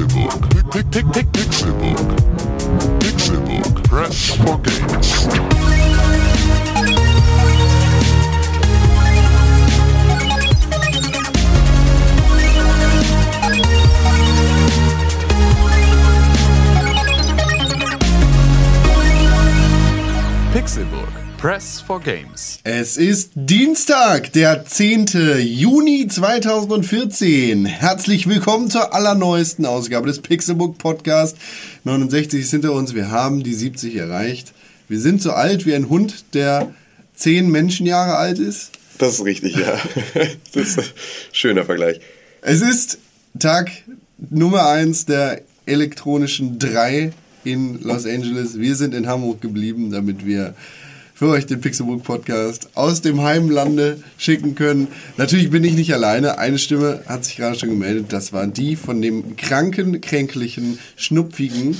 Pixelbook. Pixelbook. Pixelbook. Press for games. Pixelburg. Press for Games. Es ist Dienstag, der 10. Juni 2014. Herzlich willkommen zur allerneuesten Ausgabe des Pixelbook Podcast. 69 ist hinter uns, wir haben die 70 erreicht. Wir sind so alt wie ein Hund, der 10 Menschenjahre alt ist. Das ist richtig, ja. Das ist ein schöner Vergleich. Es ist Tag Nummer 1 der elektronischen 3 in Los Angeles. Wir sind in Hamburg geblieben, damit wir für euch den Pixelbook Podcast aus dem Heimlande schicken können. Natürlich bin ich nicht alleine. Eine Stimme hat sich gerade schon gemeldet. Das war die von dem kranken, kränklichen, schnupfigen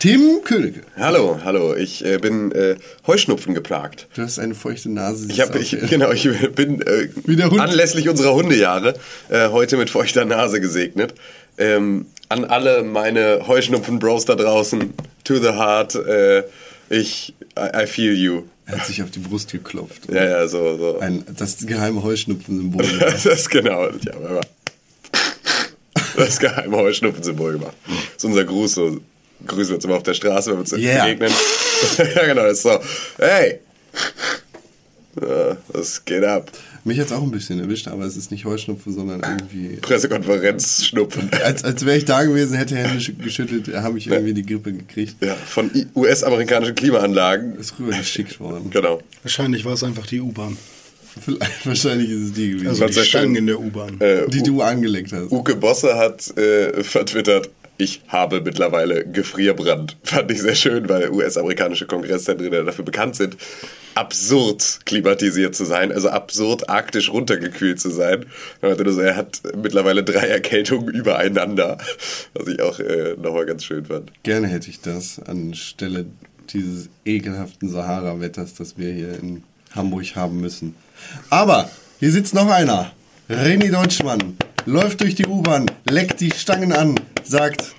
Tim Königke. Hallo, hallo. Ich äh, bin äh, Heuschnupfen geplagt. Du hast eine feuchte Nase. Ich habe, genau, ich bin äh, anlässlich unserer Hundejahre äh, heute mit feuchter Nase gesegnet. Ähm, an alle meine Heuschnupfen-Bros da draußen, to the heart, äh, ich, I, I feel you. Er hat sich auf die Brust geklopft. Ja, ja, so, so. Ein, das geheime Heuschnupfen-Symbol. Das ist genau. Immer das geheime Heuschnupfen-Symbol gemacht. Das ist unser Gruß. So, grüßen wir uns immer auf der Straße, wenn wir uns Yeah. begegnen. ja, genau. Das ist so, hey! Ja, das geht ab. Mich hat es auch ein bisschen erwischt, aber es ist nicht Heuschnupfen, sondern irgendwie. Pressekonferenz schnupfen. Als, als wäre ich da gewesen, hätte Hände sch- geschüttelt, habe ich irgendwie die Grippe gekriegt. Ja, von US-amerikanischen Klimaanlagen. Ist rübergeschickt worden. Genau. Wahrscheinlich war es einfach die U-Bahn. Wahrscheinlich ist es die gewesen, Also die. Stangen in der U-Bahn. Äh, die du angelegt hast. Uke Bosse hat äh, vertwittert, ich habe mittlerweile Gefrierbrand. Fand ich sehr schön, weil US-amerikanische Kongresszentren ja dafür bekannt sind, absurd klimatisiert zu sein, also absurd arktisch runtergekühlt zu sein. Er hat mittlerweile drei Erkältungen übereinander, was ich auch äh, nochmal ganz schön fand. Gerne hätte ich das anstelle dieses ekelhaften Sahara-Wetters, das wir hier in Hamburg haben müssen. Aber hier sitzt noch einer. René Deutschmann läuft durch die U-Bahn, leckt die Stangen an, sagt,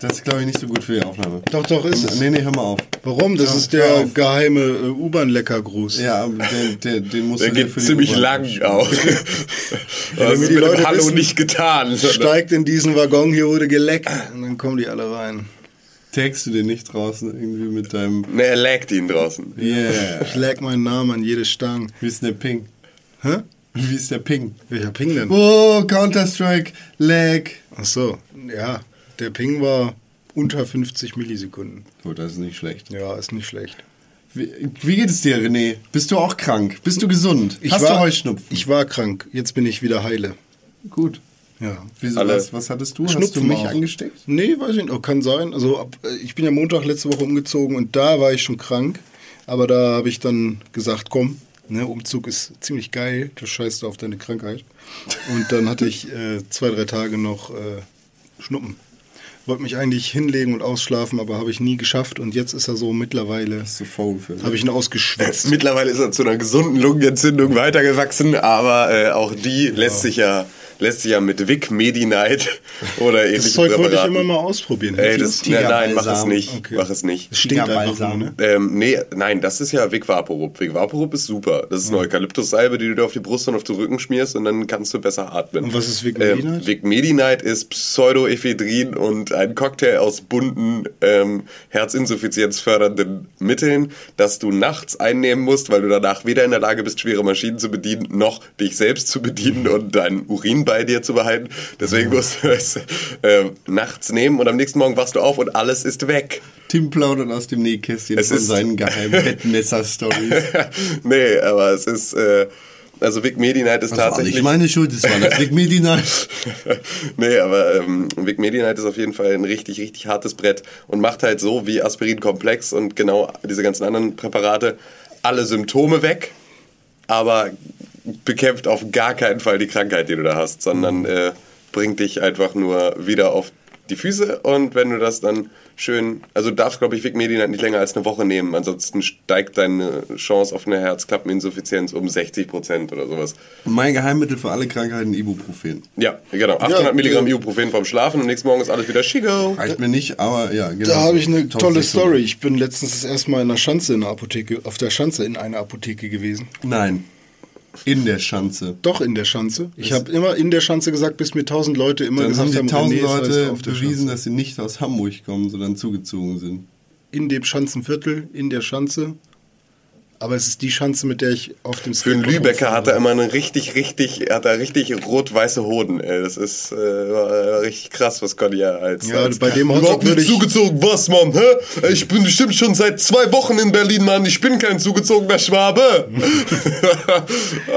das ist glaube ich nicht so gut für die Aufnahme. Doch, doch, ist es. Nee, nee, hör mal auf. Warum? Das Ja, ist der auf. geheime äh, U-Bahn-Leckergruß. Ja, aber den, den, den musst Der du geht für die ziemlich lang auch. wir ist die mit dem Leute Hallo wissen, nicht getan. Steigt in diesen Waggon, hier wurde geleckt. Und dann kommen die alle rein. Tagst du den nicht draußen irgendwie mit deinem Ne, er laggt ihn draußen. Yeah. Ich lag meinen Namen an jede Stange. Wie ist denn der Ping? Hä? Wie ist der Ping? Welcher Ping denn? Oh, Counter-Strike, Lag. Ach so, ja. Der Ping war unter 50 Millisekunden. Oh, das ist nicht schlecht. Ja, ist nicht schlecht. Wie, wie geht es dir, René? Bist du auch krank? Bist du gesund? Hast war, du Heuschnupfen? Ich war krank. Jetzt bin ich wieder heile. Gut. Ja. Wieso, was, was hattest du? Hast du Schnupfen mich auch. angesteckt? Nee, weiß ich nicht. Oh, Kann sein. Also ab, äh, ich bin ja Montag letzte Woche umgezogen und da war ich schon krank. Aber da habe ich dann gesagt, komm, ne, Umzug ist ziemlich geil. Du scheißt auf deine Krankheit. Und dann hatte ich äh, zwei, drei Tage noch äh, Schnuppen. Wollte mich eigentlich hinlegen und ausschlafen, aber habe ich nie geschafft. Und jetzt ist er so mittlerweile, Hast du vorgeführt? habe ich ihn ausgeschwitzt. Mittlerweile ist er zu einer gesunden Lungenentzündung weitergewachsen, aber äh, auch die lässt sich ja lässt sich ja mit Vic Medi-Night oder Das ähnlichen Zeug wollte ich immer mal ausprobieren. Ey, das, das? ne, nein, mach es nicht. Okay. Mach es nicht. Das stinkt einfach nur, ne? Ähm, nee, nein, das ist ja Vic Vaporub. Vic Vaporub ist super. Das ist eine Eukalyptussalbe, die du dir auf die Brust und auf den Rücken schmierst und dann kannst du besser atmen. Und was ist Vic Ähm, Medi-Night? Vic Medi-Night ist Pseudoephedrin und ein Cocktail aus bunten, ähm, herzinsuffizienzfördernden Mitteln, das du nachts einnehmen musst, weil du danach weder in der Lage bist, schwere Maschinen zu bedienen, noch dich selbst zu bedienen und deinen Urin bei dir zu behalten. Deswegen musst du es äh, nachts nehmen und am nächsten Morgen wachst du auf und alles ist weg. Tim plaudert aus dem Nähkästchen Es von ist- seinen geheimen Bettmesser-Stories. nee, aber es ist, äh, also Vic Medi-Night ist Das war tatsächlich... nicht meine Schuld, das war das Big Medi Night. nee, aber ähm, Vic Medi-Night ist auf jeden Fall ein richtig, richtig hartes Brett und macht halt so wie Aspirin-Komplex und genau diese ganzen anderen Präparate alle Symptome weg, aber bekämpft auf gar keinen Fall die Krankheit, die du da hast, sondern äh, bringt dich einfach nur wieder auf die Füße und wenn du das dann schön, also du darfst, glaube ich, Vic Medin halt nicht länger als eine Woche nehmen, ansonsten steigt deine Chance auf eine Herzklappeninsuffizienz um 60% oder sowas. Mein Geheimmittel für alle Krankheiten Ibuprofen. Ja, genau. 800 Ja, Milligramm ja. Ibuprofen vorm Schlafen und nächsten Morgen ist alles wieder Schigo. Reicht mir nicht, aber ja, genau. Da habe ich eine Top tolle 600. Story. Ich bin letztens das erste Mal in der Schanze in der Apotheke, auf der Schanze in einer Apotheke gewesen. Nein. In der Schanze. Doch in der Schanze. Ich habe immer in der Schanze gesagt, bis mir tausend Leute immer Dann haben gesagt die haben, tausend es heißt Leute auf der bewiesen, dass sie nicht aus Hamburg kommen, sondern zugezogen sind. in dem Schanzenviertel, in der Schanze. Aber es ist die Schanze, mit der ich auf dem Für einen Lübecker hat er immer einen richtig, richtig, hat er richtig rot-weiße Hoden, ey. Das ist äh, war richtig krass, was Conny ja als. Ja, als bei dem Hotdog Überhaupt würde nicht ich- zugezogen, was, Mann, hä? Ich bin bestimmt schon seit zwei Wochen in Berlin, Mann. Ich bin kein zugezogener Schwabe.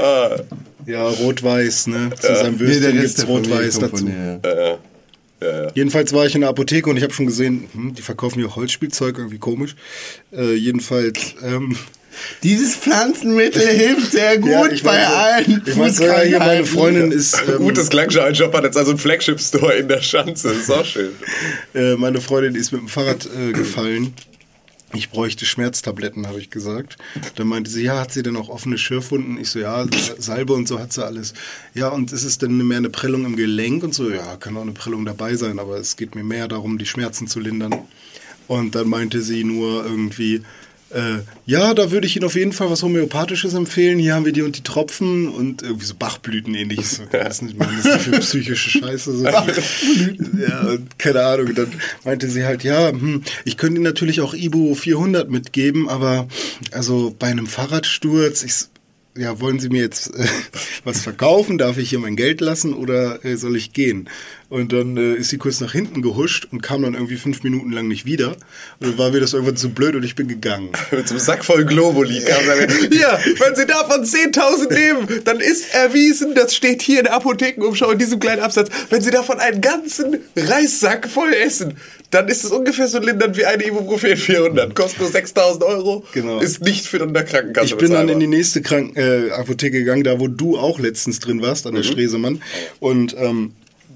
ah, Ja, rot-weiß, ne? Zu seinem Würstchen gibt's rot-weiß dazu. von her. Jedenfalls war ich in der Apotheke und ich habe schon gesehen, hm, die verkaufen hier Holzspielzeug, irgendwie komisch. Äh, jedenfalls, ähm, Dieses Pflanzenmittel hilft sehr gut ja, ich bei allen Ich meine, sogar hier meine Fußkrankheiten. Freundin ist, ähm, Gutes Klangscheinshop hat jetzt also einen Flagship-Store in der Schanze. Das ist auch schön. äh, meine Freundin ist mit dem Fahrrad äh, gefallen. Ich bräuchte Schmerztabletten, habe ich gesagt. Dann meinte sie, ja, hat sie denn auch offene Schürfwunden? Ich so, ja, Salbe und so hat sie alles. Ja, und ist es denn mehr eine Prellung im Gelenk und so? Ja, kann auch eine Prellung dabei sein, aber es geht mir mehr darum, die Schmerzen zu lindern. Und dann meinte sie nur irgendwie, äh, ja, da würde ich Ihnen auf jeden Fall was Homöopathisches empfehlen. Hier haben wir die und die Tropfen und irgendwie so Bachblüten ähnliches. Ich weiß nicht, man, das ist für psychische Scheiße. So. Ja, und keine Ahnung. Dann meinte sie halt, ja, hm, ich könnte Ihnen natürlich auch Ibu 400 mitgeben, aber also bei einem Fahrradsturz, ich, ja, wollen Sie mir jetzt äh, was verkaufen? Darf ich hier mein Geld lassen oder äh, soll ich gehen? Und dann äh, ist sie kurz nach hinten gehuscht und kam dann irgendwie fünf Minuten lang nicht wieder. Und dann war mir das irgendwann zu blöd und ich bin gegangen. Mit so einem Sack voll Globuli kam mit. Hier, wenn Sie davon 10.000 nehmen, dann ist erwiesen, das steht hier in der Apothekenumschau in diesem kleinen Absatz, wenn Sie davon einen ganzen Reissack voll essen, dann ist es ungefähr so lindernd wie eine Ibuprofen 400. Kostet nur 6.000 Euro. Genau. Ist nicht für eine Krankenkasse Ich bin dann in die nächste Krank äh, Apotheke gegangen, da wo du auch letztens drin warst, an der Stresemann. Und ähm,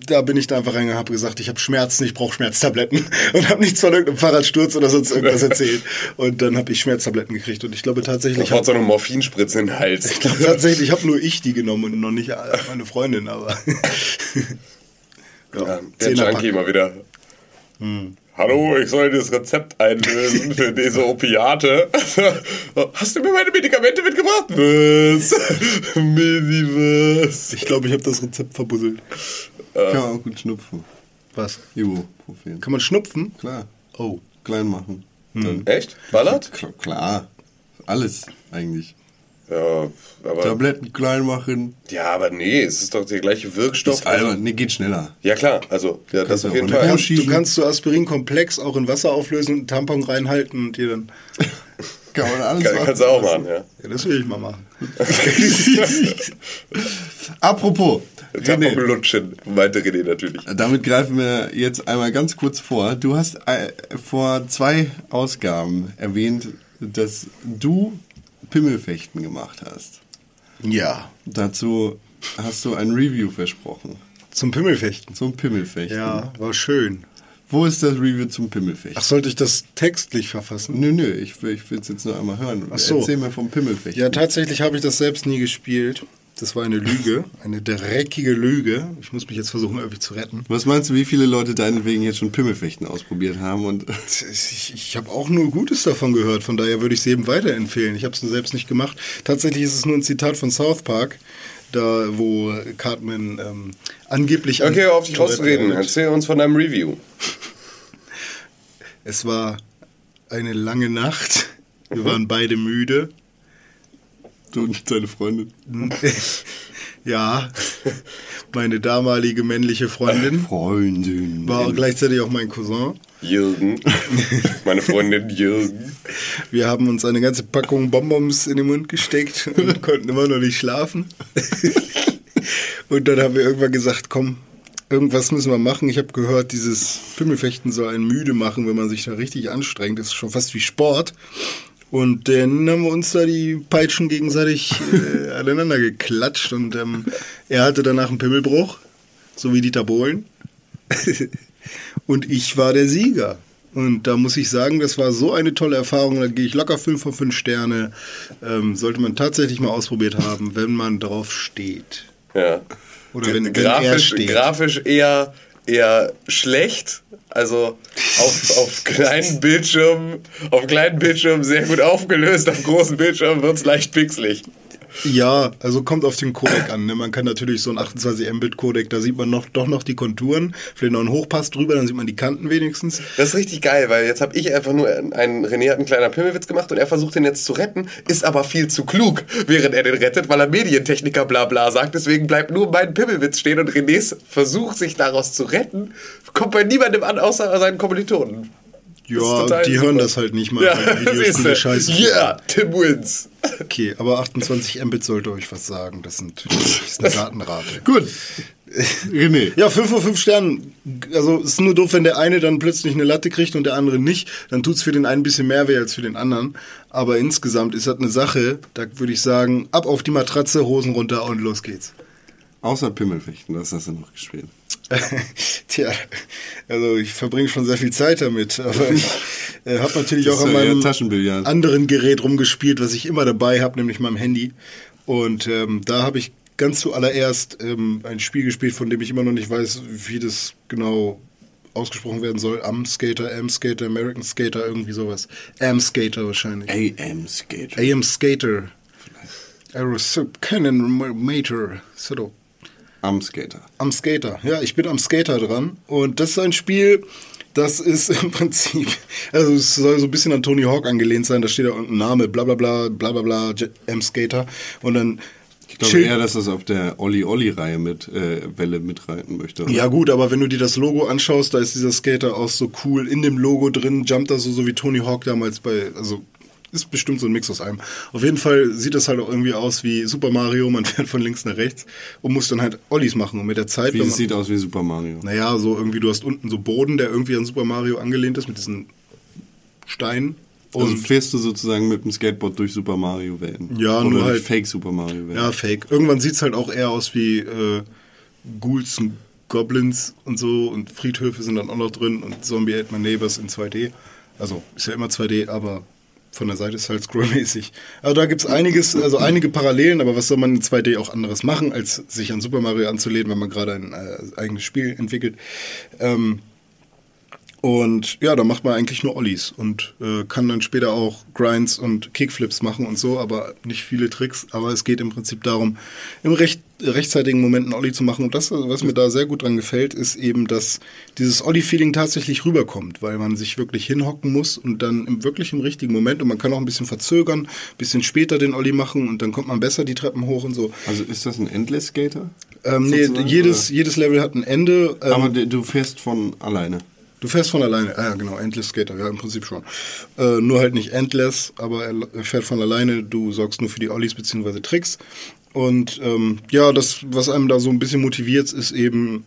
da bin ich da einfach reingegangen, habe gesagt, ich habe Schmerzen, ich brauche Schmerztabletten und habe nichts von irgendeinem Fahrradsturz oder sonst irgendwas erzählt. Und dann habe ich Schmerztabletten gekriegt und ich glaube tatsächlich, Ich hab so eine Morphinspritze in den Hals. ich glaube tatsächlich, habe nur ich die genommen und noch nicht meine Freundin, aber Ja, der Zehnerpack. Junkie mal wieder. Hallo, ich soll das Rezept einlösen für diese Opiate. Hast du mir meine Medikamente mitgebracht? Was? Medi, was? ich glaube, ich habe das Rezept verbusselt. Kann man auch gut schnupfen. Was? Ibuprofen. Kann man schnupfen? Klar. Oh. Klein machen. Dann, Echt? Ballert? klar, klar. Alles eigentlich. Ja, aber, Tabletten klein machen. ja, aber nee, es ist doch der gleiche Wirkstoff. Ist albern. Nee, geht schneller. Ja klar, also ja, das Kannst auf auch jeden Fall. Hand Du kannst so Aspirin-Komplex auch in Wasser auflösen und einen Tampon reinhalten und dir dann. Kann man alles Kann, machen. kannst du auch machen, ja. Ja, das will ich mal machen. Apropos, René, lutschen, meinte René natürlich. damit greifen wir jetzt einmal ganz kurz vor. Du hast äh, vor zwei Ausgaben erwähnt, dass du Pimmelfechten gemacht hast. Ja. Dazu hast du ein Review versprochen. Zum Pimmelfechten. Zum Pimmelfechten. Ja, war schön. Wo ist das Review zum Pimmelfechten? Ach, sollte ich das textlich verfassen? Nö, nö, ich, will- ich will es jetzt nur einmal hören. Ach so. Erzähl mir vom Pimmelfechten. Ja, tatsächlich habe ich das selbst nie gespielt. Das war eine Lüge, eine dreckige Lüge. Ich muss mich jetzt versuchen, irgendwie zu retten. Was meinst du, wie viele Leute deinetwegen jetzt schon Pimmelfechten ausprobiert haben? Und Ich, ich habe auch nur Gutes davon gehört, von daher würde ich es jedem weiterempfehlen. Ich habe es nur selbst nicht gemacht. Tatsächlich ist es nur ein Zitat von South Park, da wo Cartman ähm, angeblich... Okay, auf dich Tourette rauszureden. Erzähl uns von deinem Review. Es war eine lange Nacht. Wir waren beide müde. Du und deine Freundin. Ja, meine damalige männliche Freundin Freundin. war gleichzeitig auch mein Cousin. Jürgen. Meine Freundin Jürgen. Wir haben uns eine ganze Packung Bonbons in den Mund gesteckt und konnten immer noch nicht schlafen. und dann haben wir irgendwann gesagt, komm, irgendwas müssen wir machen. Ich habe gehört, dieses Pimmelfechten soll einen müde machen, wenn man sich da richtig anstrengt. Das ist schon fast wie Sport. Und dann haben wir uns da die Peitschen gegenseitig äh, aneinander geklatscht und ähm, er hatte danach einen Pimmelbruch, so wie Dieter Bohlen. Und ich war der Sieger. Und da muss ich sagen, das war so eine tolle Erfahrung. Da gehe ich locker 5 von 5 Sterne. Ähm, sollte man tatsächlich mal ausprobiert haben, wenn man drauf steht. Ja. Oder wenn, wenn er grafisch, steht. grafisch eher, eher schlecht. Also auf, auf kleinen Bildschirmen, auf kleinen Bildschirmen sehr gut aufgelöst, auf großen Bildschirmen wird es leicht pixelig. Ja, also kommt auf den Codec an. Ne? Man kann natürlich so ein 28 Mbit Codec, da sieht man noch, doch noch die Konturen, vielleicht noch einen Hochpass drüber, dann sieht man die Kanten wenigstens. Das ist richtig geil, weil jetzt habe ich einfach nur einen René hat einen kleinen Pimmelwitz gemacht und er versucht den jetzt zu retten, ist aber viel zu klug, während er den rettet, weil er Medientechniker bla bla sagt. Deswegen bleibt nur mein Pimmelwitz stehen und Renés Versuch, sich daraus zu retten, kommt bei niemandem an, außer seinen Kommilitonen. Ja, die super. hören das halt nicht mal, Ja, Videospiele scheiße. Yeah, Tim wins. Okay, aber 28 Mbit sollte euch was sagen. Das, sind, das ist eine Datenrate. Gut. René. Ja, 5 von 5 Sternen. Also es ist nur doof, wenn der eine dann plötzlich eine Latte kriegt und der andere nicht. Dann tut's für den einen ein bisschen mehr weh als für den anderen. Aber insgesamt ist das eine Sache, da würde ich sagen, ab auf die Matratze, Hosen runter und los geht's. Außer Pimmelfechten, was hast du noch gespielt? Tja, also ich verbringe schon sehr viel Zeit damit, aber ich äh, habe natürlich Das auch an meinem anderen Gerät rumgespielt, was ich immer dabei habe, nämlich meinem Handy. Und ähm, da habe ich ganz zuallererst ähm, ein Spiel gespielt, von dem ich immer noch nicht weiß, wie das genau ausgesprochen werden soll. Am Skater, Am Skater, American Skater, irgendwie sowas. Am Skater wahrscheinlich. AM Skate. AM Skater. Aerosub Cannon Mater. So. Am Skater. Am Skater. Ja, ich bin am Skater dran. Und das ist ein Spiel, das ist im Prinzip, also es soll so ein bisschen an Tony Hawk angelehnt sein. Da steht da irgendein Name, bla bla bla, bla bla bla, am Skater. Und dann Ich glaube eher, dass das auf der Olli-Olli-Reihe mit äh, Welle mitreiten möchte. oder? Ja gut, aber wenn du dir das Logo anschaust, da ist dieser Skater auch so cool in dem Logo drin, jumpt da so, so wie Tony Hawk damals bei, also ist bestimmt so ein Mix aus allem. Auf jeden Fall sieht das halt auch irgendwie aus wie Super Mario, man fährt von links nach rechts und muss dann halt Ollis machen und mit der Zeit, Wie man, sieht aus wie Super Mario. naja, so irgendwie, du hast unten so Boden, der irgendwie an Super Mario angelehnt ist mit diesen Steinen. Also Und fährst du sozusagen mit dem Skateboard durch Super Mario Welten. Ja, Oder nur halt- Fake Super Mario Welten. Ja, fake. Irgendwann sieht es halt auch eher aus wie äh, Ghouls und Goblins und so und Friedhöfe sind dann auch noch drin und Zombie Ate My Neighbors in 2D. Also ist ja immer 2D, aber von der Seite ist halt scrollmäßig. Also da gibt es einiges, also einige Parallelen, aber was soll man in 2D auch anderes machen, als sich an Super Mario anzulehnen, wenn man gerade ein äh, eigenes Spiel entwickelt. Ähm, und ja, da macht man eigentlich nur Ollies und äh, kann dann später auch Grinds und Kickflips machen und so, aber nicht viele Tricks. Aber es geht im Prinzip darum, im recht, rechtzeitigen Moment einen Ollie zu machen. Und das, was mir da sehr gut dran gefällt, ist eben, dass dieses Ollie-Feeling tatsächlich rüberkommt, weil man sich wirklich hinhocken muss und dann im, wirklich im richtigen Moment und man kann auch ein bisschen verzögern, ein bisschen später den Ollie machen und dann kommt man besser die Treppen hoch und so. Also ist das ein Endless Skater? Ähm, nee, jedes, jedes Level hat ein Ende. Ähm, Aber du fährst von alleine. Du fährst von alleine. Ah ja, genau, Endless Skater, ja, im Prinzip schon. Äh, nur halt nicht Endless, aber er, fährt von alleine. Du sorgst nur für die Ollies bzw. Tricks. Und ähm, ja, das, was einem da so ein bisschen motiviert, ist eben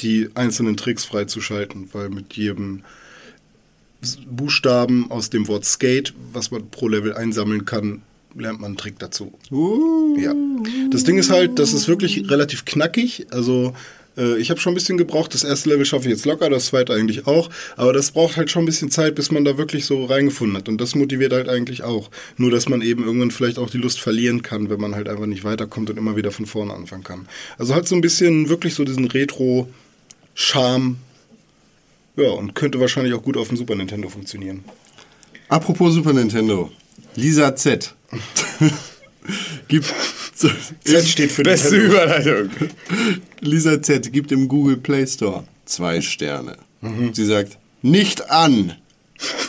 die einzelnen Tricks freizuschalten, weil mit jedem Buchstaben aus dem Wort Skate, was man pro Level einsammeln kann, lernt man einen Trick dazu. Ja. Das Ding ist halt, das ist wirklich relativ knackig. Also äh, ich habe schon ein bisschen gebraucht. Das erste Level schaffe ich jetzt locker, das zweite eigentlich auch. Aber das braucht halt schon ein bisschen Zeit, bis man da wirklich so reingefunden hat. Und das motiviert halt eigentlich auch. Nur, dass man eben irgendwann vielleicht auch die Lust verlieren kann, wenn man halt einfach nicht weiterkommt und immer wieder von vorne anfangen kann. Also hat so ein bisschen wirklich so diesen Retro-Charme. Ja, und könnte wahrscheinlich auch gut auf dem Super Nintendo funktionieren. Apropos Super Nintendo. Lisa Z. gibt Z steht für Beste. Überleitung. Lisa Z gibt im Google Play Store zwei Sterne. Sie sagt, nicht an.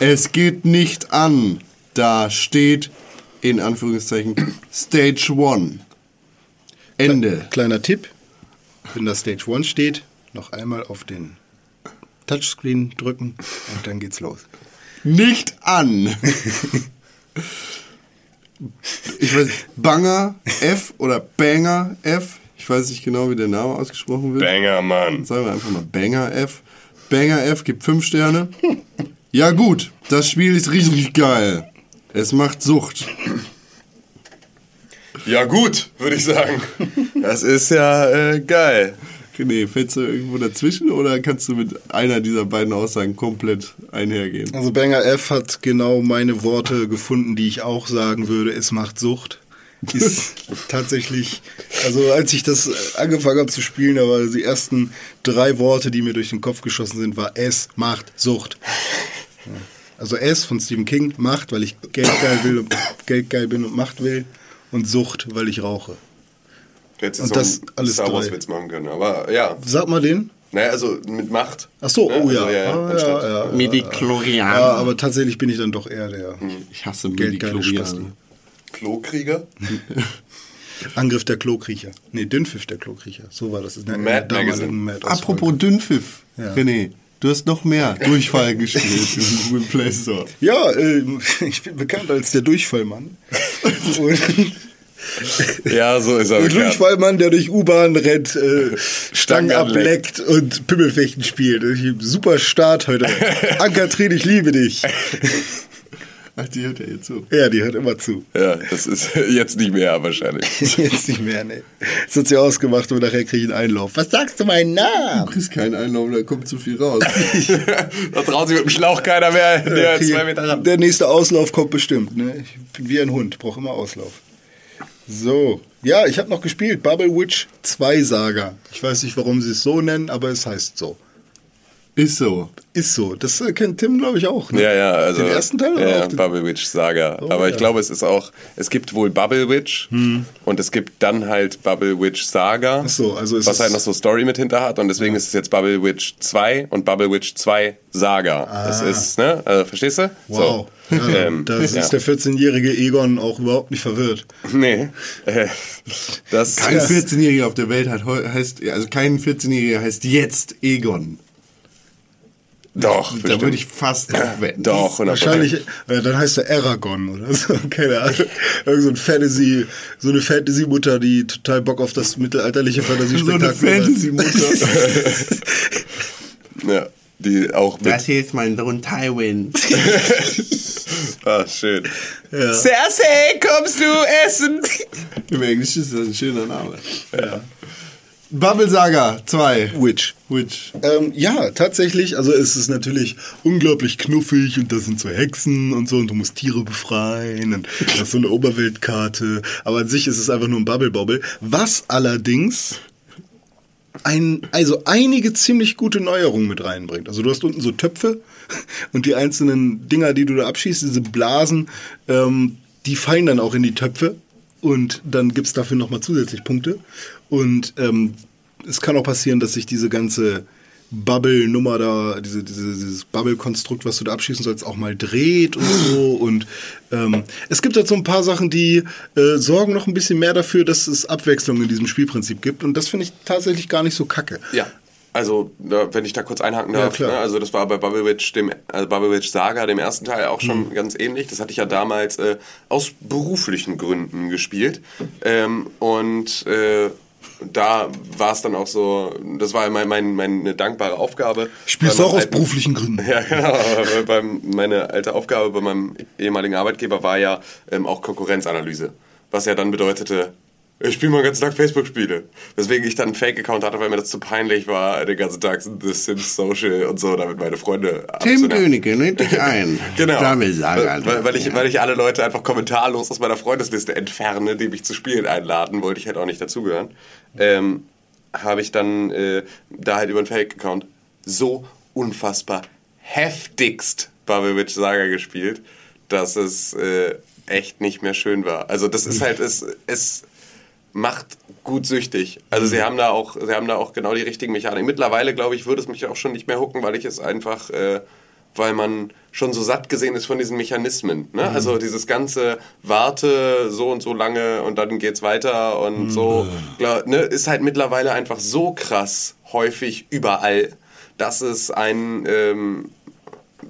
Es geht nicht an. Da steht in Anführungszeichen Stage 1. Ende. Kleiner Tipp, wenn da Stage 1 steht, noch einmal auf den Touchscreen drücken und dann geht's los. Nicht an. Ich weiß, Banger F oder Banger F. Ich weiß nicht genau, wie der Name ausgesprochen wird. Banger, Mann. Sagen wir einfach mal Banger F. Banger F gibt 5 Sterne. Ja gut, das Spiel ist richtig geil. Es macht Sucht. Ja gut, würde ich sagen. Das ist ja äh, geil. Nee, fällst du irgendwo dazwischen oder kannst du mit einer dieser beiden Aussagen komplett einhergehen? Also Banger F hat genau meine Worte gefunden, die ich auch sagen würde, es macht Sucht. Ist tatsächlich, also als ich das angefangen habe zu spielen, da waren die ersten drei Worte, die mir durch den Kopf geschossen sind, war es macht Sucht. Also S von Stephen King, Macht, weil ich geldgeil will und geldgeil bin und Macht will und Sucht, weil ich rauche. Du hättest Und jetzt das einen alles Star Wars. Witz machen können, aber ja. Sag mal den. Naja, also mit Macht. Ach so, Ne? oh ja. Also, ja, Ah, anstatt- ja, ja. Ja, aber tatsächlich bin ich dann doch eher der ich hasse. Midi-Chlorianer. Klokrieger? Angriff der Klokriecher. Nee, Dünnpfiff der Klokriecher. So war das. In der- in Mad Magazine. Mad Apropos Dünnpfiff, Ja. René, du hast noch mehr Durchfall gespielt im Play Store. Ja, ähm, ich bin bekannt als der Durchfallmann. Und Ja, so ist er der bekannt. Durchfallmann, der durch U-Bahn rennt, äh, Stangen ableckt und Pimmelfechten spielt. Super Start heute. Ankatrin, ich liebe dich. Ach, die hört ja jetzt so. Ja, die hört immer zu. Ja, das ist jetzt nicht mehr wahrscheinlich. Jetzt nicht mehr, ne. Das hat sie ausgemacht und nachher kriege ich einen Einlauf. Was sagst du meinen Du Namen? kriegst keinen Einlauf, da kommt zu viel raus. da traut sich mit dem Schlauch keiner mehr näher Kriege- zwei Meter ran. Der nächste Auslauf kommt bestimmt. Ne? Ich bin wie ein Hund, brauche immer Auslauf. So, ja, ich habe noch gespielt. Bubble Witch 2 Saga. Ich weiß nicht, warum sie es so nennen, aber es heißt so. Ist so. Ist so. Das äh, kennt Tim, glaube ich, auch. Ne? Ja, ja, also. Den ersten Teil oder Ja, auch den- Bubble Witch Saga. Oh, Aber ich ja. glaube, es ist auch, es gibt wohl Bubble Witch und es gibt dann halt Bubble Witch Saga. Ach so, also es was ist- halt noch so Story mit hinter hat und deswegen ist es jetzt Bubble Witch 2 und Bubble Witch 2 Saga. Das ist, ne? Also, verstehst du? Ah. Wow. So. Ja, Ähm, das ja. ist der 14-jährige Egon auch überhaupt nicht verwirrt. Nee. Äh, das Kein ist, 14-Jähriger auf der Welt hat heißt, also kein 14-Jähriger heißt jetzt Egon. doch, Da bestimmt. würde ich fast wetten. Doch, 100%. Wahrscheinlich, äh, dann heißt er Aragon oder so. Keine Ahnung. Irgend so ein Fantasy, so eine Fantasy-Mutter, die total Bock auf das mittelalterliche So eine Fantasy-Spektakel hat. Fantasy-Mutter. Ja, die auch mit. hier ist mein Sohn Tywin. Ah, schön. Ja. Cersei, kommst du essen? Im Englischen ist das ein schöner Name. Ja. Bubble Saga 2. Witch. Witch. Ähm, ja, tatsächlich. Also es ist natürlich unglaublich knuffig und da sind so Hexen und so und du musst Tiere befreien und das ist so eine Oberweltkarte. Aber an sich ist es einfach nur ein Bubble Bobble. Was allerdings ein, also einige ziemlich gute Neuerungen mit reinbringt. Also du hast unten so Töpfe und die einzelnen Dinger, die du da abschießt, diese Blasen, ähm, die fallen dann auch in die Töpfe und dann gibt's dafür nochmal zusätzlich Punkte. Und ähm, es kann auch passieren, dass sich diese ganze Bubble-Nummer da, diese, diese, dieses Bubble-Konstrukt, was du da abschießen sollst, auch mal dreht und so. Und ähm, es gibt halt so ein paar Sachen, die äh, sorgen noch ein bisschen mehr dafür, dass es Abwechslung in diesem Spielprinzip gibt. Und das finde ich tatsächlich gar nicht so kacke. Ja. Also, wenn ich da kurz einhaken Ja, darf, klar. ne, also das war bei Bubble Witch, dem, also Bubble Witch Saga, dem ersten Teil, auch Mhm. schon ganz ähnlich. Das hatte ich ja damals äh, aus beruflichen Gründen gespielt. Ähm, und äh, da war es dann auch so, das war mein, mein, meine dankbare Aufgabe. Spielst du auch aus alten- beruflichen Gründen? Ja, genau. Beim, meine alte Aufgabe bei meinem ehemaligen Arbeitgeber war ja ähm, auch Konkurrenzanalyse. Was ja dann bedeutete, ich spiele mal den ganzen Tag Facebook-Spiele. Weswegen ich dann einen Fake-Account hatte, weil mir das zu peinlich war, den ganzen Tag The Sims Social und so, damit meine Freunde Tim. Königke, lädt dich ein. Genau. Saga. Weil, weil, ich, weil ich alle Leute einfach kommentarlos aus meiner Freundesliste entferne, die mich zu Spielen einladen, wollte ich halt auch nicht dazugehören. Ähm, habe ich dann äh, da halt über einen Fake-Account so unfassbar heftigst Bubble Witch Saga gespielt, dass es äh, echt nicht mehr schön war. Also das ist halt, es, es macht gut süchtig. Also sie haben da auch, sie haben da auch genau die richtigen Mechaniken. Mittlerweile, glaube ich, würde es mich auch schon nicht mehr hucken, weil ich es einfach, äh, weil man schon so satt gesehen ist von diesen Mechanismen. Ne? Also dieses ganze Warte so und so lange und dann geht's weiter und so, glaub, ne, ist halt mittlerweile einfach so krass häufig überall, dass es ein ähm,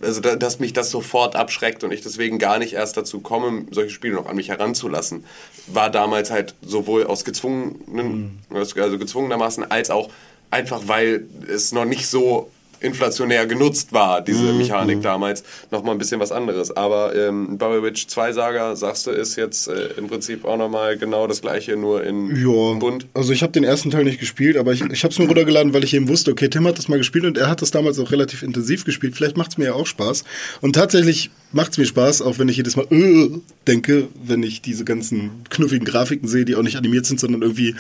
also da, dass mich das sofort abschreckt und ich deswegen gar nicht erst dazu komme, solche Spiele noch an mich heranzulassen, war damals halt sowohl aus gezwungenen, also gezwungenermaßen als auch einfach, weil es noch nicht so inflationär genutzt war, diese Mechanik damals, nochmal ein bisschen was anderes. Aber ähm, Bubble Witch 2 Saga, sagst du, ist jetzt äh, im Prinzip auch nochmal genau das gleiche, nur in Ja, bunt. also ich habe den ersten Teil nicht gespielt, aber ich, ich habe es mir runtergeladen, weil ich eben wusste, okay, Tim hat das mal gespielt und er hat das damals auch relativ intensiv gespielt. Vielleicht macht es mir ja auch Spaß. Und tatsächlich macht es mir Spaß, auch wenn ich jedes Mal äh, denke, wenn ich diese ganzen knuffigen Grafiken sehe, die auch nicht animiert sind, sondern irgendwie,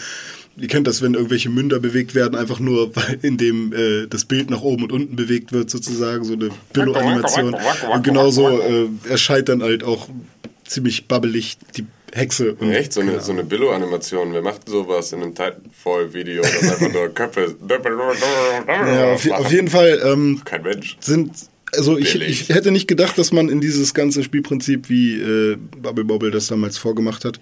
ihr kennt das, wenn irgendwelche Münder bewegt werden, einfach nur, weil in dem äh, das Bild nach oben und unten bewegt wird, sozusagen, so eine Billo-Animation. Und genauso äh, erscheint dann halt auch ziemlich babbelig die Hexe. Und, Echt? So eine, keine so eine Billo-Animation. Wer macht sowas in einem Titanfall-Video? Das einfach nur Köpfe. Ja, auf, auf jeden Fall ähm, Kein Mensch. sind. Also ich, ich hätte nicht gedacht, dass man in dieses ganze Spielprinzip, wie äh, Bubble Bobble das damals vorgemacht hat,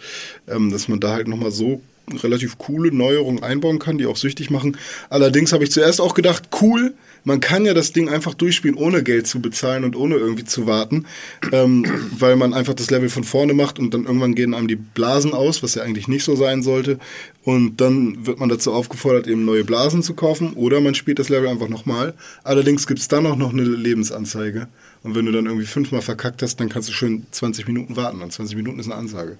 ähm, dass man da halt nochmal so relativ coole Neuerungen einbauen kann, die auch süchtig machen. Allerdings habe ich zuerst auch gedacht, cool, man kann ja das Ding einfach durchspielen, ohne Geld zu bezahlen und ohne irgendwie zu warten, ähm, weil man einfach das Level von vorne macht und dann irgendwann gehen einem die Blasen aus, was ja eigentlich nicht so sein sollte. Und dann wird man dazu aufgefordert, eben neue Blasen zu kaufen oder man spielt das Level einfach nochmal. Allerdings gibt es dann auch noch eine Lebensanzeige. Und wenn du dann irgendwie fünfmal verkackt hast, dann kannst du schön 20 Minuten warten. Und 20 Minuten ist eine Ansage.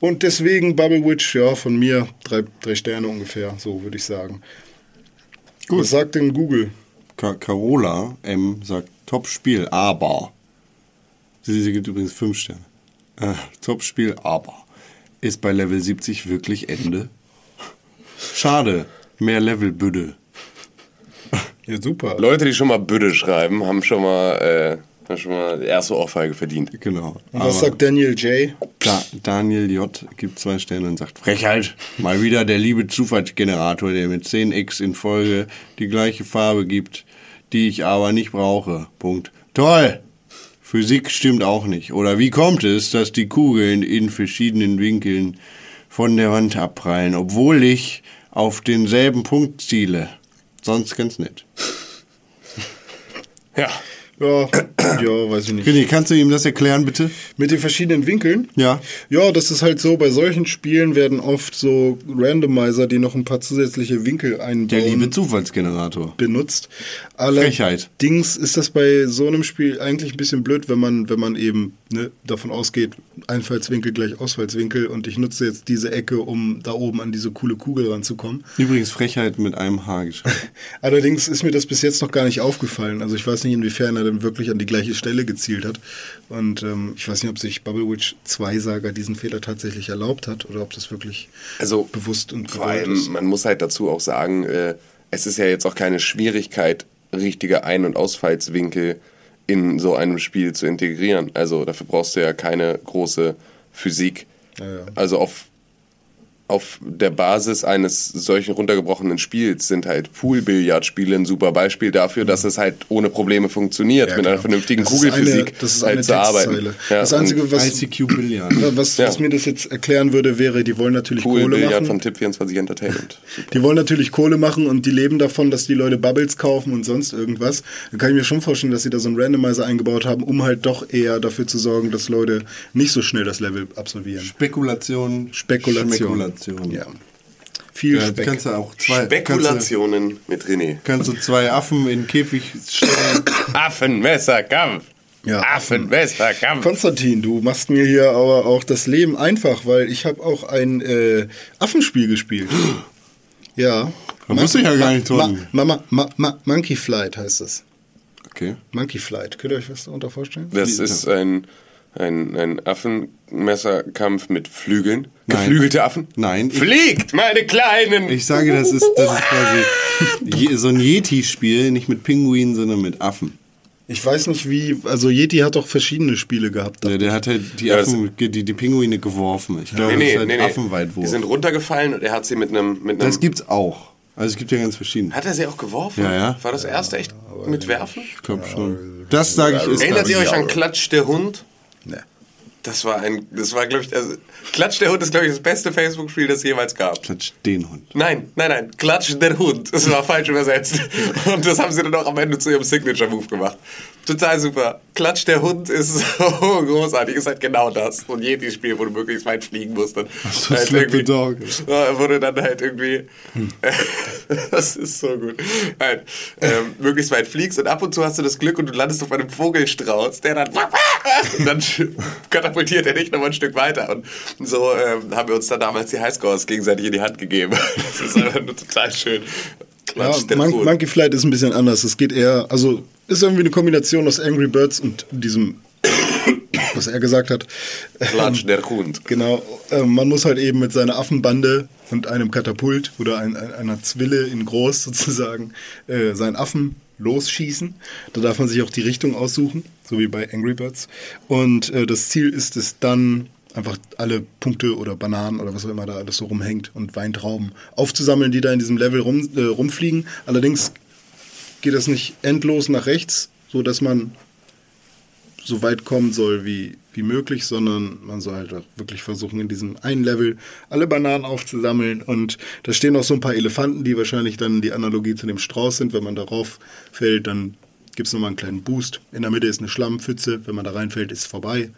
Und deswegen Bubble Witch, ja, von mir drei, drei Sterne ungefähr, so würde ich sagen. Was sagt denn Google? Ka Carola M sagt Top-Spiel, aber. Sie, sie gibt übrigens 5 Sterne. Äh, Top-Spiel, aber. Ist bei Level 70 wirklich Ende? Schade. Mehr Level-Büde. Ja, super. Leute, die schon mal Büde schreiben, haben schon mal, äh, haben schon mal die erste Ohrfeige verdient. Genau. Und was sagt Daniel J? Da, Daniel J. gibt zwei Sterne und sagt, Frechheit, mal wieder der liebe Zufallsgenerator, der mit 10x in Folge die gleiche Farbe gibt, die ich aber nicht brauche. Punkt. Toll! Physik stimmt auch nicht. Oder wie kommt es, dass die Kugeln in verschiedenen Winkeln von der Wand abprallen, obwohl ich auf denselben Punkt ziele? Sonst ganz nett. Ja. Ja, ja, weiß ich nicht. René, kannst du ihm das erklären, bitte? Mit den verschiedenen Winkeln? Ja. Ja, das ist halt so, bei solchen Spielen werden oft so Randomizer, die noch ein paar zusätzliche Winkel einbauen, Der liebe Zufallsgenerator. benutzt. Frechheit. Allerdings ist das bei so einem Spiel eigentlich ein bisschen blöd, wenn man, wenn man eben ne, davon ausgeht, Einfallswinkel gleich Ausfallswinkel und ich nutze jetzt diese Ecke, um da oben an diese coole Kugel ranzukommen. Übrigens Frechheit mit einem H geschrieben. Allerdings ist mir das bis jetzt noch gar nicht aufgefallen. Also ich weiß nicht, inwiefern er denn wirklich an die gleiche Stelle gezielt hat. Und ähm, ich weiß nicht, ob sich Bubble Witch 2 Saga diesen Fehler tatsächlich erlaubt hat oder ob das wirklich Also bewusst und vor allem, ist. man muss halt dazu auch sagen, äh, es ist ja jetzt auch keine Schwierigkeit, richtige Ein- und Ausfallswinkel in so einem Spiel zu integrieren. Also dafür brauchst du ja keine große Physik. Ja, ja. Also auf, auf der Basis eines solchen runtergebrochenen Spiels sind halt Pool-Billard-Spiele ein super Beispiel dafür, dass es halt ohne Probleme funktioniert, Ja, mit einer vernünftigen Das ist Kugelphysik eine- das ist halt eine zu arbeiten. Textzeile. Ja, Das Einzige, was, Billard. Was, Ja. was mir das jetzt erklären würde, wäre, die wollen natürlich Kohle Pool-Billard machen. von Tip24 Entertainment. Die wollen natürlich Kohle machen und die leben davon, dass die Leute Bubbles kaufen und sonst irgendwas. Da kann ich mir schon vorstellen, dass sie da so einen Randomizer eingebaut haben, um halt doch eher dafür zu sorgen, dass Leute nicht so schnell das Level absolvieren. Spekulation. Spekulation. Spekulation. Ja. Viel Ja, Speck. kannst du auch zwei, Spekulationen mit René. Kannst du, kannst du zwei Affen in den Käfig stellen. Affenmesserkampf. Ja, Affenmesserkampf. Konstantin, du machst mir hier aber auch das Leben einfach, weil ich habe auch ein äh, Affenspiel gespielt. Ja. Das wusste ich ja gar nicht, Ma Torben. Ma Ma Ma Ma Monkey Flight heißt es. Okay. Monkey Flight. Könnt ihr euch was darunter vorstellen? Das ist ein, ein, ein Affenmesserkampf mit Flügeln. Nein. Geflügelte Affen? Nein, Fliegt, meine Kleinen! Ich sage, das ist, das ist quasi so ein Yeti-Spiel, nicht mit Pinguinen, sondern mit Affen. Ich weiß nicht wie, also Yeti hat doch verschiedene Spiele gehabt. Der, der hat halt die, Ja, Affen, die, die Pinguine geworfen. Ich glaube, nee, das ist nee, halt nee, nee. Affenweitwurf. Die sind runtergefallen und er hat sie mit einem. Mit einem das gibt's auch. Also es gibt ja ganz verschiedene. hat er sie auch geworfen? Ja, ja. War das erste echt mit Werfen? Ich glaube schon. Das sage ich ist Erinnert ihr euch an Klatsch der Hund? Ne. Das war ein, das war glaube ich, also, Klatsch der Hund ist glaube ich das beste Facebook-Spiel, das es jemals gab. Klatsch den Hund. Nein, nein, nein, Klatsch der Hund. Das war falsch übersetzt. Und das haben sie dann auch am Ende zu ihrem Signature-Move gemacht. Total super. Klatsch der Hund ist so großartig. Ist halt genau das. Und jedes Spiel, wo du möglichst weit fliegen musst. Dann so, halt irgendwie- Dog. Du dann halt irgendwie. das ist so gut. Halt, ähm, möglichst weit fliegst und ab und zu hast du das Glück und du landest auf einem Vogelstrauß, der dann. Und dann katapultiert er dich noch mal ein Stück weiter. Und so ähm, haben wir uns dann damals die Highscores gegenseitig in die Hand gegeben. Das ist einfach nur total schön. Ja, Mon. Monkey Flight ist ein bisschen anders. Es geht eher, also ist irgendwie eine Kombination aus Angry Birds und diesem, was er gesagt hat. Klatsch der Hund. Genau, äh, man muss halt eben mit seiner Affenbande und einem Katapult oder ein, einer Zwille in groß sozusagen äh, seinen Affen losschießen. Da darf man sich auch die Richtung aussuchen, so wie bei Angry Birds. Und äh, das Ziel ist es dann, einfach alle Punkte oder Bananen oder was auch immer da alles so rumhängt und Weintrauben aufzusammeln, die da in diesem Level rum, äh, rumfliegen. Allerdings geht das nicht endlos nach rechts, so dass man so weit kommen soll wie, wie möglich, sondern man soll halt auch wirklich versuchen, in diesem einen Level alle Bananen aufzusammeln. Und da stehen auch so ein paar Elefanten, die wahrscheinlich dann die Analogie zu dem Strauß sind. Wenn man darauf fällt, dann gibt es nochmal einen kleinen Boost. In der Mitte ist eine Schlammpfütze. Wenn man da reinfällt, ist es vorbei.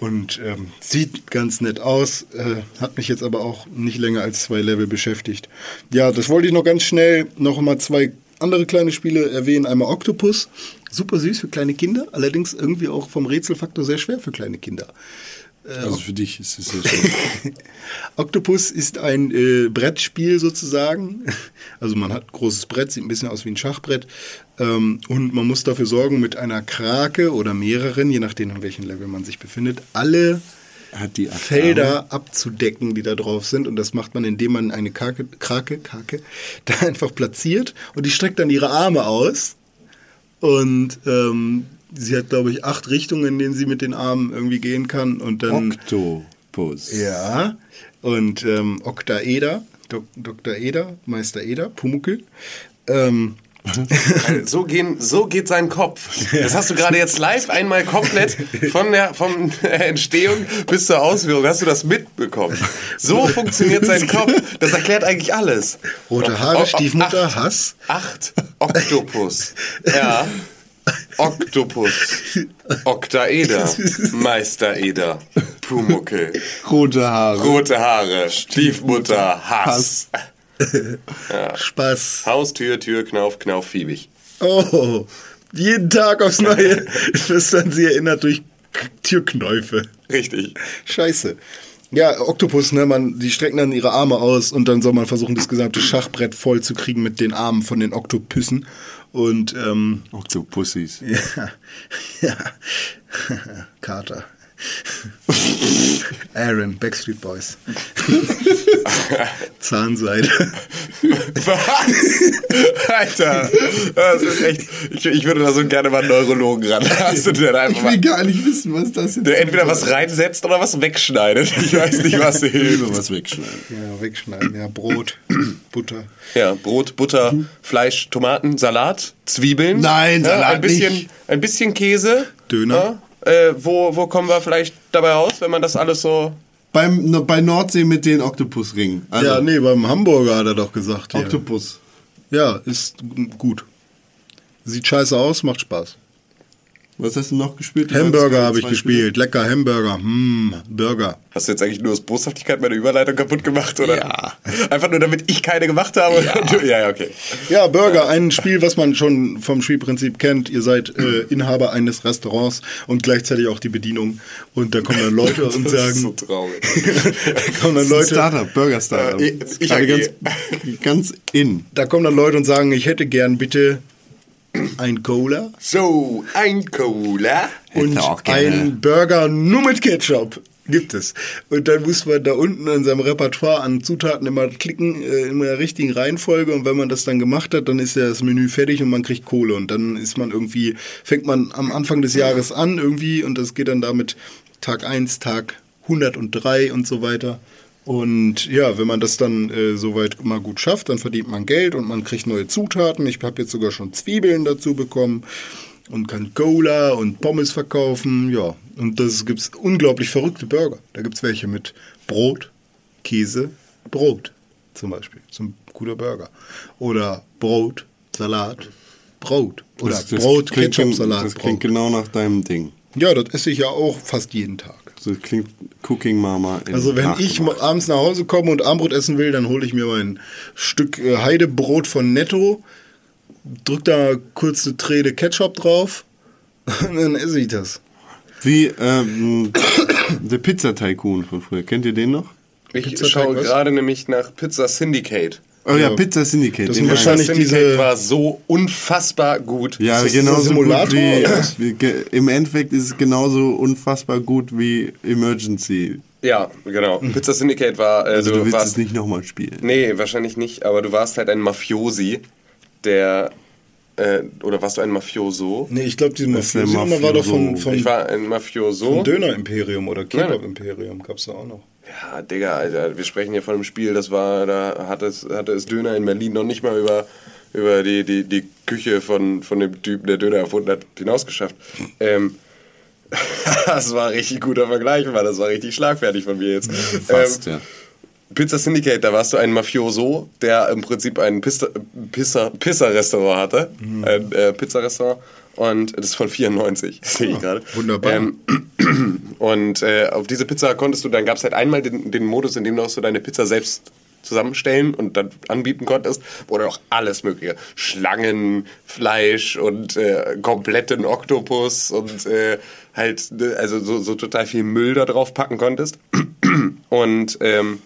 Und ähm, sieht ganz nett aus, äh, hat mich jetzt aber auch nicht länger als zwei Level beschäftigt. Ja, das wollte ich noch ganz schnell noch mal zwei andere kleine Spiele erwähnen. Einmal Octopus, super süß für kleine Kinder, allerdings irgendwie auch vom Rätselfaktor sehr schwer für kleine Kinder. Also für dich ist es ja schon. Octopus ist ein äh, Brettspiel sozusagen. Also man hat ein großes Brett, sieht ein bisschen aus wie ein Schachbrett. Ähm, und man muss dafür sorgen, mit einer Krake oder mehreren, je nachdem, in welchem Level man sich befindet, alle Felder abzudecken, die da drauf sind. Und das macht man, indem man eine Krake, Krake, Krake da einfach platziert. Und die streckt dann ihre Arme aus. Und ähm, sie hat, glaube ich, acht Richtungen, in denen sie mit den Armen irgendwie gehen kann. Und dann. Oktopus. Ja, und ähm, Oktaeder, Dok Dr. Eder, Meister Eder, Pumuckel. Ähm, So, gehen, so geht sein Kopf. Das hast du gerade jetzt live einmal komplett von der der Entstehung bis zur Ausführung. Hast du das mitbekommen? So funktioniert sein Kopf. Das erklärt eigentlich alles. rote Haare, Stiefmutter, acht. Hass. Acht Oktopus. Ja. Oktopus. Oktaeder. Meister-Eder. Pumuckel. Rote Haare. Rote Haare. Stiefmutter. Hass. Spaß. Haustür, Tür, Knauf, Knauf, Fiebig. Oh, jeden Tag aufs Neue wirst dann sie erinnert durch Türknäufe. Richtig. Scheiße. Ja, Oktopus, ne, man, die strecken dann ihre Arme aus und dann soll man versuchen, das gesamte Schachbrett voll zu kriegen mit den Armen von den Oktopüssen. Und, ähm, Oktopussis. ja, ja, Carter. Aaron, Backstreet Boys. Zahnseide. Was? Alter, das ist echt. Ich, ich würde da so gerne mal einen Neurologen ran. Hast du denn einfach Ich will mal, gar nicht wissen, was das jetzt der entweder was reinsetzt oder was wegschneidet. Ich weiß nicht, was hilft. was wegschneiden. Ja, wegschneiden. Ja, Brot, Butter. Ja, Brot, Butter, Fleisch, Tomaten, Salat, Zwiebeln. Nein, ja, Salat ein bisschen, nicht. Ein bisschen Käse. Döner. Ja, äh, wo, wo kommen wir vielleicht dabei raus, wenn man das alles so. Beim, bei Nordsee mit den Oktopusringen. Also, ja, nee, beim Hamburger hat er doch gesagt. Oktopus. Ja, ist g- gut. Sieht scheiße aus, macht Spaß. Was hast du noch gespielt? Hamburger habe ich gespielt. Lecker Hamburger. Hm, Burger. Hast du jetzt eigentlich nur aus Boshaftigkeit meine Überleitung kaputt gemacht, oder? Ja. Einfach nur, damit ich keine gemacht habe? Ja, ja, ja okay. Ja, Burger, ein Spiel, was man schon vom Spielprinzip kennt. Ihr seid äh, Inhaber eines Restaurants und gleichzeitig auch die Bedienung. Und da kommen dann Leute und Das ist so sagen, traurig. da kommen dann Leute, Startup, Burger Startup. Äh, ich AG. ganz, ganz in. da kommen dann Leute und sagen, ich hätte gern bitte ein Cola So, ein Cola. und ein Burger nur mit Ketchup. Gibt es. Und dann muss man da unten in seinem Repertoire an Zutaten immer klicken, äh, in der richtigen Reihenfolge. Und wenn man das dann gemacht hat, dann ist ja das Menü fertig und man kriegt Kohle. Und dann ist man irgendwie, fängt man am Anfang des Jahres an irgendwie und das geht dann damit Tag 1, Tag 103 und so weiter. Und ja, wenn man das dann äh, soweit mal gut schafft, dann verdient man Geld und man kriegt neue Zutaten. Ich habe jetzt sogar schon Zwiebeln dazu bekommen und kann Cola und Pommes verkaufen. Ja, und das gibt's unglaublich verrückte Burger. Da gibt's welche mit Brot, Käse, Brot zum Beispiel. So ein guter Burger. Oder Brot, Salat, Brot. Oder Das- das Brot, klingt- Ketchup-Salat. Das klingt Brot. genau nach deinem Ding. Ja, das esse ich ja auch fast jeden Tag. Das klingt Cooking Mama. Also wenn ich abends nach Hause komme und Armbrot essen will, dann hole ich mir mein Stück äh, Heidebrot von Netto, drück da kurz eine Träne Ketchup drauf und dann esse ich das. Wie ähm, der Pizza-Tycoon von früher. Kennt ihr den noch? Ich schaue gerade nämlich nach Pizza Syndicate. Oh ja, Ja. Pizza Syndicate. Das sind wahrscheinlich Pizza Syndicate diese- war so unfassbar gut. Ja, das genauso Simulator, gut wie, wie Im Endeffekt ist es genauso unfassbar gut wie Emergency. Ja, genau. Pizza Syndicate war. Äh, Also du, du willst warst, es nicht nochmal spielen. Nee, wahrscheinlich nicht, aber du warst halt ein Mafiosi, der. Äh, oder warst du ein Mafioso? Nee, ich glaube, diese Das der Mafiosi-Nummer war doch von, von, Ich war ein Mafioso. von Döner-Imperium oder Kebab-Imperium, gab es da auch noch. Ja, Digga, Alter, wir sprechen hier von einem Spiel, das war, da hatte es, hatte es Döner in Berlin noch nicht mal über, über die, die, die Küche von, von dem Typen, der Döner erfunden hat, hinausgeschafft. Ähm, das war ein richtig guter Vergleich, Mann, das war richtig schlagfertig von mir jetzt. Fast, ähm, ja. Pizza Syndicate, da warst du ein Mafioso, der im Prinzip ein Pista- Pizza- Pizza-Restaurant hatte. Ein äh, Pizzarestaurant. Und das ist von 94, sehe ich gerade. wunderbar. Ähm, und äh, auf diese Pizza konntest du, dann gab es halt einmal den, den Modus, in dem du auch so deine Pizza selbst zusammenstellen und dann anbieten konntest, oder auch alles mögliche. Schlangen, Fleisch und äh, kompletten Oktopus und äh, halt, ne, also so, so total viel Müll da drauf packen konntest. Und ähm,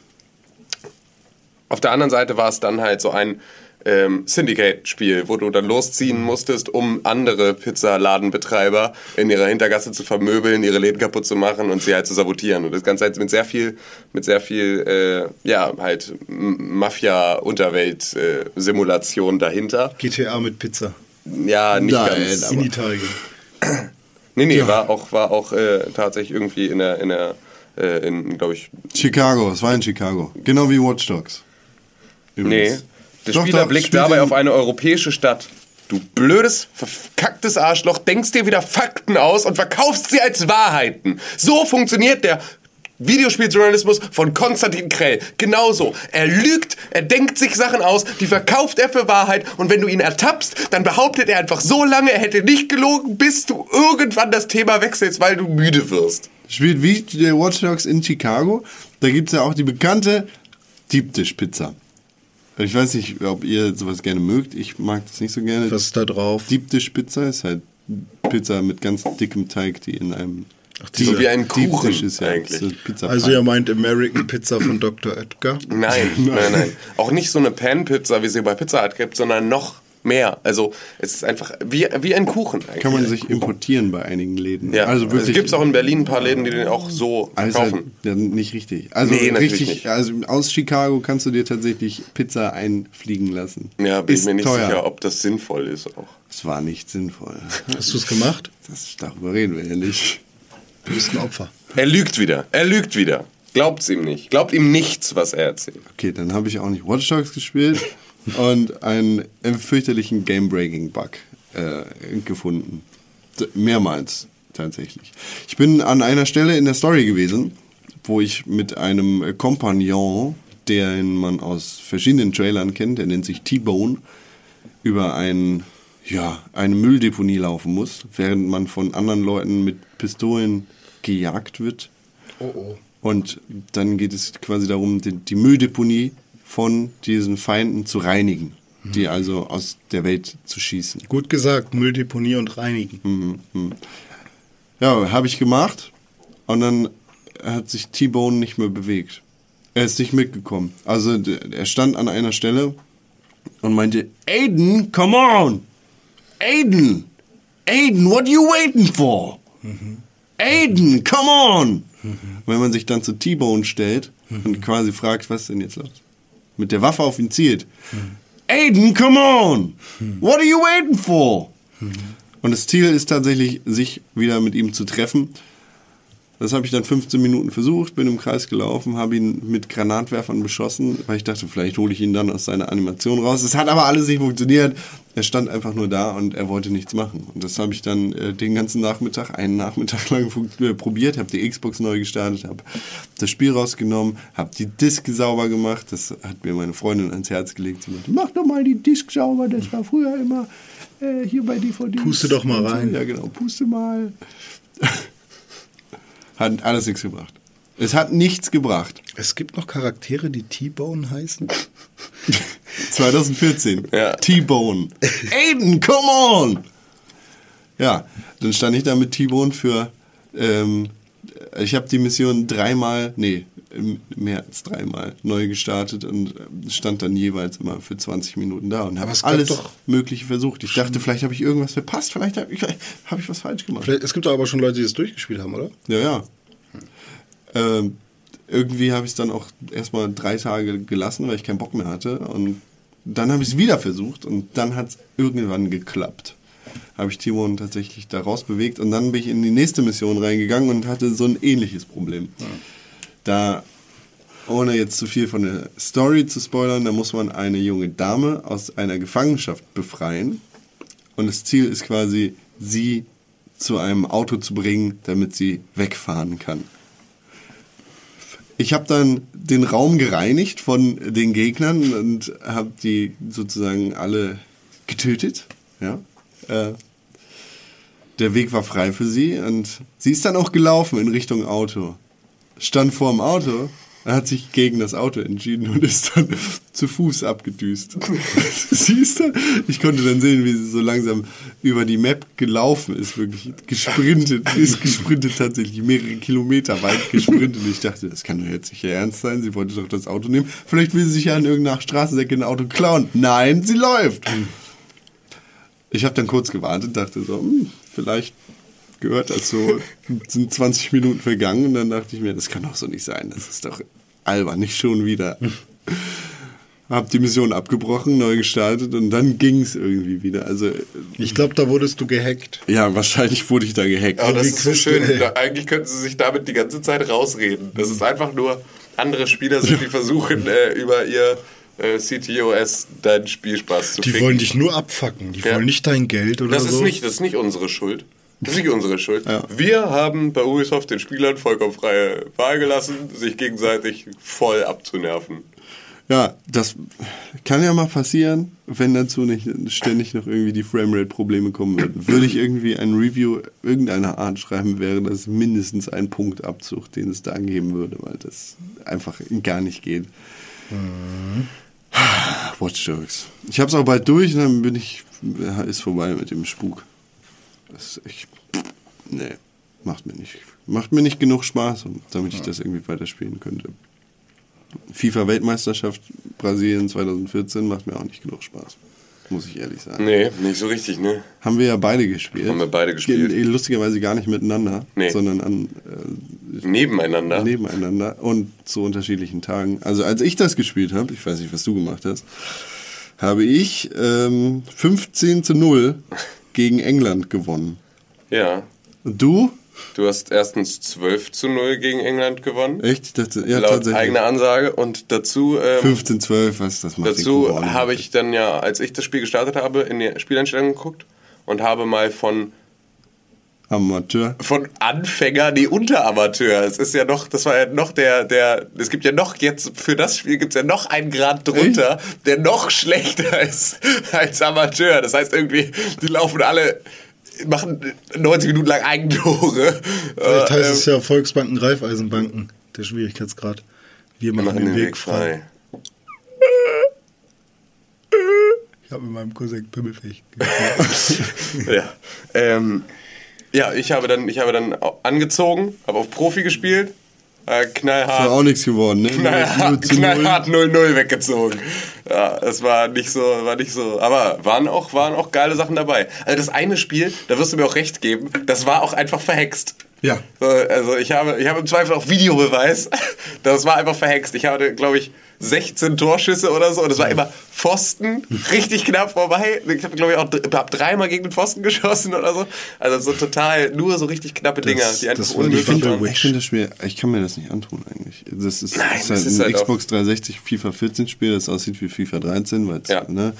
auf der anderen Seite war es dann halt so ein ähm, Syndicate-Spiel, wo du dann losziehen musstest, um andere Pizzaladenbetreiber in ihrer Hintergasse zu vermöbeln, ihre Läden kaputt zu machen und sie halt zu sabotieren. Und das Ganze halt mit sehr viel, mit sehr viel, äh, ja, halt Mafia-Unterwelt-Simulation dahinter. GTA mit Pizza. Ja, nicht Nein, ganz. aber- In Italien. Nee, nee, war auch, war auch äh, tatsächlich irgendwie in der, in der, äh, in, glaube ich, Chicago, es war in Chicago. Genau wie Watch Dogs. Nee. Der Doch, Spieler doch, blickt spielt dabei auf eine europäische Stadt. Du blödes, verkacktes Arschloch, denkst dir wieder Fakten aus und verkaufst sie als Wahrheiten. So funktioniert der Videospieljournalismus von Konstantin Krell. Genauso. Er lügt, er denkt sich Sachen aus, die verkauft er für Wahrheit und wenn du ihn ertappst, dann behauptet er einfach so lange, er hätte nicht gelogen, bis du irgendwann das Thema wechselst, weil du müde wirst. Spielt wie Watch Dogs in Chicago. Da gibt es ja auch die bekannte Deep Dish Pizza. Ich weiß nicht, ob ihr sowas gerne mögt. Ich mag das nicht so gerne. Was ist da drauf? Deep Dish Pizza ist halt Pizza mit ganz dickem Teig, die in einem. diese- So wie ein Kuchen ist ja eigentlich. Pizza Also ihr meint American Pizza von Dr. Edgar? Nein, nein, nein. Auch nicht so eine Pan-Pizza, wie sie bei Pizza Hut gibt, sondern noch mehr. Also es ist einfach wie, wie ein Kuchen eigentlich. Kann man sich importieren bei einigen Läden. ja, also wirklich. es gibt auch in Berlin ein paar Läden, die den auch so Also halt, verkaufen. ja, nicht richtig. Also Nee, natürlich richtig, nicht. also aus Chicago kannst du dir tatsächlich Pizza einfliegen lassen. Ja, bin ist ich mir nicht teuer. sicher, ob das sinnvoll ist auch. Es war nicht sinnvoll. Hast du es gemacht? Das, darüber reden wir ja nicht. Du bist ein Opfer. Er lügt wieder. Er lügt wieder. Glaubt's ihm nicht. Glaubt ihm nichts, was er erzählt. Okay, dann habe ich auch nicht Watch Dogs gespielt und einen fürchterlichen Game-Breaking-Bug äh, gefunden. Mehrmals tatsächlich. Ich bin an einer Stelle in der Story gewesen, wo ich mit einem Kompagnon, den man aus verschiedenen Trailern kennt, der nennt sich T-Bone, über ein, ja, eine Mülldeponie laufen muss, während man von anderen Leuten mit Pistolen gejagt wird. Oh oh. Und dann geht es quasi darum, die, die Mülldeponie von diesen Feinden zu reinigen, die also aus der Welt zu schießen. Gut gesagt, Mülldeponie und reinigen. Ja, habe ich gemacht und dann hat sich T-Bone nicht mehr bewegt. Er ist nicht mitgekommen. Also er stand an einer Stelle und meinte, Aiden, come on! Aiden! Aiden, what are you waiting for? Aiden, come on! Wenn man sich dann zu T-Bone stellt und quasi fragt, was denn jetzt los? Mit der Waffe auf ihn zielt. Aiden, come on! What are you waiting for? Und das Ziel ist tatsächlich, sich wieder mit ihm zu treffen. Das habe ich dann 15 Minuten versucht, bin im Kreis gelaufen, habe ihn mit Granatwerfern beschossen, weil ich dachte, vielleicht hole ich ihn dann aus seiner Animation raus. Es hat aber alles nicht funktioniert. Er stand einfach nur da und er wollte nichts machen. Und das habe ich dann äh, den ganzen Nachmittag, einen Nachmittag lang äh, probiert, habe die Xbox neu gestartet, habe das Spiel rausgenommen, habe die Disk sauber gemacht. Das hat mir meine Freundin ans Herz gelegt. Sie meinte, mach doch mal die Disk sauber, das war früher immer äh, hier bei DVD. Puste doch mal rein. Ja, genau, puste mal. hat alles nichts gebracht. Es hat nichts gebracht. Es gibt noch Charaktere, die T-Bone heißen. 2014. Ja. T-Bone. Aiden, come on! Ja, dann stand ich da mit T-Bone für. Ähm, ich habe die Mission dreimal, nee, mehr als dreimal neu gestartet und stand dann jeweils immer für 20 Minuten da und habe es alles Mögliche versucht. Ich dachte, vielleicht habe ich irgendwas verpasst, vielleicht habe ich, hab ich was falsch gemacht. Vielleicht, es gibt aber schon Leute, die das durchgespielt haben, oder? Ja, ja. Ähm, irgendwie habe ich es dann auch erstmal drei Tage gelassen, weil ich keinen Bock mehr hatte. Und dann habe ich es wieder versucht und dann hat es irgendwann geklappt. Habe ich Timon tatsächlich da rausbewegt und dann bin ich in die nächste Mission reingegangen und hatte so ein ähnliches Problem. Da, ohne jetzt zu viel von der Story zu spoilern, da muss man eine junge Dame aus einer Gefangenschaft befreien. Und das Ziel ist quasi, sie zu einem Auto zu bringen, damit sie wegfahren kann. Ich habe dann den Raum gereinigt von den Gegnern und habe die sozusagen alle getötet. Ja. Äh, der Weg war frei für sie und sie ist dann auch gelaufen in Richtung Auto. Stand vor dem Auto, er hat sich gegen das Auto entschieden und ist dann zu Fuß abgedüst. sie ist dann, ich konnte dann sehen, wie sie so langsam über die Map gelaufen ist, wirklich gesprintet, ist gesprintet tatsächlich, mehrere Kilometer weit gesprintet. Und ich dachte, das kann doch jetzt nicht ernst sein, sie wollte doch das Auto nehmen. Vielleicht will sie sich ja an irgendeiner Straßenecke ein Auto klauen. Nein, sie läuft. Ich habe dann kurz gewartet, dachte so, hm, vielleicht gehört das so. Sind 20 Minuten vergangen und dann dachte ich mir, das kann doch so nicht sein. Das ist doch albern, nicht schon wieder. Hab die Mission abgebrochen, neu gestartet und dann ging es irgendwie wieder. Also Ich glaube, da wurdest du gehackt. ja, wahrscheinlich wurde ich da gehackt. Aber das ist so schön. eigentlich könnten sie sich damit die ganze Zeit rausreden. Das ist einfach nur andere Spieler sind, die versuchen, äh, über ihr äh, CTOS deinen Spielspaß zu Die ficken. wollen dich nur abfacken. Die Ja. wollen nicht dein Geld oder Das so. ist nicht, das ist nicht unsere Schuld. Das ist nicht unsere Schuld. Wir haben bei Ubisoft den Spielern vollkommen freie Wahl gelassen, sich gegenseitig voll abzunerven. Ja, das kann ja mal passieren, wenn dazu nicht ständig noch irgendwie die Framerate-Probleme kommen würden. Würde ich irgendwie ein Review irgendeiner Art schreiben, wäre das mindestens ein Punktabzug, den es da geben würde, weil das einfach gar nicht geht. Watch Dogs. Ich habe es auch bald durch und dann bin ich, ja, ist vorbei mit dem Spuk. Das ist echt, nee, macht mir nicht, macht mir nicht genug Spaß, damit ich das irgendwie weiterspielen könnte. FIFA-Weltmeisterschaft Brasilien 2014 macht mir auch nicht genug Spaß. Muss ich ehrlich sagen. Nee, nicht so richtig, ne? Haben wir ja beide gespielt. Haben wir beide gespielt. Ge- Lustigerweise gar nicht miteinander, Nee. sondern an, äh, Nebeneinander. nebeneinander und zu unterschiedlichen Tagen. Also als ich das gespielt habe, ich weiß nicht, was du gemacht hast, habe ich ähm, 15 zu 0 gegen England gewonnen. Ja. Und du? Du hast erstens 12 zu 0 gegen England gewonnen. Echt? Ich dachte, ja, laut tatsächlich. eigener Ansage. Und dazu, ähm, 15, 12, was das macht. dazu habe ich dann ja, als ich das Spiel gestartet habe, in die Spieleinstellungen geguckt und habe mal von Amateur. von Anfänger, nee, Unteramateur. Es ist ja noch, das war ja noch der, der, es gibt ja noch jetzt, für das Spiel gibt es ja noch einen Grad drunter, der noch schlechter ist als Amateur. Das heißt irgendwie, die laufen alle, machen 90 Minuten lang Eigentore. Vielleicht Äh, heißt es ja Volksbanken, Raiffeisenbanken, der Schwierigkeitsgrad. Wir machen, machen den Weg frei. Ich habe mit meinem Cousin Pimmelfech. ja. Ähm, ja, ich habe dann, ich habe dann angezogen, habe auf Profi gespielt, äh, Ist knallhart. ja auch nichts geworden, ne? knallhart, 0 zu 0. knallhart 0-0 weggezogen. Ja, es war nicht so, war nicht so. Aber waren auch, waren auch geile Sachen dabei. Also das eine Spiel, da wirst du mir auch recht geben, das war auch einfach verhext. Ja. So, Also ich habe, ich habe im Zweifel auch Videobeweis. Das war einfach verhext. Ich hatte, glaube ich, 16 Torschüsse oder so. Und das war immer Pfosten, richtig knapp vorbei. Ich habe, glaube ich, auch hab dreimal gegen den Pfosten geschossen oder so. Also so total, nur so richtig knappe Dinger, die einfach das war die unmöglich. Witch. Ich finde das Spiel, ich kann mir das nicht antun eigentlich. Das ist, Nein, ist das halt ist ein halt Xbox 360 FIFA 14 Spiel, das aussieht wie FIFA 13, weil Ja. ne?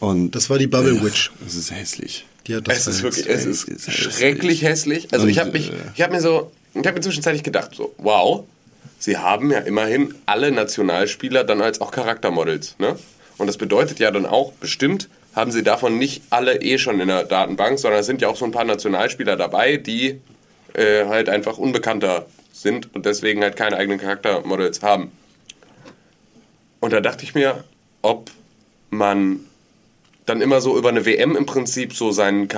Und Das war die Bubble Witch. es ist hässlich. Die hat das Es ist verhext. wirklich, es ist ist hässlich. schrecklich hässlich. Also Und, ich habe mich, äh, ich habe mir so, ich habe mir zwischenzeitlich gedacht, so, wow, sie haben ja immerhin alle Nationalspieler dann als auch Charaktermodels, ne? Und das bedeutet ja dann auch, bestimmt haben sie davon nicht alle eh schon in der Datenbank, sondern es sind ja auch so ein paar Nationalspieler dabei, die äh, halt einfach unbekannter sind und deswegen halt keine eigenen Charaktermodels haben. Und da dachte ich mir, ob man dann immer so über eine WM im Prinzip so seinen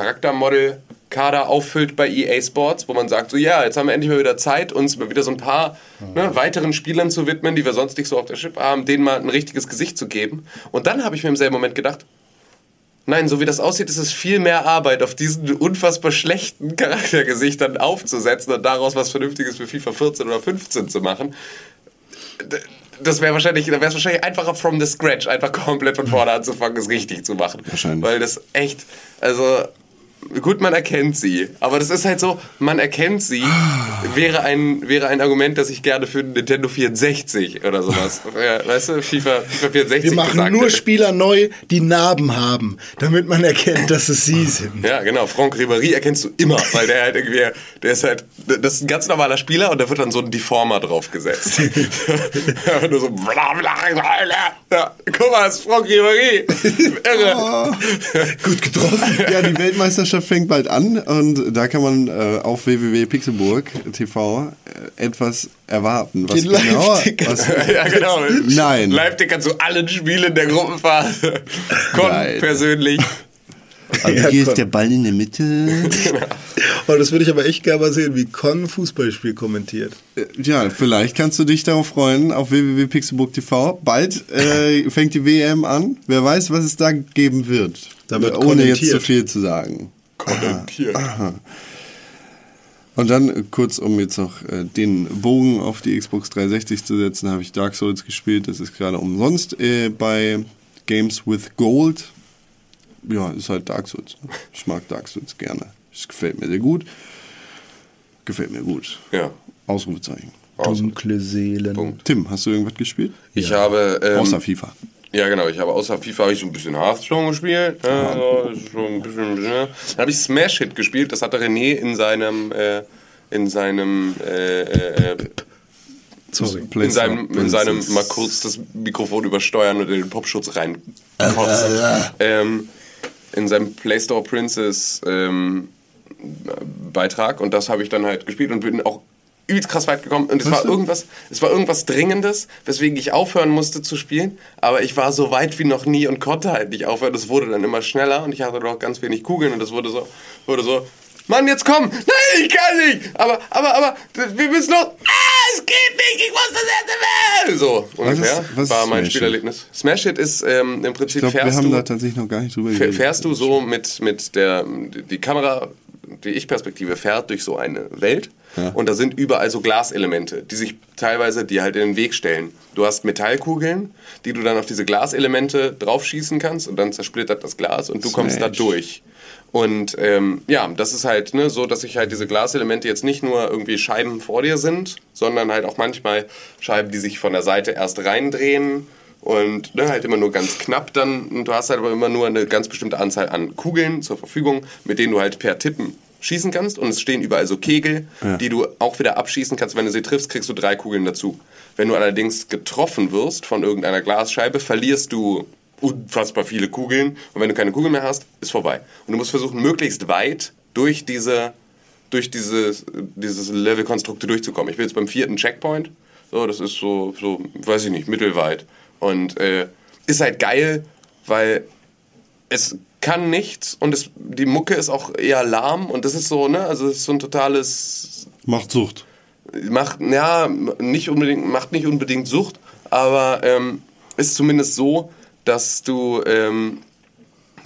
Charaktermodel-Kader auffüllt bei EA Sports, wo man sagt, so ja, jetzt haben wir endlich mal wieder Zeit, uns mal wieder so ein paar ne, weiteren Spielern zu widmen, die wir sonst nicht so auf der Chip haben, denen mal ein richtiges Gesicht zu geben. Und dann habe ich mir im selben Moment gedacht, Nein, so wie das aussieht, ist es viel mehr Arbeit, auf diesen unfassbar schlechten Charaktergesichtern aufzusetzen und daraus was Vernünftiges für FIFA 14 oder 15 zu machen. Das wäre wahrscheinlich, da wäre es wahrscheinlich einfacher from the scratch, einfach komplett von vorne anzufangen, es richtig zu machen. Wahrscheinlich. Weil das echt, also gut, man erkennt sie, aber das ist halt so, man erkennt sie, wäre ein, wäre ein Argument, das ich gerne für Nintendo 64 oder sowas, ja, weißt du, FIFA, FIFA 64 Wir machen nur hätte. Spieler neu, die Narben haben, damit man erkennt, dass es sie sind. Ja, genau. Franck Ribéry erkennst du immer, weil der halt irgendwie, der ist halt, das ist ein ganz normaler Spieler und da wird dann so ein Deformer draufgesetzt. Nur so bla bla bla bla. Ja, guck mal, das ist Franck Ribéry. Irre. Gut getroffen. Ja, die Weltmeisterschaft fängt bald an und da kann man äh, auf www.pixelburg TV äh, etwas erwarten. Was Den genau, was, Ja, genau. Nein. Live-Ticker zu allen Spielen der Gruppenphase. Con Nein. persönlich. also Ja, hier komm. ist der Ball in der Mitte. Oh, das würde ich aber echt gerne mal sehen, wie Con Fußballspiel kommentiert. Äh, Ja, vielleicht kannst du dich darauf freuen auf www.pixelburg TV. Bald äh, fängt die WM an. Wer weiß, was es da geben wird. Da wird Ohne jetzt zu viel zu sagen. Kommentiert. Und dann kurz, um jetzt noch äh, den Bogen auf die Xbox 360 zu setzen, habe ich Dark Souls gespielt. Das ist gerade umsonst äh, bei Games with Gold. Ja, ist halt Dark Souls. ne? Ich mag Dark Souls gerne. Es gefällt mir sehr gut. Gefällt mir gut. Ja. Ausrufezeichen. Dunkle Seelen. Punkt. Tim, hast du irgendwas gespielt? Ich habe. Ähm, Außer FIFA. Ja, genau. Ich habe außer FIFA habe ich so ein bisschen Hearthstone gespielt. Ja, so, das ist schon ein bisschen, ein bisschen. Dann habe ich Smash Hit gespielt. Das hatte René in seinem äh, in seinem äh, äh, Sorry. in seinem, in seinem mal kurz das Mikrofon übersteuern und in den Popschutz rein ähm, in seinem Play Store Princess ähm, Beitrag und das habe ich dann halt gespielt und bin auch übelst krass weit gekommen und es war irgendwas es war irgendwas dringendes weswegen ich aufhören musste zu spielen aber ich war so weit wie noch nie und konnte halt nicht aufhören es wurde dann immer schneller und ich hatte noch ganz wenig Kugeln und es wurde so wurde so Mann, jetzt komm! Nein, ich kann nicht! Aber, aber, aber, wir müssen noch. Ah, es geht nicht! Ich muss das erste Mal! So, ungefähr. ist- was ist war mein Smash? Spielerlebnis. Smash Hit ist ähm, im Prinzip Ich glaube, wir fährst haben du, da tatsächlich noch gar nicht drüber geredet. fährst du so mit, mit der, die Kamera, die Ich-Perspektive fährt durch so eine Welt Ja. und da sind überall so Glaselemente, die sich teilweise dir halt in den Weg stellen. Du hast Metallkugeln, die du dann auf diese Glaselemente draufschießen kannst und dann zersplittert das Glas und du kommst da durch. Und ähm, ja, das ist halt ne, so, dass sich halt diese Glaselemente jetzt nicht nur irgendwie Scheiben vor dir sind, sondern halt auch manchmal Scheiben, die sich von der Seite erst reindrehen und ne, halt immer nur ganz knapp dann. Und du hast halt aber immer nur eine ganz bestimmte Anzahl an Kugeln zur Verfügung, mit denen du halt per Tippen schießen kannst. Und es stehen überall so Kegel, die du auch wieder abschießen kannst. Wenn du sie triffst, kriegst du drei Kugeln dazu. Wenn du allerdings getroffen wirst von irgendeiner Glasscheibe, verlierst du unfassbar viele Kugeln. Und wenn du keine Kugeln mehr hast, ist vorbei. Und du musst versuchen, möglichst weit durch diese durch dieses, dieses Levelkonstrukte durchzukommen. Ich bin jetzt beim vierten Checkpoint. So, das ist so, so weiß ich nicht, mittelweit. Und äh, ist halt geil, weil es kann nichts und es, die Mucke ist auch eher lahm und das ist so, ne, also es ist so ein totales Macht Sucht. macht ja nicht unbedingt macht nicht unbedingt Sucht, aber ähm, ist zumindest so, dass du ähm,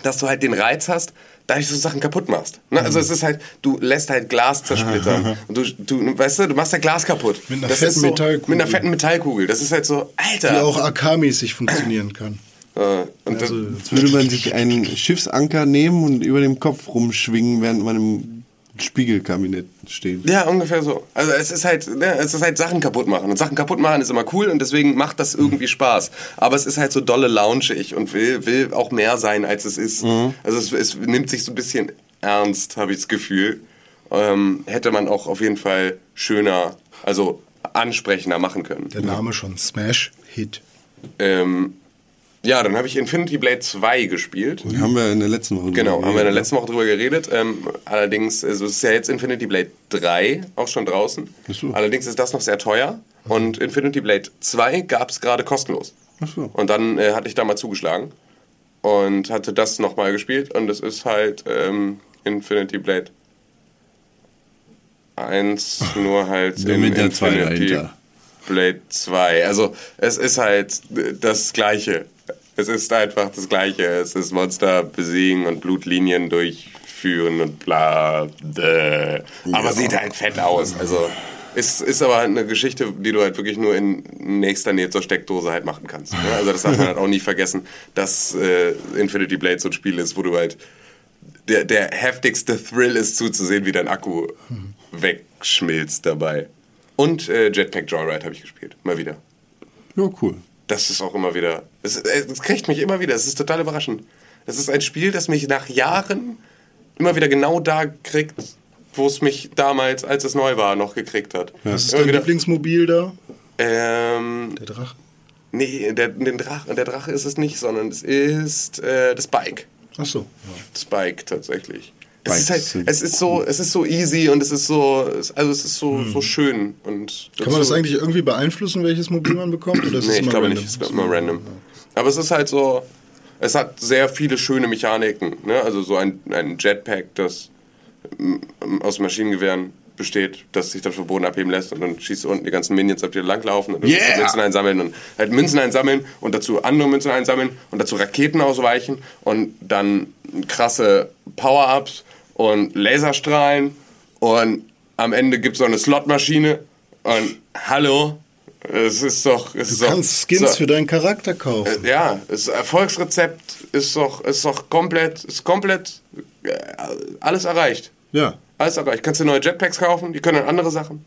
dass du halt den Reiz hast, dadurch dass du Sachen kaputt machst. Ne? Also es ist halt, du lässt halt Glas zersplittern. Und du, du, weißt du, du machst halt Glas kaputt. Mit einer Das fetten so, Metallkugel. Mit einer fetten Metallkugel. Das ist halt so, Alter. Die auch AK-mäßig funktionieren kann. Äh, und Also, Jetzt würde man sich einen Schiffsanker nehmen und über dem Kopf rumschwingen, während man im Spiegelkabinett steht. Ja, ungefähr so. Also es ist halt, ne, es ist halt Sachen kaputt machen. Und Sachen kaputt machen ist immer cool und deswegen macht das irgendwie Spaß. Aber es ist halt so dolle launchig und will, will auch mehr sein, als es ist. Also es, es nimmt sich so ein bisschen ernst, habe ich das Gefühl. Ähm, hätte man auch auf jeden Fall schöner, also ansprechender machen können. Der Name schon Smash Hit. Ähm, Ja, dann habe ich Infinity Blade 2 gespielt. Haben wir in der letzten Woche Genau, haben wir in der letzten Woche drüber geredet. Ähm, allerdings, also es ist ja jetzt Infinity Blade 3 auch schon draußen. So. Allerdings ist das noch sehr teuer. Und Infinity Blade 2 gab es gerade kostenlos. Ach so. Und dann äh, hatte ich da mal zugeschlagen und hatte das nochmal gespielt. Und es ist halt ähm, Infinity Blade 1, nur halt Nur in mit der 2 Infinity dahinter. Blade 2. Also es ist halt das Gleiche. Es ist einfach das Gleiche. Es ist Monster besiegen und Blutlinien durchführen und bla. Bläh. Aber sieht halt fett aus. Also ist, ist aber halt eine Geschichte, die du halt wirklich nur in nächster Nähe zur Steckdose halt machen kannst. Ne? Also das darf man halt auch nie vergessen, dass äh, Infinity Blade so ein Spiel ist, wo du halt der, der heftigste Thrill ist zuzusehen, wie dein Akku wegschmilzt dabei. Und äh, Jetpack Joyride habe ich gespielt. Mal wieder. Ja, cool. Das ist auch immer wieder. Es, äh, es kriegt mich immer wieder. Es ist total überraschend. Es ist ein Spiel, das mich nach Jahren immer wieder genau da kriegt, wo es mich damals, als es neu war, noch gekriegt hat. Was ist Immer dein wieder, Lieblingsmobil da? ähm, Der Drache. nee, der, den Drache, der Drache ist es nicht, sondern es ist äh, das Bike. Ach so. Das Bike tatsächlich. Es ist, halt, es ist so, es ist so easy und es ist so, es- also es ist so, so schön und Hm. Kann man das so- eigentlich irgendwie beeinflussen, welches Mobil man bekommt? Oder ist Nee, ich glaube random? nicht. Es ist immer random. Aber es ist halt so, es hat sehr viele schöne Mechaniken. Ne? Also so ein, ein Jetpack, das mm, aus Maschinengewehren besteht, das sich dann vom Boden abheben lässt und dann schießt du unten die ganzen Minions, auf die da langlaufen und dann Yeah! Münzen einsammeln und halt Münzen einsammeln und dazu andere Münzen einsammeln und dazu Raketen ausweichen und dann krasse Power-Ups und Laserstrahlen und am Ende gibt es so eine Slotmaschine und hallo, es ist doch... Es ist Du doch, kannst Skins so- für deinen Charakter kaufen. ja, das Erfolgsrezept ist doch, ist doch komplett, ist komplett äh, alles erreicht. Ja. Alles erreicht. Kannst du neue Jetpacks kaufen, die können dann andere Sachen.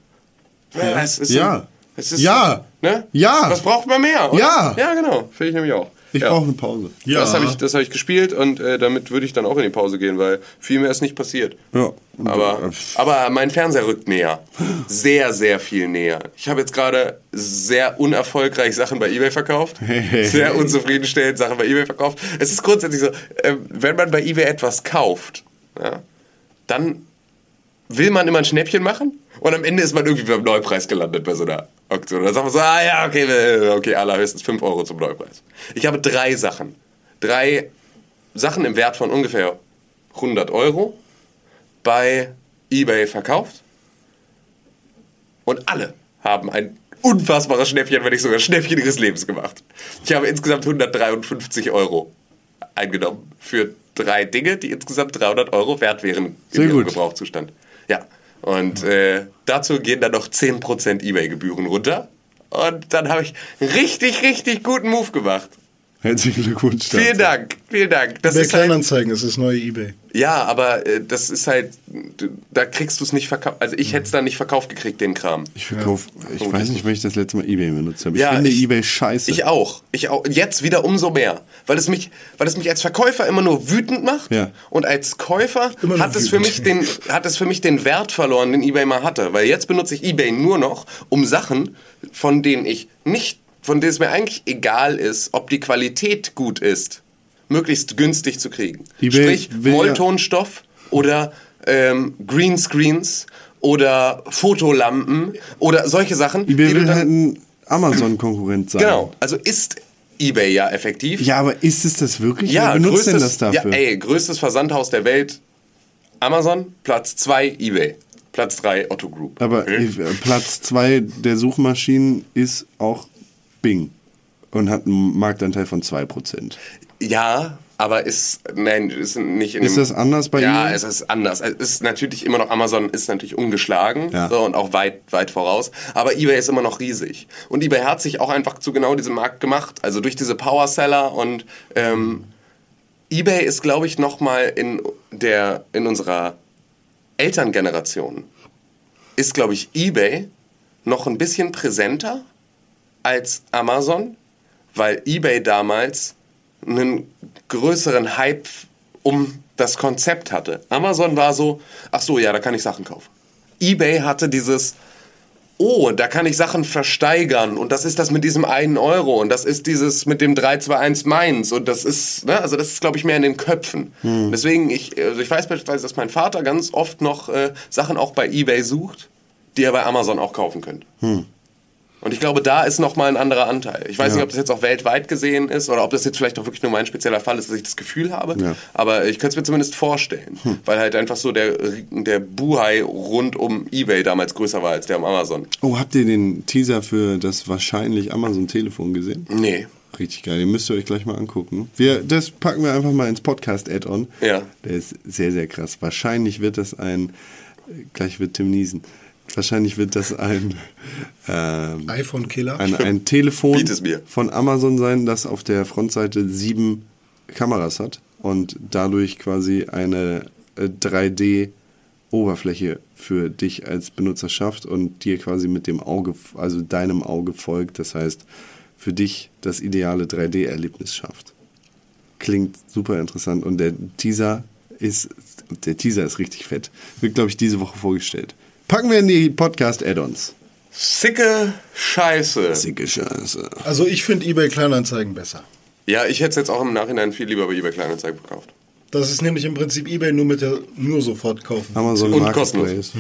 Ja. Es ist Ja. Es ist Ja. Ne? Ja. Was braucht man mehr? Oder? Ja. Ja, genau. Finde ich nämlich auch. Ich ja. brauche eine Pause. Ja. Das habe ich, das hab ich gespielt und äh, damit würde ich dann auch in die Pause gehen, weil viel mehr ist nicht passiert. Ja. Aber, aber mein Fernseher rückt näher. Sehr, sehr viel näher. Ich habe jetzt gerade sehr unerfolgreich Sachen bei eBay verkauft. Sehr unzufriedenstellend Sachen bei eBay verkauft. Es ist grundsätzlich so, äh, wenn man bei eBay etwas kauft, ja, dann will man immer ein Schnäppchen machen und am Ende ist man irgendwie beim Neupreis gelandet bei so einer Auktion. Dann sagt man so, ah ja, okay, okay, allerhöchstens 5 Euro zum Neupreis. Ich habe drei Sachen. Drei Sachen im Wert von ungefähr 100 Euro bei eBay verkauft und alle haben ein unfassbares Schnäppchen, wenn nicht sogar Schnäppchen ihres Lebens gemacht. Ich habe insgesamt 153 Euro eingenommen für drei Dinge, die insgesamt 300 Euro wert wären Sehr gut. Gebrauchszustand. Ja, und äh, dazu gehen dann noch 10% eBay-Gebühren runter. Und dann habe ich richtig, richtig guten Move gemacht. Herzlichen Glückwunsch. dazu. Vielen Dank, vielen Dank. Das ist halt, Kleinanzeigen ist das neue Ebay. ja, aber äh, das ist halt, da kriegst du es nicht verkauft. Also ich hätte es dann nicht verkauft gekriegt, den Kram. Ich verkaufe, ich Oh, weiß nicht, wann ich das letzte Mal Ebay benutzt habe. Ich Ja, finde ich- Ebay scheiße. Ich auch. Ich auch. Jetzt wieder umso mehr. Weil es mich, weil es mich als Verkäufer immer nur wütend macht. Ja. Und als Käufer hat es, für mich den, hat es für mich den Wert verloren, den eBay mal hatte. Weil jetzt benutze ich eBay nur noch, um Sachen, von denen ich nicht, von denen es mir eigentlich egal ist, ob die Qualität gut ist, möglichst günstig zu kriegen. eBay Sprich, will ja- Wolltonstoff oder ähm, Greenscreens oder Fotolampen oder solche Sachen. Ebay die will halt ein Amazon-Konkurrent sein. Genau, also ist eBay ja effektiv. Ja, aber ist es das wirklich? Ja, Wer benutzt größtes, denn das dafür? Ja, ey, größtes Versandhaus der Welt, Amazon, Platz 2 eBay, Platz 3 Otto Group. Aber Hm? Platz zwei der Suchmaschinen ist auch Bing und hat einen Marktanteil von 2%. Ja, aber ist, nein, ist nicht in Ist das anders bei Ja, eBay? es ist anders. Es ist natürlich immer noch, Amazon ist natürlich ungeschlagen Ja. so, und auch weit, weit voraus. Aber eBay ist immer noch riesig. Und eBay hat sich auch einfach zu genau diesem Markt gemacht. Also durch diese Power-Seller und ähm, eBay ist, glaube ich, nochmal in, der, in unserer Elterngeneration ist, glaube ich, eBay noch ein bisschen präsenter als Amazon, weil eBay damals einen größeren Hype um das Konzept hatte. Amazon war so, ach so, ja, da kann ich Sachen kaufen. eBay hatte dieses, oh, da kann ich Sachen versteigern und das ist das mit diesem einen Euro und das ist dieses mit dem 321 Mainz und das ist, ne, also das ist, glaube ich, mehr in den Köpfen. Deswegen, ich, also ich weiß beispielsweise, dass mein Vater ganz oft noch äh, Sachen auch bei Ebay sucht, die er bei Amazon auch kaufen könnte. Und ich glaube, da ist nochmal ein anderer Anteil. Ich weiß nicht, ob das jetzt auch weltweit gesehen ist oder ob das jetzt vielleicht auch wirklich nur mein spezieller Fall ist, dass ich das Gefühl habe. Ja. Aber ich könnte es mir zumindest vorstellen, weil halt einfach so der, der Buhai rund um Ebay damals größer war als der um Amazon. Oh, habt ihr den Teaser für das wahrscheinlich Amazon-Telefon gesehen? Nee. Richtig geil, den müsst ihr euch gleich mal angucken. Wir, das packen wir einfach mal ins Podcast-Add-on. Ja. Der ist sehr, sehr krass. Wahrscheinlich wird das ein, gleich wird Tim niesen, wahrscheinlich wird das ein, ähm, iPhone-Killer. ein, ein Telefon von Amazon sein, das auf der Frontseite sieben Kameras hat und dadurch quasi eine äh, 3D-Oberfläche für dich als Benutzer schafft und dir quasi mit dem Auge, also deinem Auge folgt. Das heißt, für dich das ideale 3D-Erlebnis schafft. Klingt super interessant und der Teaser ist, der Teaser ist richtig fett. Wird, glaube ich, diese Woche vorgestellt. Packen wir in die Podcast-Add-ons. Sicke Scheiße. Sicke Scheiße. Also ich finde eBay Kleinanzeigen besser. Ja, ich hätte es jetzt auch im Nachhinein viel lieber bei eBay Kleinanzeigen gekauft. Das ist nämlich im Prinzip eBay nur mit der nur sofort kaufen. Amazon Und Marketplace.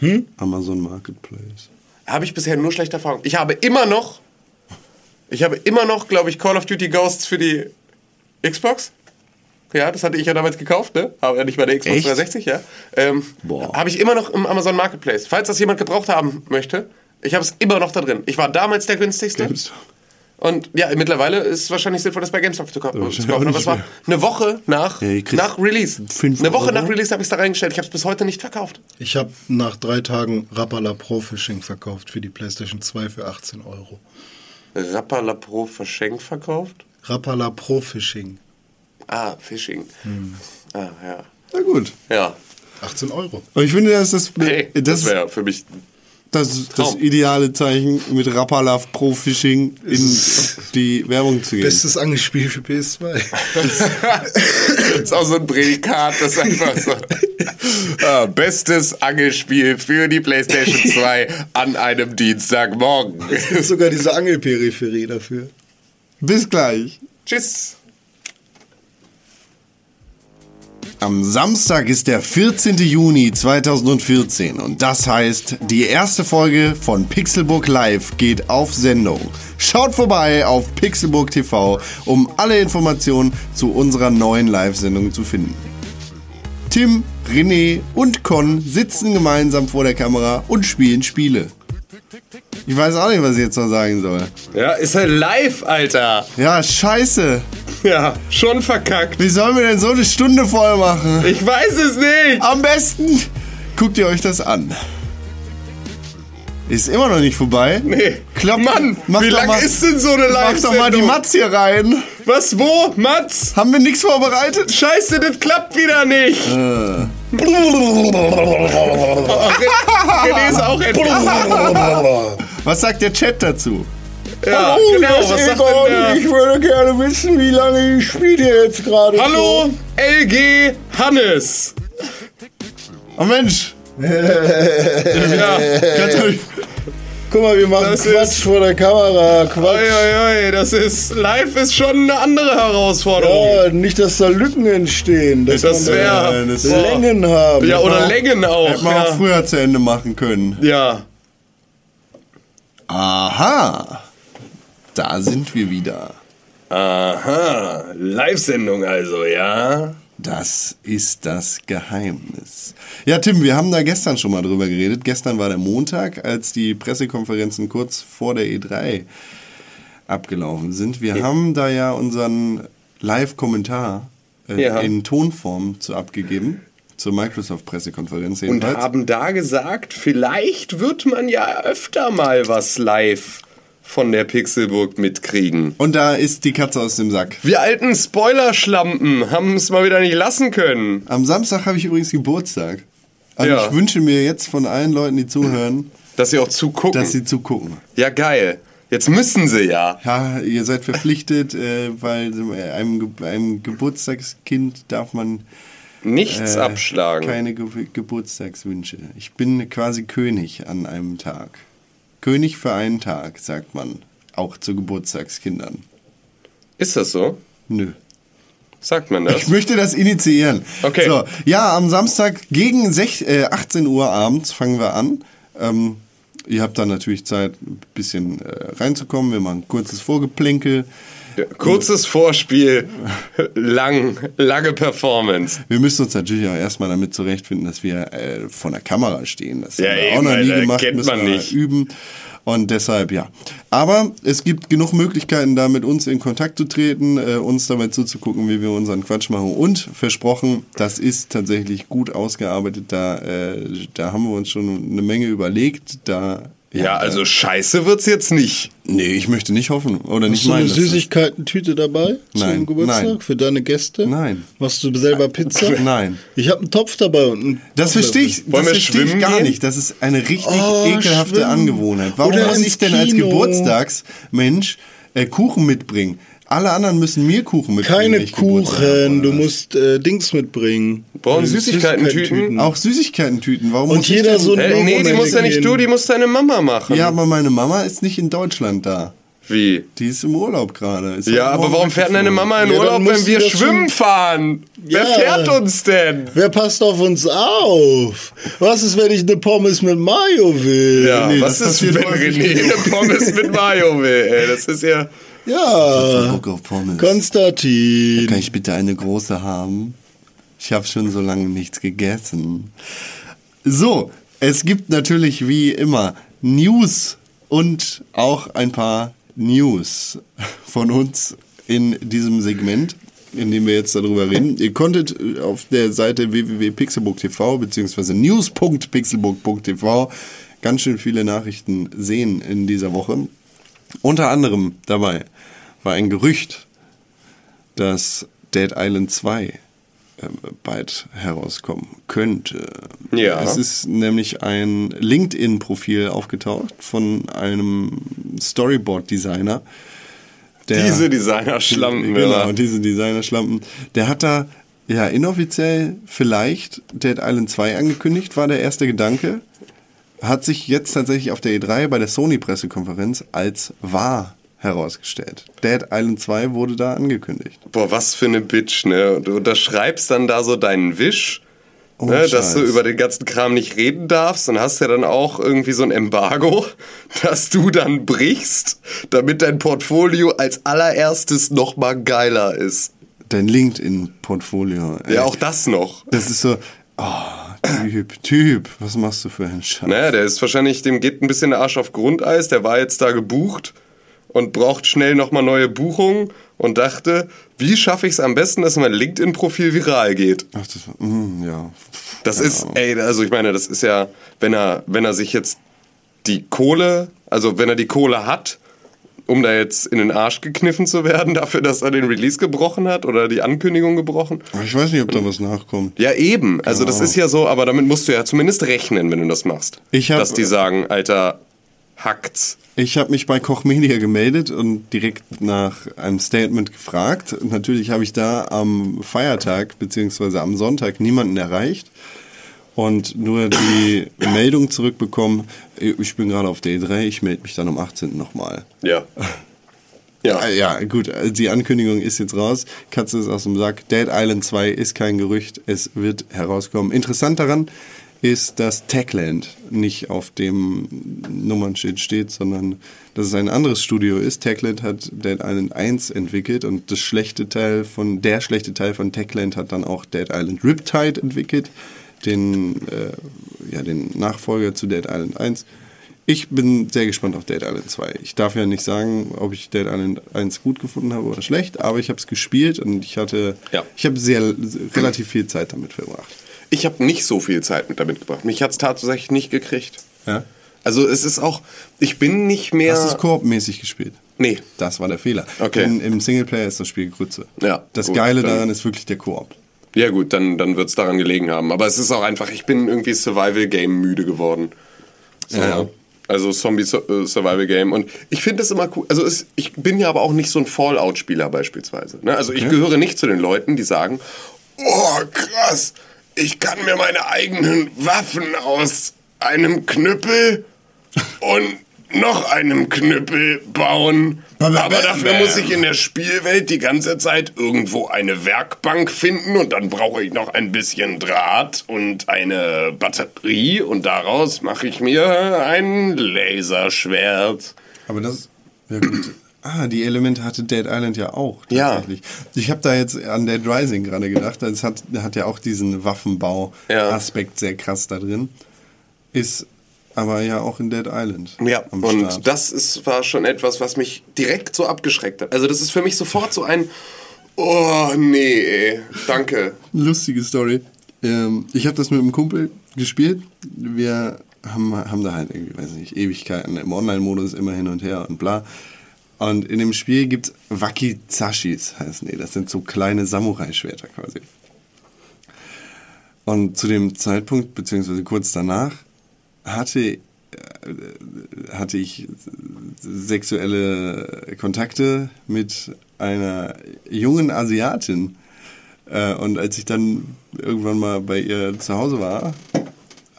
Hm? Amazon Marketplace. Habe ich bisher nur schlechte Erfahrungen. Ich habe immer noch, ich habe immer noch, glaube ich, Call of Duty Ghosts für die Xbox. Ja, das hatte ich ja damals gekauft, ne? Aber nicht bei der Xbox Echt? 360, ja. Ähm, Boah. habe ich immer noch im Amazon Marketplace. Falls das jemand gebraucht haben möchte, ich habe es immer noch da drin. Ich war damals der günstigste. GameStop. Und ja, mittlerweile ist es wahrscheinlich sinnvoll, das bei GameStop zu, kaufen. Aber es war mehr. eine Woche nach, kriegt nach Release. fünf Eine Woche Euro. nach Release habe ich es da reingestellt. Ich habe es bis heute nicht verkauft. Ich habe nach drei Tagen Rapala Pro Fishing verkauft für die PlayStation 2 für 18 Euro. Rappala Pro verschenkt verkauft? Rapala Pro Fishing. Ah, Phishing. Hm. Ah, ja. Na gut. Ja. 18 Euro. Und ich finde, das ist das, Hey, das, das, wäre für mich. das, das ideale Zeichen, mit Rapalaf Pro Fishing in die Werbung zu gehen. Bestes Angespiel für PS2. Das ist auch so ein Prädikat, das ist einfach so. Ah, bestes Angelspiel für die PlayStation 2 an einem Dienstagmorgen. Es gibt sogar diese Angelperipherie dafür. Bis gleich. Tschüss. Am Samstag ist der 14. Juni 2014 und das heißt, die erste Folge von Pixelburg Live geht auf Sendung. Schaut vorbei auf Pixelburg TV, um alle Informationen zu unserer neuen Live-Sendung zu finden. Tim, René und Con sitzen gemeinsam vor der Kamera und spielen Spiele. Ich weiß auch nicht, was ich jetzt noch sagen soll. Ja, ist halt live, Alter. Ja, scheiße. Ja, schon verkackt. Wie sollen wir denn so eine Stunde voll machen? Ich weiß es nicht. Am besten guckt ihr euch das an. Ist immer noch nicht vorbei. Nee. Klappt, Mann, mach wie doch lang mal, ist denn so eine Mach doch mal die? Mats hier rein. Was, wo? Mats? Haben wir nichts vorbereitet? Scheiße, das klappt wieder nicht. Äh. René ist auch endlich. Was sagt der Chat dazu? Ja, genau, was sagt denn der? würde gerne wissen, wie lange ich spiele jetzt gerade. Hallo, LG Hannes. Oh Mensch, Ja, ganz ruhig. Guck mal, wir machen Das Quatsch ist- vor der Kamera. Quatsch. oi, oi, das ist, live ist schon eine andere Herausforderung. Ja, nicht, dass da Lücken entstehen. Dass Das man da wäre, Längen haben. ja, oder auch- Längen Hätte auch. man auch Ja. früher zu Ende machen können. ja. Aha. Da sind wir wieder. Aha, Live-Sendung also, ja. Das ist das Geheimnis. Ja, Tim, wir haben da gestern schon mal drüber geredet. Gestern war der Montag, als die Pressekonferenzen kurz vor der E3 abgelaufen sind. Wir haben da ja unseren Live-Kommentar äh, Ja. in Tonform zu abgegeben. Zur Microsoft-Pressekonferenz Und haben da gesagt, vielleicht wird man ja öfter mal was live von der Pixelburg mitkriegen. Und da ist die Katze aus dem Sack. Wir alten Spoilerschlampen haben es mal wieder nicht lassen können. Am Samstag habe ich übrigens Geburtstag. Also Ja. ich wünsche mir jetzt von allen Leuten, die zuhören, Dass sie auch zugucken. dass sie zugucken. ja, geil. Jetzt müssen sie ja. Ja, ihr seid verpflichtet, äh, weil einem, Ge einem Geburtstagskind darf man Nichts äh, abschlagen. keine Ge Geburtstagswünsche. Ich bin quasi König an einem Tag. König für einen Tag, sagt man. Auch zu Geburtstagskindern. Ist das so? Nö. Sagt man das? Ich möchte das initiieren. Okay. So, ja, am Samstag gegen sech, äh, 18 Uhr abends fangen wir an. Ähm, ihr habt dann natürlich Zeit, ein bisschen äh, reinzukommen. Wir machen ein kurzes Vorgeplänkel. Kurzes Vorspiel, lang, lange Performance. Wir müssen uns natürlich auch erstmal damit zurechtfinden, dass wir äh, vor der Kamera stehen. Das Ja, haben wir eben, auch noch nie Alter, gemacht, kennt müssen man wir nicht. üben. Und deshalb, ja. Aber es gibt genug Möglichkeiten, da mit uns in Kontakt zu treten, äh, uns dabei zuzugucken, wie wir unseren Quatsch machen. Und versprochen, das ist tatsächlich gut ausgearbeitet. Da, äh, da haben wir uns schon eine Menge überlegt. Da, Ja, also scheiße wird's jetzt nicht. Nee, ich möchte nicht hoffen. Oder nicht Hast du eine meinen. dass das- Süßigkeiten-Tüte dabei Nein, zum Geburtstag nein. für deine Gäste? Nein. Machst du selber Pizza? Nein. Ich habe einen Topf dabei und einen Das verstehe ich, Wollen das wir verstehe ich schwimmen gar gehen? nicht. Das ist eine richtig Oh, ekelhafte schwimmen. Angewohnheit. Warum Oder muss ins ich denn als Kino. Geburtstagsmensch äh, Kuchen mitbringen? Alle anderen müssen mir Kuchen mitbringen. Keine Kuchen, du musst äh, Dings mitbringen. Brauchen Äh, Süßigkeiten-Tüten? Auch Süßigkeiten-Tüten. Warum Und muss ich jeder so ein Äh, nee, die musst ja nicht du, die muss deine Mama machen. Ja, aber meine Mama ist nicht in Deutschland da. Wie? Die ist im Urlaub gerade. Ist Ja, aber warum fährt denn deine. Mama in Ja, Urlaub, muss wenn wir schwimmen schon- fahren? Wer Ja. fährt uns denn? Wer passt auf uns auf? Was ist, wenn ich eine Pommes mit Mayo will? Ja, nee, was das ist, wenn René eine Pommes mit Mayo will? Ey, das ist ja... Ja. Bock auf Pommes. Konstantin. Kann ich bitte eine große haben? Ich habe schon so lange nichts gegessen. So, es gibt natürlich wie immer News und auch ein paar News von uns in diesem Segment, in dem wir jetzt darüber reden. Ihr konntet auf der Seite www.pixelbook.tv bzw. news.pixelbook.tv ganz schön viele Nachrichten sehen in dieser Woche. Unter anderem dabei war ein Gerücht, dass Dead Island 2 ähm, bald herauskommen könnte. Ja. Es ist nämlich ein LinkedIn-Profil aufgetaucht von einem Storyboard-Designer. Diese Designer-Schlampen, Genau, diese Designer-Schlampen. Der hat da ja inoffiziell vielleicht Dead Island 2 angekündigt, war der erste Gedanke. Hat sich jetzt tatsächlich auf der E3 bei der Sony-Pressekonferenz als wahr herausgestellt. Dead Island 2 wurde da angekündigt. Boah, was für eine Bitch, ne? Du unterschreibst dann da so deinen Wisch, Oh, ne? dass du über den ganzen Kram nicht reden darfst und hast ja dann auch irgendwie so ein Embargo, dass du dann brichst, damit dein Portfolio als allererstes nochmal geiler ist. Dein LinkedIn-Portfolio. Ja, auch das noch. Das ist so, oh, Typ, Typ, was machst du für einen Scheiß? Naja, der ist wahrscheinlich, dem geht ein bisschen der Arsch auf Grundeis, der war jetzt da gebucht und braucht schnell nochmal neue Buchungen und dachte, wie schaffe ich es am besten, dass mein LinkedIn-Profil viral geht? Ach, das war, mm, ja. Das Keine ist, ey, also ich meine, das ist ja, wenn er, wenn er sich jetzt die Kohle, also wenn er die Kohle hat, um da jetzt in den Arsch gekniffen zu werden, dafür, dass er den Release gebrochen hat oder die Ankündigung gebrochen. Ich weiß nicht, ob da was nachkommt. Ja, eben. Also das Genau. ist ja so, aber damit musst du ja zumindest rechnen, wenn du das machst. Ich hab- Dass die sagen, Alter, hackt's. Ich habe mich bei Koch Media gemeldet und direkt nach einem Statement gefragt. Und natürlich habe ich da am Feiertag bzw. am Sonntag niemanden erreicht und nur die Meldung zurückbekommen, ich bin gerade auf der E3, ich melde mich dann am 18. nochmal. Ja. Ja. Ja, gut, die Ankündigung ist jetzt raus. Katze ist aus dem Sack. Dead Island 2 ist kein Gerücht, es wird herauskommen. Interessant daran ist, dass Techland nicht auf dem Nummernschild steht, sondern dass es ein anderes Studio ist. Techland hat Dead Island 1 entwickelt und das schlechte Teil von, der schlechte Teil von Techland hat dann auch Dead Island Riptide entwickelt, den, äh, ja, den Nachfolger zu Dead Island 1. Ich bin sehr gespannt auf Dead Island 2. Ich darf ja nicht sagen, ob ich Dead Island 1 gut gefunden habe oder schlecht, aber ich habe es gespielt und ich hatte, Ja. ich habe sehr, relativ viel Zeit damit verbracht. Ich habe nicht so viel Zeit mit damit gebracht. Mich hat's tatsächlich nicht gekriegt. Ja? Also es ist auch, ich bin nicht mehr. Hast du es koop-mäßig gespielt? Nee. Das war der Fehler. Okay. In, Im Singleplayer ist das Spiel Grütze. Ja, Das gut, Geile daran ist wirklich der Koop. Ja gut, dann, dann wird's daran gelegen haben. Aber es ist auch einfach, ich bin irgendwie Survival-Game müde geworden. So. Ja. Also Zombie-Survival-Game. Und ich finde das immer cool. Also es, ich bin ja aber auch nicht so ein Fallout-Spieler beispielsweise. Ne? Also ich gehöre nicht zu den Leuten, die sagen, oh krass, ich kann mir meine eigenen Waffen aus einem Knüppel und noch einen Knüppel bauen. Aber dafür muss ich in der Spielwelt die ganze Zeit irgendwo eine Werkbank finden und dann brauche ich noch ein bisschen Draht und eine Batterie und daraus mache ich mir ein Laserschwert. Aber das, ja gut. Ah, die Elemente hatte Dead Island ja auch Ja. tatsächlich. Ich habe da jetzt an Dead Rising gerade gedacht. Es hat, hat ja auch diesen Waffenbau-Aspekt sehr krass da drin. Ist aber ja auch in Dead Island. Ja, am und Start. das ist, war schon etwas, was mich direkt so abgeschreckt hat. Also das ist für mich sofort so ein, oh nee, danke. Lustige Story. Ähm, ich habe das mit einem Kumpel gespielt. Wir haben, haben da halt irgendwie, weiß nicht, Ewigkeiten im Online-Modus immer hin und her und bla. Und in dem Spiel gibt's Wakizashis, heißen die. Das sind so kleine Samurai-Schwerter quasi. Und zu dem Zeitpunkt, beziehungsweise kurz danach, hatte, äh, hatte ich sexuelle Kontakte mit einer jungen Asiatin. Äh, Und als ich dann irgendwann mal bei ihr zu Hause war,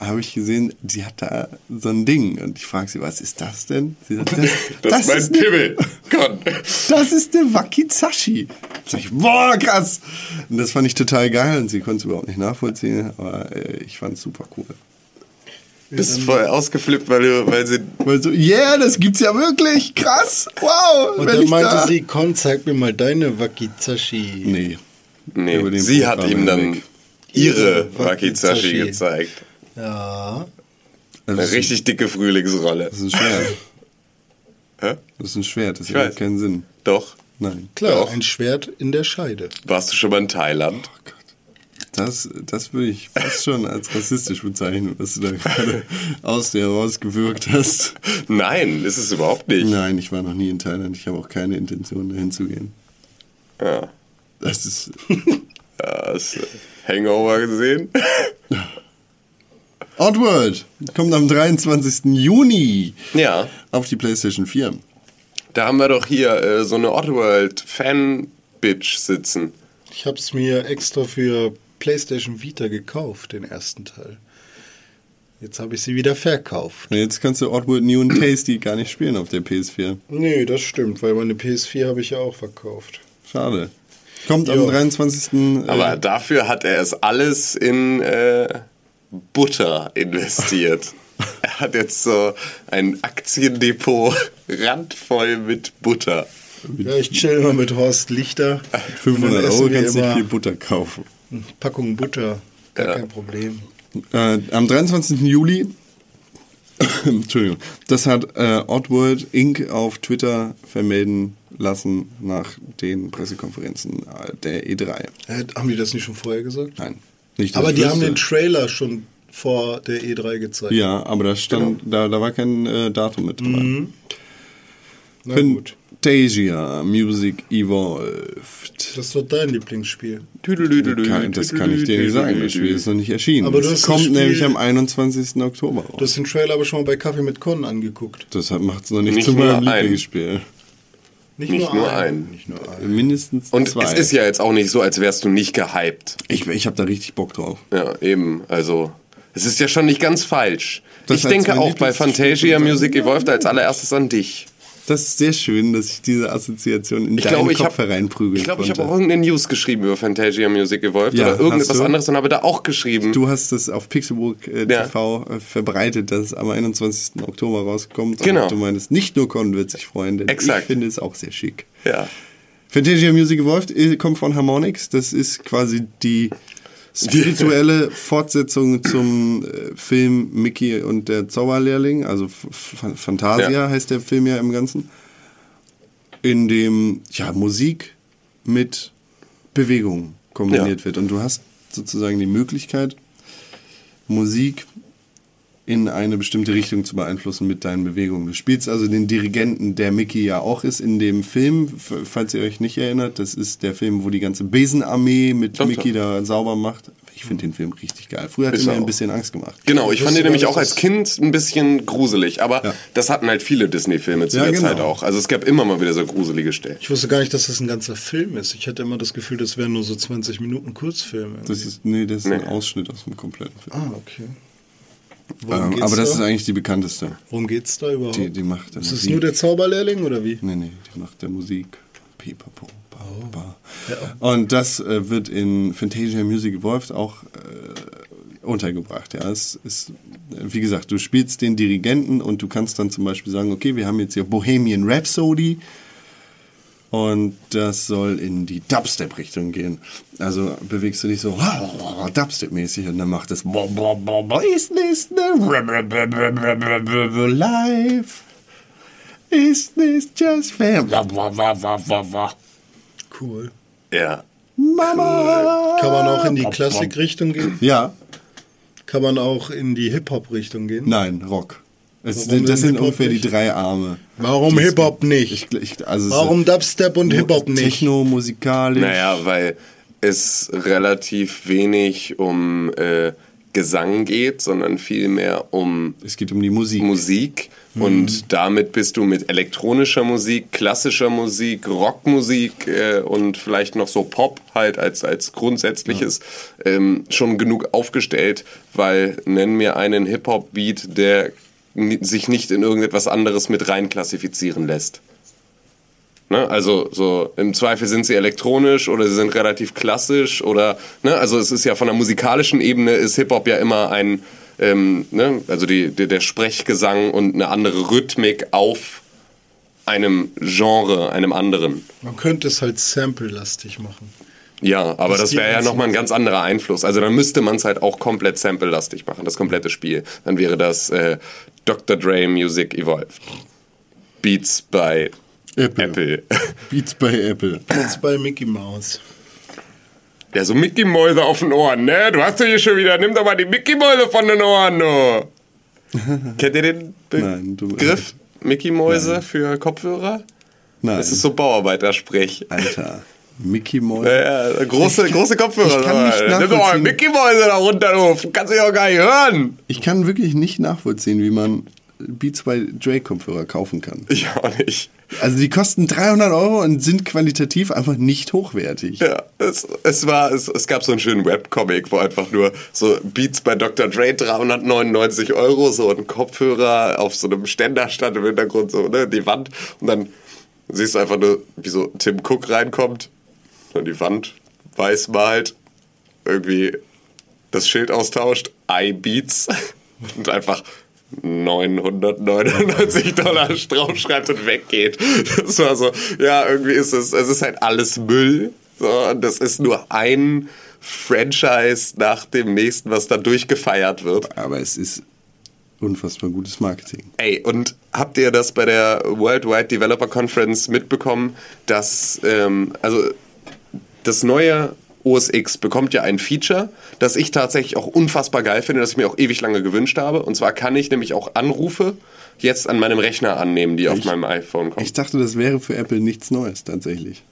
habe ich gesehen, sie hat da so ein Ding. Und ich frage sie, was ist das denn? Sie sagt, das, Das, ist mein ist eine- Pimmel. Gott. das ist der Wakizashi. Sag ich, boah, krass. Und das fand ich total geil und sie konnte es überhaupt nicht nachvollziehen, aber äh, ich fand es super cool. Bist voll ausgeflippt, weil, du, weil sie Weil so, yeah, das gibt's ja wirklich, krass, wow. Und dann ich meinte da- sie, komm, zeig mir mal deine Wakizashi. Nee. Nee, sie hat ihm dann weg. ihre Ihre Wakizashi Wakizashi. gezeigt. Ja. Das Eine ist, richtig dicke Frühlingsrolle. das ist ein Schwert. Hä? Das ist ein Schwert, das Ich hat keinen Sinn. Doch. Nein. Klar, Doch. ein Schwert in der Scheide. Warst du schon mal in Thailand? Oh Gott. Das, das würde ich fast schon als rassistisch bezeichnen, was du da gerade aus dir rausgewirkt hast. Nein, ist es überhaupt nicht. Nein, ich war noch nie in Thailand. Ich habe auch keine Intention, dahin zu gehen. Ja. Das ist. Ja, hast du Hangover gesehen? Oddworld kommt am 23. Juni ja. auf die PlayStation 4. Da haben wir doch hier äh, so eine Oddworld-Fan-Bitch sitzen. Ich habe es mir extra für PlayStation Vita gekauft, den ersten Teil. Jetzt habe ich sie wieder verkauft. Und jetzt kannst du Oddworld New and Tasty gar nicht spielen auf der PS4. Nee, das stimmt, weil meine PS4 habe ich ja auch verkauft. Schade. Kommt am Ja. 23. äh, Aber dafür hat er es alles in äh, Butter investiert. er hat jetzt so ein Aktiendepot randvoll mit Butter. Ja, ich chill immer mit Horst Lichter. 500 Und dann Euro kannst du viel Butter kaufen. Packung Butter. Gar Ja. kein Problem. Äh, am 23. Juli, Entschuldigung, das hat äh, Oddworld Inc. auf Twitter vermelden lassen nach den Pressekonferenzen der E3. Äh, haben die das nicht schon vorher gesagt? Nein, nicht Aber die haben den Trailer schon vor der E3 gezeigt. Ja, aber da stand, da, da war kein äh, Datum mit dabei. Na gut. Fantasia Music Evolved. Das ist doch dein Lieblingsspiel. Kann, das kann ich dir nicht sagen, das Spiel ist noch nicht erschienen. Aber das kommt Spiel- nämlich am 21. Oktober raus. Du hast den Trailer aber schon mal bei Kaffee mit Con angeguckt. Das macht es noch nicht, Nicht zu meinem nur ein. Lieblingsspiel. Nicht nur ein. Nicht nur ein. Mindestens Und zwei. es ist ja jetzt auch nicht so, als wärst du nicht gehypt. ich ich habe da richtig Bock drauf. Ja, eben. Also, es ist ja schon nicht ganz falsch. Das ich denke auch bei Fantasia Music Evolved als allererstes an dich. Das ist sehr schön, dass ich diese Assoziation in Ich deinen glaube, ich Kopf habe hereinprügeln ich, glaube, ich habe auch irgendeine News geschrieben über Fantasia Music Evolved Ja, oder irgendetwas anderes und habe da auch geschrieben. Du hast das auf Pixelbook äh, Ja. TV äh, verbreitet, dass es am 21. Oktober rauskommt. Genau. Und du meinst, nicht nur Con wird sich freuen, denn Exakt. ich finde es auch sehr schick. Ja. Fantasia Music Evolved äh, kommt von Harmonix. Das ist quasi die spirituelle Fortsetzung zum äh, Film Mickey und der Zauberlehrling. Also Fantasia Ja. heißt der Film ja im Ganzen. In dem ja, Musik mit Bewegung kombiniert Ja. wird. Und du hast sozusagen die Möglichkeit, Musik in eine bestimmte Richtung zu beeinflussen mit deinen Bewegungen. Du spielst also den Dirigenten, der Mickey ja auch ist in dem Film, falls ihr euch nicht erinnert. Das ist der Film, wo die ganze Besenarmee mit Doch, Mickey doch. da sauber macht. Ich finde den Film richtig geil. Früher hat er mir ein bisschen Angst gemacht. Genau, ich Ich fand den nämlich auch als Kind ein bisschen gruselig, aber Ja. das hatten halt viele Disney-Filme zu Ja, der genau. Zeit auch. Also es gab immer mal wieder so gruselige Stellen. Ich wusste gar nicht, dass das ein ganzer Film ist. Ich hatte immer das Gefühl, das wären nur so 20 Minuten Kurzfilme. Das ist, nee, das ist ein Nee. Ausschnitt aus dem kompletten Film. ah, okay. Ähm, aber das da? ist eigentlich die bekannteste. Worum geht's da überhaupt? Die, die macht ist es Musik. nur der Zauberlehrling oder wie? Nee, nee, die macht der Musik. Pipapo. ba. Und das äh, wird in Fantasia Music Evolved auch äh, untergebracht. Ja, es ist, äh, wie gesagt, du spielst den Dirigenten und du kannst dann zum Beispiel sagen, okay, wir haben jetzt hier Bohemian Rhapsody und das soll in die Dubstep-Richtung gehen. Also bewegst du dich so Dubstep-mäßig und dann macht es Is this the life? Is this just fair? Cool. Ja. Mama! Kann man auch in die Klassikrichtung gehen? Ja, Kann man auch in die Hip-Hop-Richtung gehen? nein, Rock. Sind- das denn sind ungefähr die nicht? drei Arme. Warum Die- Hip-Hop nicht? Ich, ich, also es Warum ist Dubstep und Hip-Hop nicht? Techno, musikalisch. Naja, weil es relativ wenig um äh, Gesang geht, sondern vielmehr um Es geht um die Musik. Musik. Und damit bist du mit elektronischer Musik, klassischer Musik, Rockmusik äh, und vielleicht noch so Pop halt als, als grundsätzliches ähm, schon genug aufgestellt, weil nenn mir einen Hip-Hop-Beat, der sich nicht in irgendetwas anderes mit rein klassifizieren lässt. Ne? Also so im Zweifel sind sie elektronisch oder sie sind relativ klassisch oder ne? also es ist ja von der musikalischen Ebene ist Hip Hop ja immer ein ähm, ne? also die, die, der Sprechgesang und eine andere Rhythmik auf einem Genre, einem anderen. Man könnte es halt sample-lastig machen. Ja, aber Das das, wäre ja nochmal ein ganz anderer Einfluss. Also dann müsste man es halt auch komplett sample-lastig machen, das komplette Spiel. Dann wäre das äh, Dr. Dre Music Evolved. Beats by Apple. Apple. Beats bei Apple. Jetzt bei Mickey Mouse. Ja, so Mickey-Mäuse auf den Ohren, ne? Du hast doch hier schon wieder, nimm doch mal die Mickey-Mäuse von den Ohren, du. Kennt ihr den Nein, du- Begriff? Mickey-Mäuse für Kopfhörer? Nein, Das ist so Bauarbeitersprech. Alter. Mickey Mouse. Ja, ja, große, Ich kann- große Kopfhörer. ich kann nicht Nimm doch mal nachvollziehen. Mickey-Mäuse da runter, du. Kannst du ja auch gar nicht hören. Ich kann wirklich nicht nachvollziehen, wie man Beats bei Dre Kopfhörer kaufen kann. Ich auch nicht. Also die kosten 300 Euro und sind qualitativ einfach nicht hochwertig. Ja, es, es war, es, es gab so einen schönen Webcomic, wo einfach nur so Beats bei Dr. Dre 399 Euro, so ein Kopfhörer auf so einem Ständer stand im Hintergrund, so, ne, die Wand. Und dann siehst du einfach nur, wie so Tim Cook reinkommt und die Wand weiß malt, irgendwie das Schild austauscht, iBeats und einfach 999 Dollar draufschreibt und weggeht. Das war so, ja, irgendwie ist es, es ist halt alles Müll. So, und das ist nur ein Franchise nach dem nächsten, was da durchgefeiert wird. Aber es ist unfassbar gutes Marketing. Ey, und habt ihr das bei der Worldwide Developer Conference mitbekommen, dass, ähm, also das neue OS X bekommt ja ein Feature, das ich tatsächlich auch unfassbar geil finde, das ich mir auch ewig lange gewünscht habe. Und zwar kann ich nämlich auch Anrufe jetzt an meinem Rechner annehmen, die auf Echt? meinem iPhone kommen. Ich dachte, das wäre für Apple nichts Neues tatsächlich.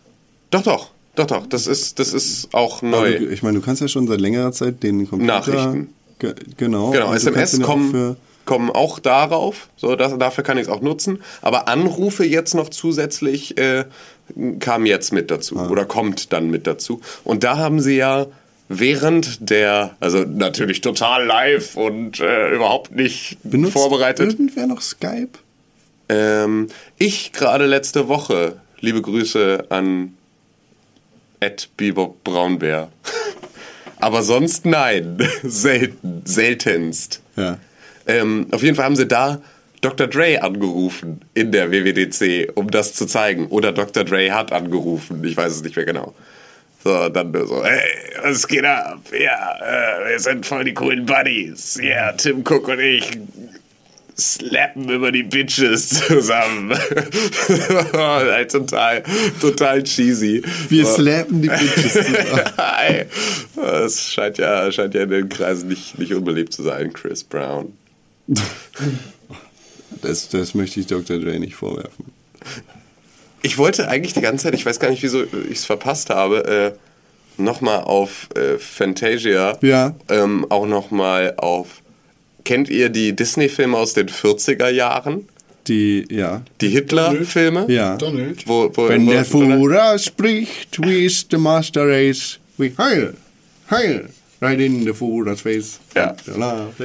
Doch, doch, doch, doch. Das ist, das ist auch neu. Also, ich meine, du kannst ja schon seit längerer Zeit den Computer... Nachrichten. Ge genau. Genau, du SMS kommen, kommen auch darauf, so das, dafür kann ich es auch nutzen. Aber Anrufe jetzt noch zusätzlich äh, kam jetzt mit dazu Ah. oder kommt dann mit dazu. Und da haben sie ja während der, also natürlich total live und äh, überhaupt nicht benutzt vorbereitet. irgendwer noch Skype? Ähm, ich gerade letzte Woche, liebe Grüße an Ed Bebop Braunbär. Aber sonst nein, selten, seltenst. Ja. Ähm, auf jeden Fall haben sie da Dr. Dre angerufen in der WWDC, um das zu zeigen. Oder Dr. Dre hat angerufen, ich weiß es nicht mehr genau. So, dann nur so, hey, was geht ab? Ja, äh, wir sind voll die coolen Buddies. Ja, Tim Cook und ich slappen über die Bitches zusammen. total, total cheesy. Wir So. slappen die Bitches zusammen. Das scheint ja, scheint ja in den Kreisen nicht, nicht unbeliebt zu sein, Chris Brown. Das, das möchte ich Dr. Dre nicht vorwerfen. Ich wollte eigentlich die ganze Zeit, ich weiß gar nicht, wieso ich es verpasst habe, äh, nochmal auf äh, Fantasia, Ja. ähm, auch nochmal auf, kennt ihr die Disney-Filme aus den 40er Jahren? Die, ja. Die Hitler-Filme? Ja. Donald. Wo, wo, Wenn wo, der Führer spricht, wie ist der Master Race? Wie heil, heil. Right in the that's face. Ja.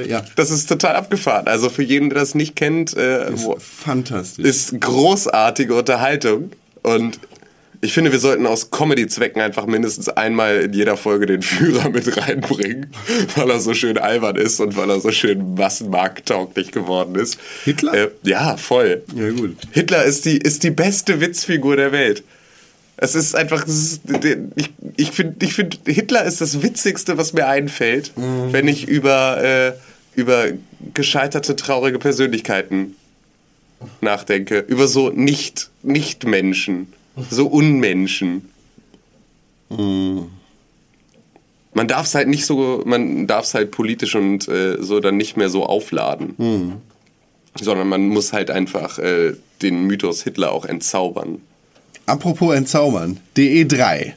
Ja. Das ist total abgefahren. Also für jeden, der das nicht kennt, äh, wo- Fantastisch. ist großartige Unterhaltung. Und ich finde, wir sollten aus Comedy-Zwecken einfach mindestens einmal in jeder Folge den Führer mit reinbringen, weil er so schön albern ist und weil er so schön massenmarkttauglich geworden ist. Hitler? Äh, ja, voll. Ja, gut. Hitler ist die, ist die beste Witzfigur der Welt. Es ist einfach, es ist, ich, ich finde, ich find, Hitler ist das Witzigste, was mir einfällt, wenn ich über, äh, über gescheiterte, traurige Persönlichkeiten nachdenke. Über so nicht, Nicht-Menschen, so Unmenschen. Man darf es halt nicht so, man darf es halt politisch und äh, so dann nicht mehr so aufladen. Sondern man muss halt einfach äh, den Mythos Hitler auch entzaubern. Apropos entzaubern, DE3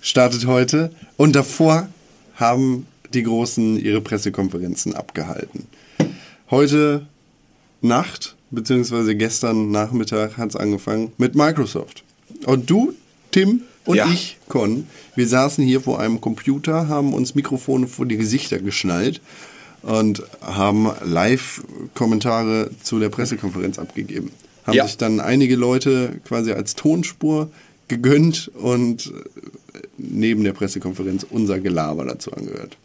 startet heute und davor haben die Großen ihre Pressekonferenzen abgehalten. Heute Nacht, beziehungsweise gestern Nachmittag hat es angefangen mit Microsoft. Und du, Tim und Ja. ich, Con, wir saßen hier vor einem Computer, haben uns Mikrofone vor die Gesichter geschnallt und haben Live-Kommentare zu der Pressekonferenz abgegeben. Haben Ja. sich dann einige Leute quasi als Tonspur gegönnt und äh, neben der Pressekonferenz unser Gelaber dazu angehört.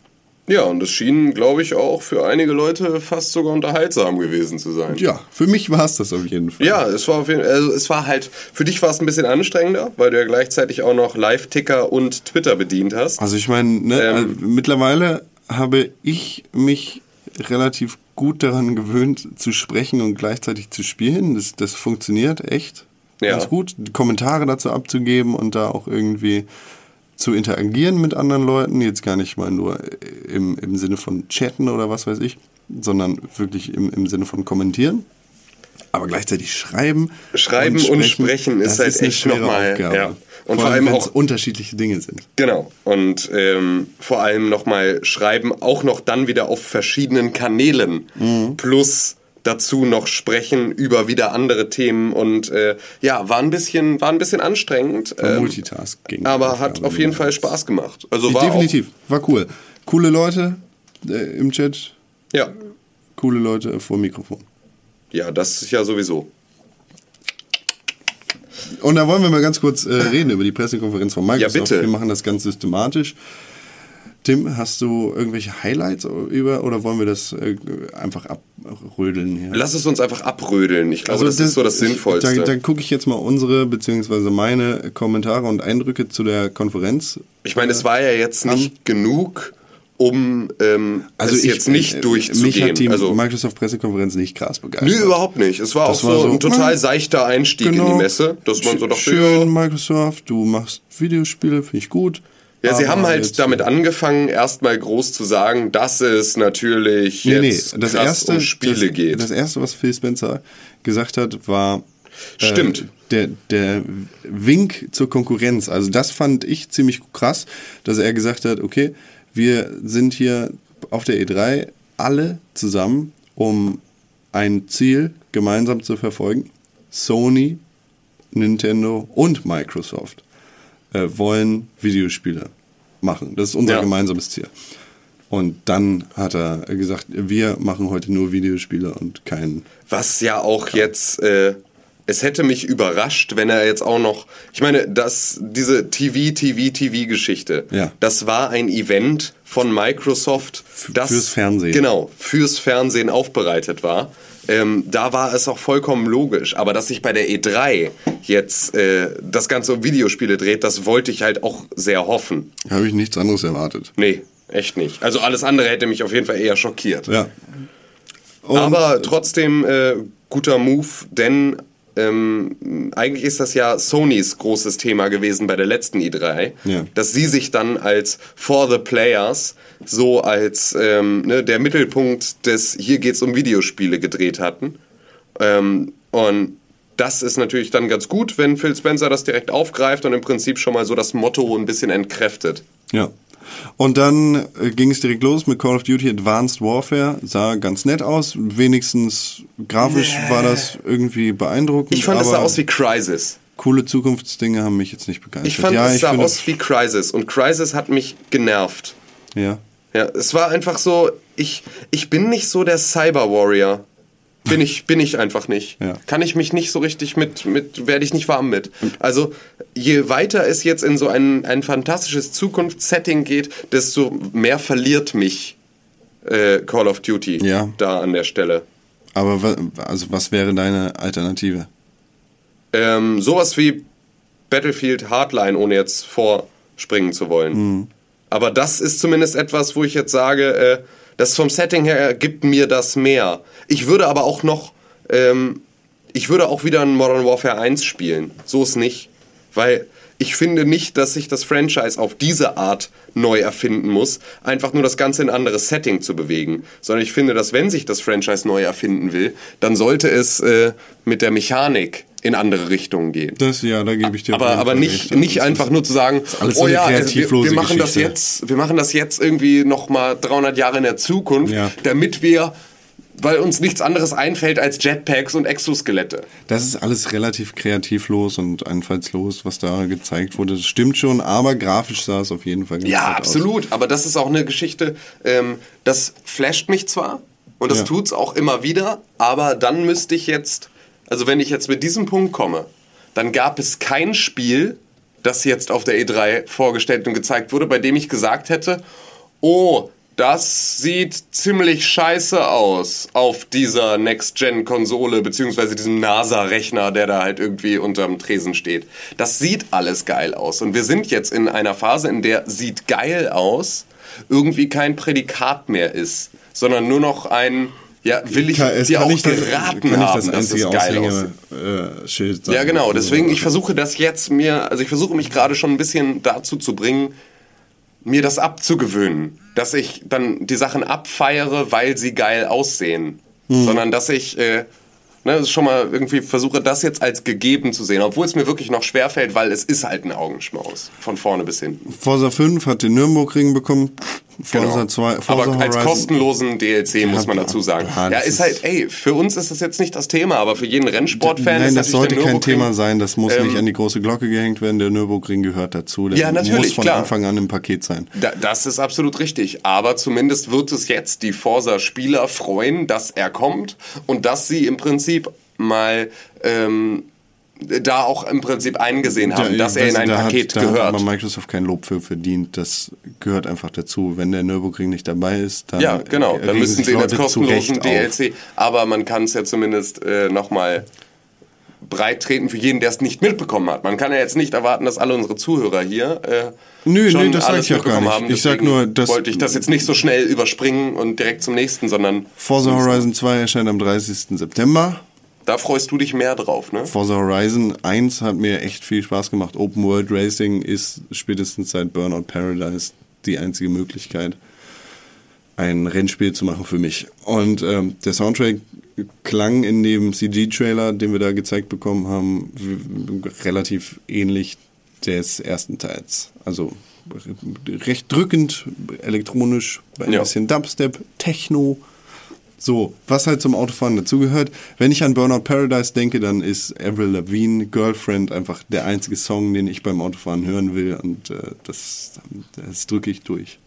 Ja, und es schien, glaube ich, auch für einige Leute fast sogar unterhaltsam gewesen zu sein. Ja, für mich war es das auf jeden Fall. Ja, es war auf jeden also es war halt, für dich war es ein bisschen anstrengender, weil du ja gleichzeitig auch noch Live-Ticker und Twitter bedient hast. Also ich meine, ne, Ähm. also mittlerweile habe ich mich relativ gut daran gewöhnt zu sprechen und gleichzeitig zu spielen. Das, das funktioniert echt Ja. ganz gut. Kommentare dazu abzugeben und da auch irgendwie zu interagieren mit anderen Leuten. Jetzt gar nicht mal nur im, im Sinne von chatten oder was weiß ich, sondern wirklich im, im Sinne von kommentieren. Aber gleichzeitig schreiben. Schreiben und sprechen ist das halt eine echt nochmal, Aufgabe. ja. Und vor, allem, allem auch- unterschiedliche Dinge sind. Genau. Und ähm, vor allem nochmal schreiben, auch noch dann wieder auf verschiedenen Kanälen. Mhm. Plus dazu noch sprechen über wieder andere Themen. Und äh, ja, war ein bisschen, war ein bisschen anstrengend. ähm, Multitasking. aber hat auf jeden Fall Spaß gemacht. Also war Definitiv, war cool. Coole Leute äh, im Chat, Auch, ja. coole Leute vor Mikrofon. ja, das ist ja sowieso. Und da wollen wir mal ganz kurz äh, reden über die Pressekonferenz von Microsoft. Ja, bitte. Wir machen das ganz systematisch. Tim, hast du irgendwelche Highlights über oder wollen wir das äh, einfach abrödeln hier? Lass es uns einfach abrödeln. Ich glaube, das, ist so das ich- Sinnvollste. Da, da gucke ich jetzt mal unsere beziehungsweise meine Kommentare und Eindrücke zu der Konferenz. Ich meine, es war ja jetzt nicht genug, um ähm, Also ich, jetzt nicht äh, durchzugehen. Mich hat die also, Microsoft-Pressekonferenz nicht krass begeistert. Nö, überhaupt nicht. Es war Das auch war so, so, ein total äh, seichter Einstieg in die Messe, dass man so dachte, Schön, ja, Microsoft, du machst Videospiele, finde ich gut. ja, sie haben halt damit angefangen, erstmal groß zu sagen, dass es natürlich Nee, nee, jetzt das krass erste, um Spiele das, geht. Das erste, was Phil Spencer gesagt hat, war äh, Stimmt. der, der Wink zur Konkurrenz. Also das fand ich ziemlich krass, dass er gesagt hat, okay, wir sind hier auf der E3 alle zusammen, um ein Ziel gemeinsam zu verfolgen. Sony, Nintendo und Microsoft äh, wollen Videospiele machen. Das ist unser Ja. gemeinsames Ziel. Und dann hat er gesagt, wir machen heute nur Videospiele und kein. Was ja auch jetzt, äh, es hätte mich überrascht, wenn er jetzt auch noch, ich meine, das, diese TV, TV, TV-Geschichte, Ja. das war ein Event von Microsoft, das fürs Fernsehen. Genau, fürs Fernsehen aufbereitet war. Ähm, da war es auch vollkommen logisch. Aber dass sich bei der E3 jetzt äh, das Ganze um Videospiele dreht, das wollte ich halt auch sehr hoffen. Habe ich nichts anderes erwartet. Nee, echt nicht. Also alles andere hätte mich auf jeden Fall eher schockiert. Ja. Und Aber trotzdem äh, guter Move, denn ähm, eigentlich ist das ja Sonys großes Thema gewesen bei der letzten E3, Ja. dass sie sich dann als For the Players so als ähm, ne, der Mittelpunkt des Hier geht's um Videospiele gedreht hatten. Ähm, und das ist natürlich dann ganz gut, wenn Phil Spencer das direkt aufgreift und im Prinzip schon mal so das Motto ein bisschen entkräftet. Ja. Und dann äh, ging es direkt los mit Call of Duty Advanced Warfare. Sah ganz nett aus. Wenigstens grafisch war das irgendwie beeindruckend. Ich fand, es sah aus wie Crisis. coole Zukunftsdinge haben mich jetzt nicht begeistert. Ich fand, ja, es ich sah aus wie Crisis und Crisis hat mich genervt. Ja. Ja, es war einfach so, ich, ich bin nicht so der Cyber Warrior. Bin ich, bin ich einfach nicht. Ja. Kann ich mich nicht so richtig mit, mit werde ich nicht warm mit. Also, je weiter es jetzt in so ein, ein fantastisches Zukunftssetting geht, desto mehr verliert mich äh, Call of Duty Ja. da an der Stelle. Aber also was wäre deine Alternative? Ähm, sowas wie Battlefield Hardline, ohne jetzt vorspringen zu wollen. Aber das ist zumindest etwas, wo ich jetzt sage, äh, das vom Setting her gibt mir das mehr. Ich würde aber auch noch, ähm, ich würde auch wieder ein Modern Warfare 1 spielen. So ist nicht. Weil ich finde nicht, dass sich das Franchise auf diese Art neu erfinden muss, einfach nur das Ganze in ein anderes Setting zu bewegen. Sondern ich finde, dass wenn sich das Franchise neu erfinden will, dann sollte es äh, mit der Mechanik in andere Richtungen gehen. Das, ja, da gebe ich dir Aber, aber nicht, recht. Also nicht das einfach nur zu sagen, oh ja, wir, wir machen das Geschichte. jetzt, wir machen das jetzt irgendwie noch mal 300 Jahre in der Zukunft, Ja. damit wir, weil uns nichts anderes einfällt als Jetpacks und Exoskelette. Das ist alles relativ kreativlos und einfallslos, was da gezeigt wurde. Das stimmt schon, aber grafisch sah es auf jeden Fall ganz Ja, gut aus. absolut. Aber das ist auch eine Geschichte, ähm, das flasht mich zwar und das Ja. tut's auch immer wieder, aber dann müsste ich jetzt, also wenn ich jetzt mit diesem Punkt komme, dann gab es kein Spiel, das jetzt auf der E3 vorgestellt und gezeigt wurde, bei dem ich gesagt hätte, oh, das sieht ziemlich scheiße aus auf dieser Next-Gen-Konsole, beziehungsweise diesem NASA-Rechner, der da halt irgendwie unterm Tresen steht. Das sieht alles geil aus. Und wir sind jetzt in einer Phase, in der sieht geil aus irgendwie kein Prädikat mehr ist, sondern nur noch ein, ja, will ich Kann, dir kann auch nicht das, geraten nicht haben, das dass es geil aussieht. Sein. Ja, genau. Deswegen, ich versuche das jetzt mir, also ich versuche mich gerade schon ein bisschen dazu zu bringen, mir das abzugewöhnen. Dass ich dann die Sachen abfeiere, weil sie geil aussehen. Hm. Sondern dass ich, äh, ne, schon mal irgendwie versuche, das jetzt als gegeben zu sehen. Obwohl es mir wirklich noch schwerfällt, weil es ist halt ein Augenschmaus. Von vorne bis hinten. Forza 5 hat den Nürburgring bekommen. Forza Genau. 2, Forza aber als Horizon- kostenlosen DLC muss man dazu sagen. Ja, Ja, das ist halt, ey, für uns ist das jetzt nicht das Thema, aber für jeden Rennsportfan Nein, ist das natürlich sollte der kein Thema sein. Das muss Ähm, nicht an die große Glocke gehängt werden. Der Nürburgring gehört dazu. Der Ja, natürlich, muss von klar. Anfang an im Paket sein. Da, das ist absolut richtig. Aber zumindest wird es jetzt die Forsa-Spieler freuen, dass er kommt und dass sie im Prinzip mal ähm, da auch im Prinzip eingesehen haben, Da- dass er in ein da Paket hat, da gehört. hat aber Microsoft kein Lob für verdient. Das gehört einfach dazu. Wenn der Nürburgring nicht dabei ist, dann ja, genau. Dann müssen sie Leute zu kostenlosen Recht auf. DLC. Aber man kann es ja zumindest äh, nochmal breit treten für jeden, der es nicht mitbekommen hat. Man kann ja jetzt nicht erwarten, dass alle unsere Zuhörer hier äh, Nö, schon nö, das sag alles ich mitbekommen nicht. Ich sag nur, dass- wollte ich das jetzt nicht so schnell überspringen und direkt zum nächsten, sondern Forza Horizon 2 erscheint am 30. September. Da freust du dich mehr drauf, ne? Forza Horizon 1 hat mir echt viel Spaß gemacht. Open World Racing ist spätestens seit Burnout Paradise die einzige Möglichkeit, ein Rennspiel zu machen für mich. Und ähm, der Soundtrack klang in dem CG-Trailer, den wir da gezeigt bekommen haben, relativ ähnlich des ersten Teils. Also recht drückend, elektronisch, ein Ja. bisschen Dubstep, Techno. So, was halt zum Autofahren dazugehört. Wenn ich an Burnout Paradise denke, dann ist Avril Lavigne Girlfriend einfach der einzige Song, den ich beim Autofahren hören will und äh, das, das drücke ich durch.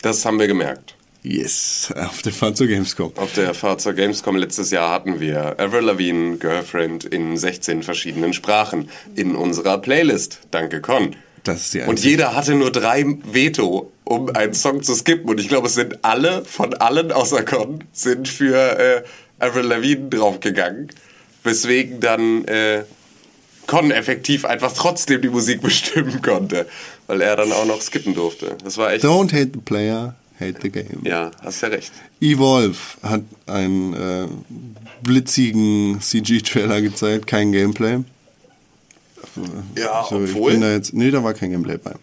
Das haben wir gemerkt. Yes, auf der Fahrt zur Gamescom. Auf der Fahrt zur Gamescom letztes Jahr hatten wir Avril Lavigne Girlfriend in 16 verschiedenen Sprachen in unserer Playlist. Danke, Con. Das ist die Und jeder hatte nur drei Veto, um einen Song zu skippen. Und ich glaube, es sind alle, von allen außer Con, sind für äh, Avril Lavigne draufgegangen. Weswegen dann äh, Con effektiv einfach trotzdem die Musik bestimmen konnte. Weil er dann auch noch skippen durfte. Das war echt... Don't hate the player, hate the game. Ja, hast ja recht. Evolve hat einen äh, blitzigen CG-Trailer gezeigt, kein Gameplay. Ja, So, ich obwohl... bin da jetzt, nee, da war kein Gameplay bei.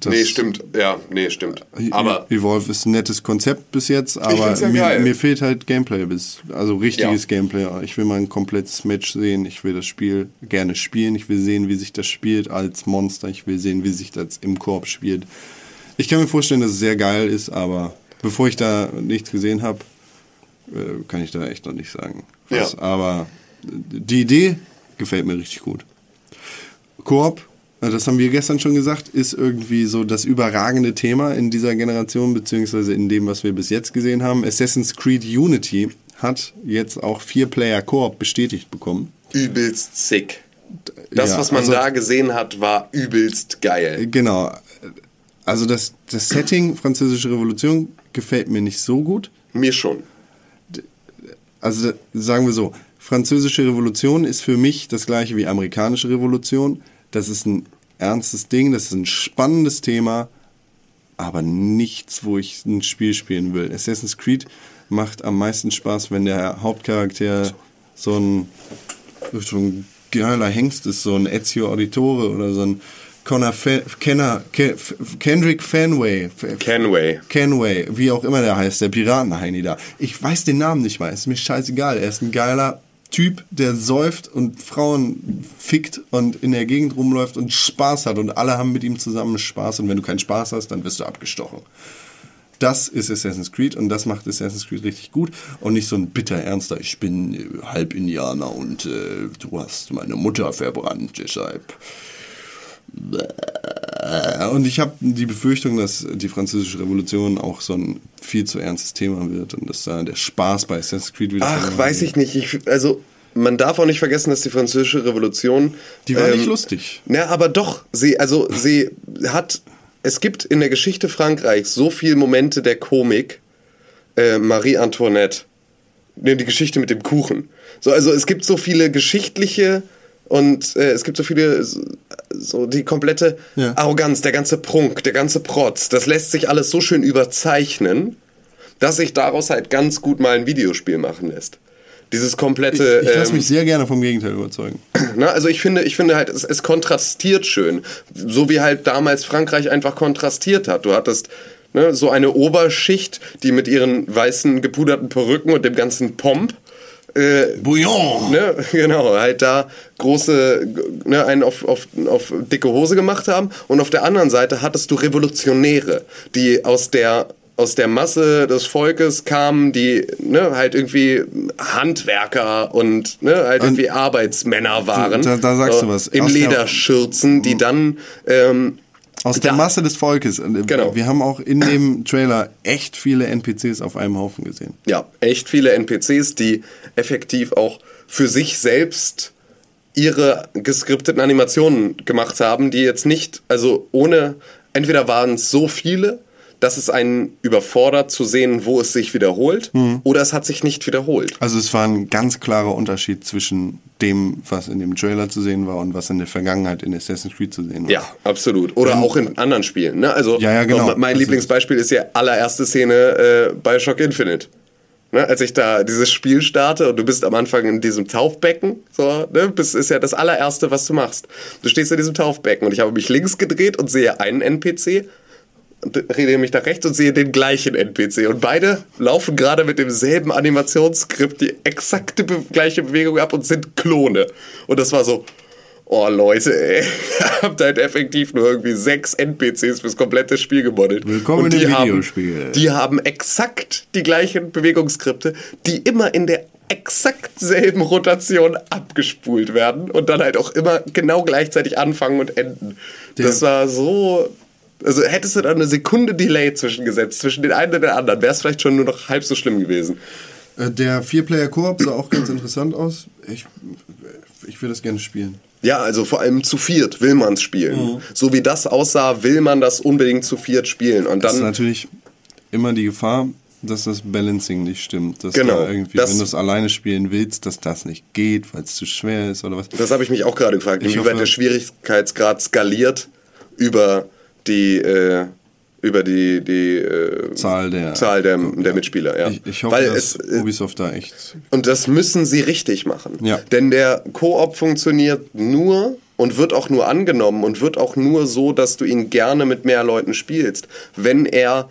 Das- nee, stimmt. Ja, nee, stimmt. Aber Evolve ist ein nettes Konzept bis jetzt, aber ja mir, mir fehlt halt Gameplay bis, also richtiges Ja. Gameplay. Ich will mal ein komplettes Match sehen. Ich will das Spiel gerne spielen. Ich will sehen, wie sich das spielt als Monster. Ich will sehen, wie sich das im Korb spielt. Ich kann mir vorstellen, dass es sehr geil ist, aber bevor ich da nichts gesehen habe, äh, kann ich da echt noch nicht sagen. Was. Ja. Aber die Idee gefällt mir richtig gut. Koop äh, das haben wir gestern schon gesagt, ist irgendwie so das überragende Thema in dieser Generation, beziehungsweise in dem, was wir bis jetzt gesehen haben. Assassin's Creed Unity hat jetzt auch Vier-Player-Koop bestätigt bekommen. Übelst sick. Das, Ja, was man also- da gesehen hat, war übelst geil. Genau. Also das, das Setting Französische Revolution gefällt mir nicht so gut. Mir schon. Also sagen wir so, Französische Revolution ist für mich das gleiche wie Amerikanische Revolution. Das ist ein ernstes Ding, das ist ein spannendes Thema, aber nichts, wo ich ein Spiel spielen will. Assassin's Creed macht am meisten Spaß, wenn der Hauptcharakter so ein, so ein geiler Hengst ist, so ein Ezio Auditore oder so ein Connor Fe Kenner, Ke Kendrick Fenway. Kenway. Kenway, wie auch immer der heißt, der Piratenheini da. Ich weiß den Namen nicht mal, ist mir scheißegal. Er ist ein geiler Typ, der säuft und Frauen fickt und in der Gegend rumläuft und Spaß hat und alle haben mit ihm zusammen Spaß und wenn du keinen Spaß hast, dann wirst du abgestochen. Das ist Assassin's Creed und das macht Assassin's Creed richtig gut und nicht so ein bitter ernster, ich bin äh, halb Indianer und äh, du hast meine Mutter verbrannt, deshalb. Und ich habe die Befürchtung, dass die Französische Revolution auch so ein viel zu ernstes Thema wird und dass da der Spaß bei Assassin's Creed wieder Ach, weiß ich nicht. Ich, also, man darf auch nicht vergessen, dass die Französische Revolution. Die war ähm, nicht lustig. Na, aber doch. Sie, also, sie hat. Es gibt in der Geschichte Frankreichs so viele Momente der Komik. Äh, Marie Antoinette. Ne, Die Geschichte mit dem Kuchen. So, also, es gibt so viele geschichtliche. Und äh, es gibt so viele, so- die komplette Ja. Arroganz, der ganze Prunk, der ganze Protz, das lässt sich alles so schön überzeichnen, dass sich daraus halt ganz gut mal ein Videospiel machen lässt. Dieses komplette. Ich lasse ähm, mich sehr gerne vom Gegenteil überzeugen. Ne? Also ich finde, ich finde halt, es, es kontrastiert schön. So wie halt damals Frankreich einfach kontrastiert hat. Du hattest ne, so eine Oberschicht, die mit ihren weißen gepuderten Perücken und dem ganzen Pomp äh, Bouillon! ne, genau, halt da große, ne, einen auf, auf, auf dicke Hose gemacht haben. Und auf der anderen Seite hattest du Revolutionäre, die aus der aus der Masse des Volkes kamen, die ne, halt irgendwie Handwerker und ne, halt irgendwie Arbeitsmänner waren. da- da sagst du So, was. Im Lederschürzen, die dann ähm, Aus der Masse des Volkes. Äh, Genau. Wir haben auch in dem Trailer echt viele NPCs auf einem Haufen gesehen. ja, echt viele NPCs, die effektiv auch für sich selbst ihre geskripteten Animationen gemacht haben, die jetzt nicht, also ohne, entweder waren es so viele, dass es einen überfordert zu sehen, wo es sich wiederholt, oder es hat sich nicht wiederholt. Also es war ein ganz klarer Unterschied zwischen dem, was in dem Trailer zu sehen war und was in der Vergangenheit in Assassin's Creed zu sehen war. Ja, absolut. Oder auch in anderen Spielen. Ne? Also Ja, ja, genau. mein ist- Lieblingsbeispiel ist ja allererste Szene äh, bei Shock Infinite. Ne? Als ich da dieses Spiel starte und du bist am Anfang in diesem Taufbecken, so, ne? das ist ja das allererste, was du machst. Du stehst in diesem Taufbecken und ich habe mich links gedreht und sehe einen NPC und rede mich nach rechts und sehe den gleichen NPC. Und beide laufen gerade mit demselben Animationsskript die exakte be gleiche Bewegung ab und sind Klone. Und das war so, oh Leute, ey, ihr habt halt effektiv nur irgendwie sechs NPCs fürs komplette Spiel gemodelt. Willkommen und die im haben, Videospiel. Die haben exakt die gleichen Bewegungsskripte, die immer in der exakt selben Rotation abgespult werden und dann halt auch immer genau gleichzeitig anfangen und enden. das war so. Also hättest du da eine Sekunde Delay zwischengesetzt, zwischen den einen und den anderen, wäre es vielleicht schon nur noch halb so schlimm gewesen. Äh, Der Vier-Player-Koop sah auch ganz interessant aus. Ich, ich würde das gerne spielen. Ja, also vor allem zu viert will man es spielen. So wie das aussah, will man das unbedingt zu viert spielen. Und Das ist dann, natürlich immer die Gefahr, dass das Balancing nicht stimmt. Dass Genau, da irgendwie, das- wenn du es alleine spielen willst, dass das nicht geht, weil es zu schwer ist oder was. das habe ich mich auch gerade gefragt, Ich inwieweit hoffe- der Schwierigkeitsgrad skaliert über die, äh, über die, die äh, Zahl der- Zahl der, der Mitspieler. Ja. Ich, ich hoffe, Weil dass es, äh, Ubisoft da echt. Und das müssen sie richtig machen. Ja. Denn der Koop funktioniert nur und wird auch nur angenommen und wird auch nur so, dass du ihn gerne mit mehr Leuten spielst, wenn er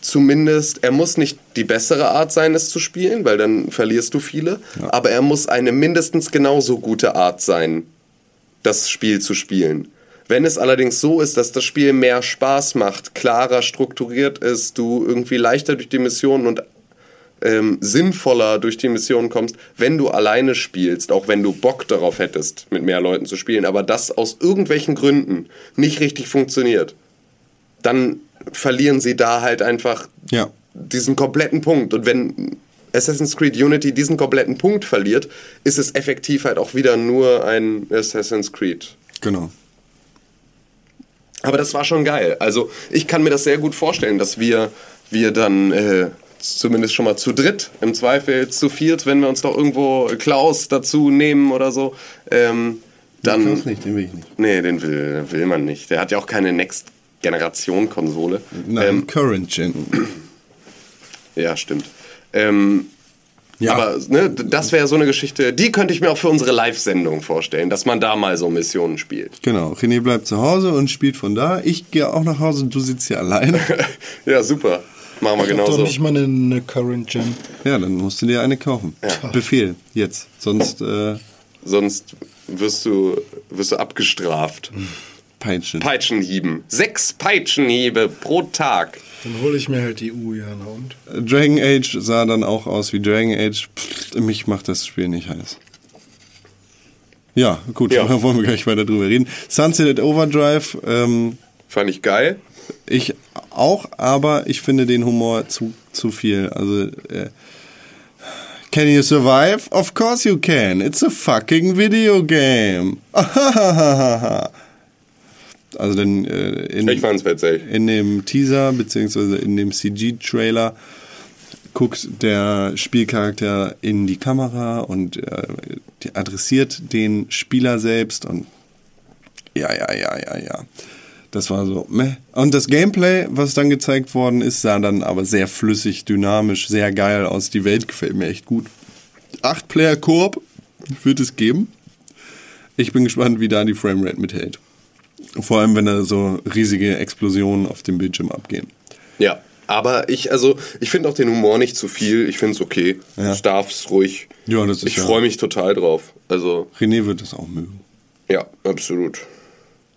zumindest, er muss nicht die bessere Art sein, es zu spielen, weil dann verlierst du viele, aber er muss eine mindestens genauso gute Art sein, das Spiel zu spielen. Wenn es allerdings so ist, dass das Spiel mehr Spaß macht, klarer strukturiert ist, du irgendwie leichter durch die Missionen und ähm, sinnvoller durch die Mission kommst, wenn du alleine spielst, auch wenn du Bock darauf hättest, mit mehr Leuten zu spielen, aber das aus irgendwelchen Gründen nicht richtig funktioniert, dann verlieren sie da halt einfach Ja. diesen kompletten Punkt. Und wenn Assassin's Creed Unity diesen kompletten Punkt verliert, ist es effektiv halt auch wieder nur ein Assassin's Creed. Genau. Aber das war schon geil. Also ich kann mir das sehr gut vorstellen, dass wir, wir dann äh, zumindest schon mal zu dritt, im Zweifel zu viert, wenn wir uns doch irgendwo Klaus dazu nehmen oder so, ähm, dann... Klaus nicht, den will ich nicht. Nee, den will, will man nicht. Der hat ja auch keine Next-Generation-Konsole. Nein, Ähm, Current Gen. ja, stimmt. Ähm, Ja. Aber ne, das wäre so eine Geschichte, die könnte ich mir auch für unsere Live-Sendung vorstellen, dass man da mal so Missionen spielt. Genau, René bleibt zu Hause und spielt von da. Ich gehe auch nach Hause und du sitzt hier alleine. ja, super. Machen wir Ich hab doch genauso. nicht mal eine, eine Current Gen. ja, dann musst du dir eine kaufen. Befehl, jetzt. Sonst äh, Sonst wirst du, wirst du abgestraft. Peitschen. Peitschenhieben. Sechs Peitschenhiebe pro Tag. Dann hole ich mir halt die U, ja, na und? Dragon Age sah dann auch aus wie Dragon Age. Pff, mich macht das Spiel nicht heiß. Ja, gut, Ja. da wollen wir gleich weiter drüber reden. Sunset Overdrive, ähm, Fand ich geil. ich auch, aber ich finde den Humor zu, zu viel. Also, äh, can you survive? Of course you can. It's a fucking video game. also, denn, äh, in, Ich fand's witzig. in dem Teaser beziehungsweise in dem CG-Trailer guckt der Spielcharakter in die Kamera und äh, adressiert den Spieler selbst und ja, ja, ja, ja, ja. Das war so, meh. Und das Gameplay, was dann gezeigt worden ist, sah dann aber sehr flüssig, dynamisch, sehr geil aus. Die Welt gefällt mir echt gut. Acht Player Koop wird es geben. Ich bin gespannt, wie da die Framerate mithält. Vor allem, wenn da so riesige Explosionen auf dem Bildschirm abgehen. Ja. Aber ich, also, ich finde auch den Humor nicht zu viel. Ich finde es okay. Ja. Es darf's ruhig. Ja, das ist ich ja- freue mich total drauf. Also, René wird das auch mögen. ja, absolut.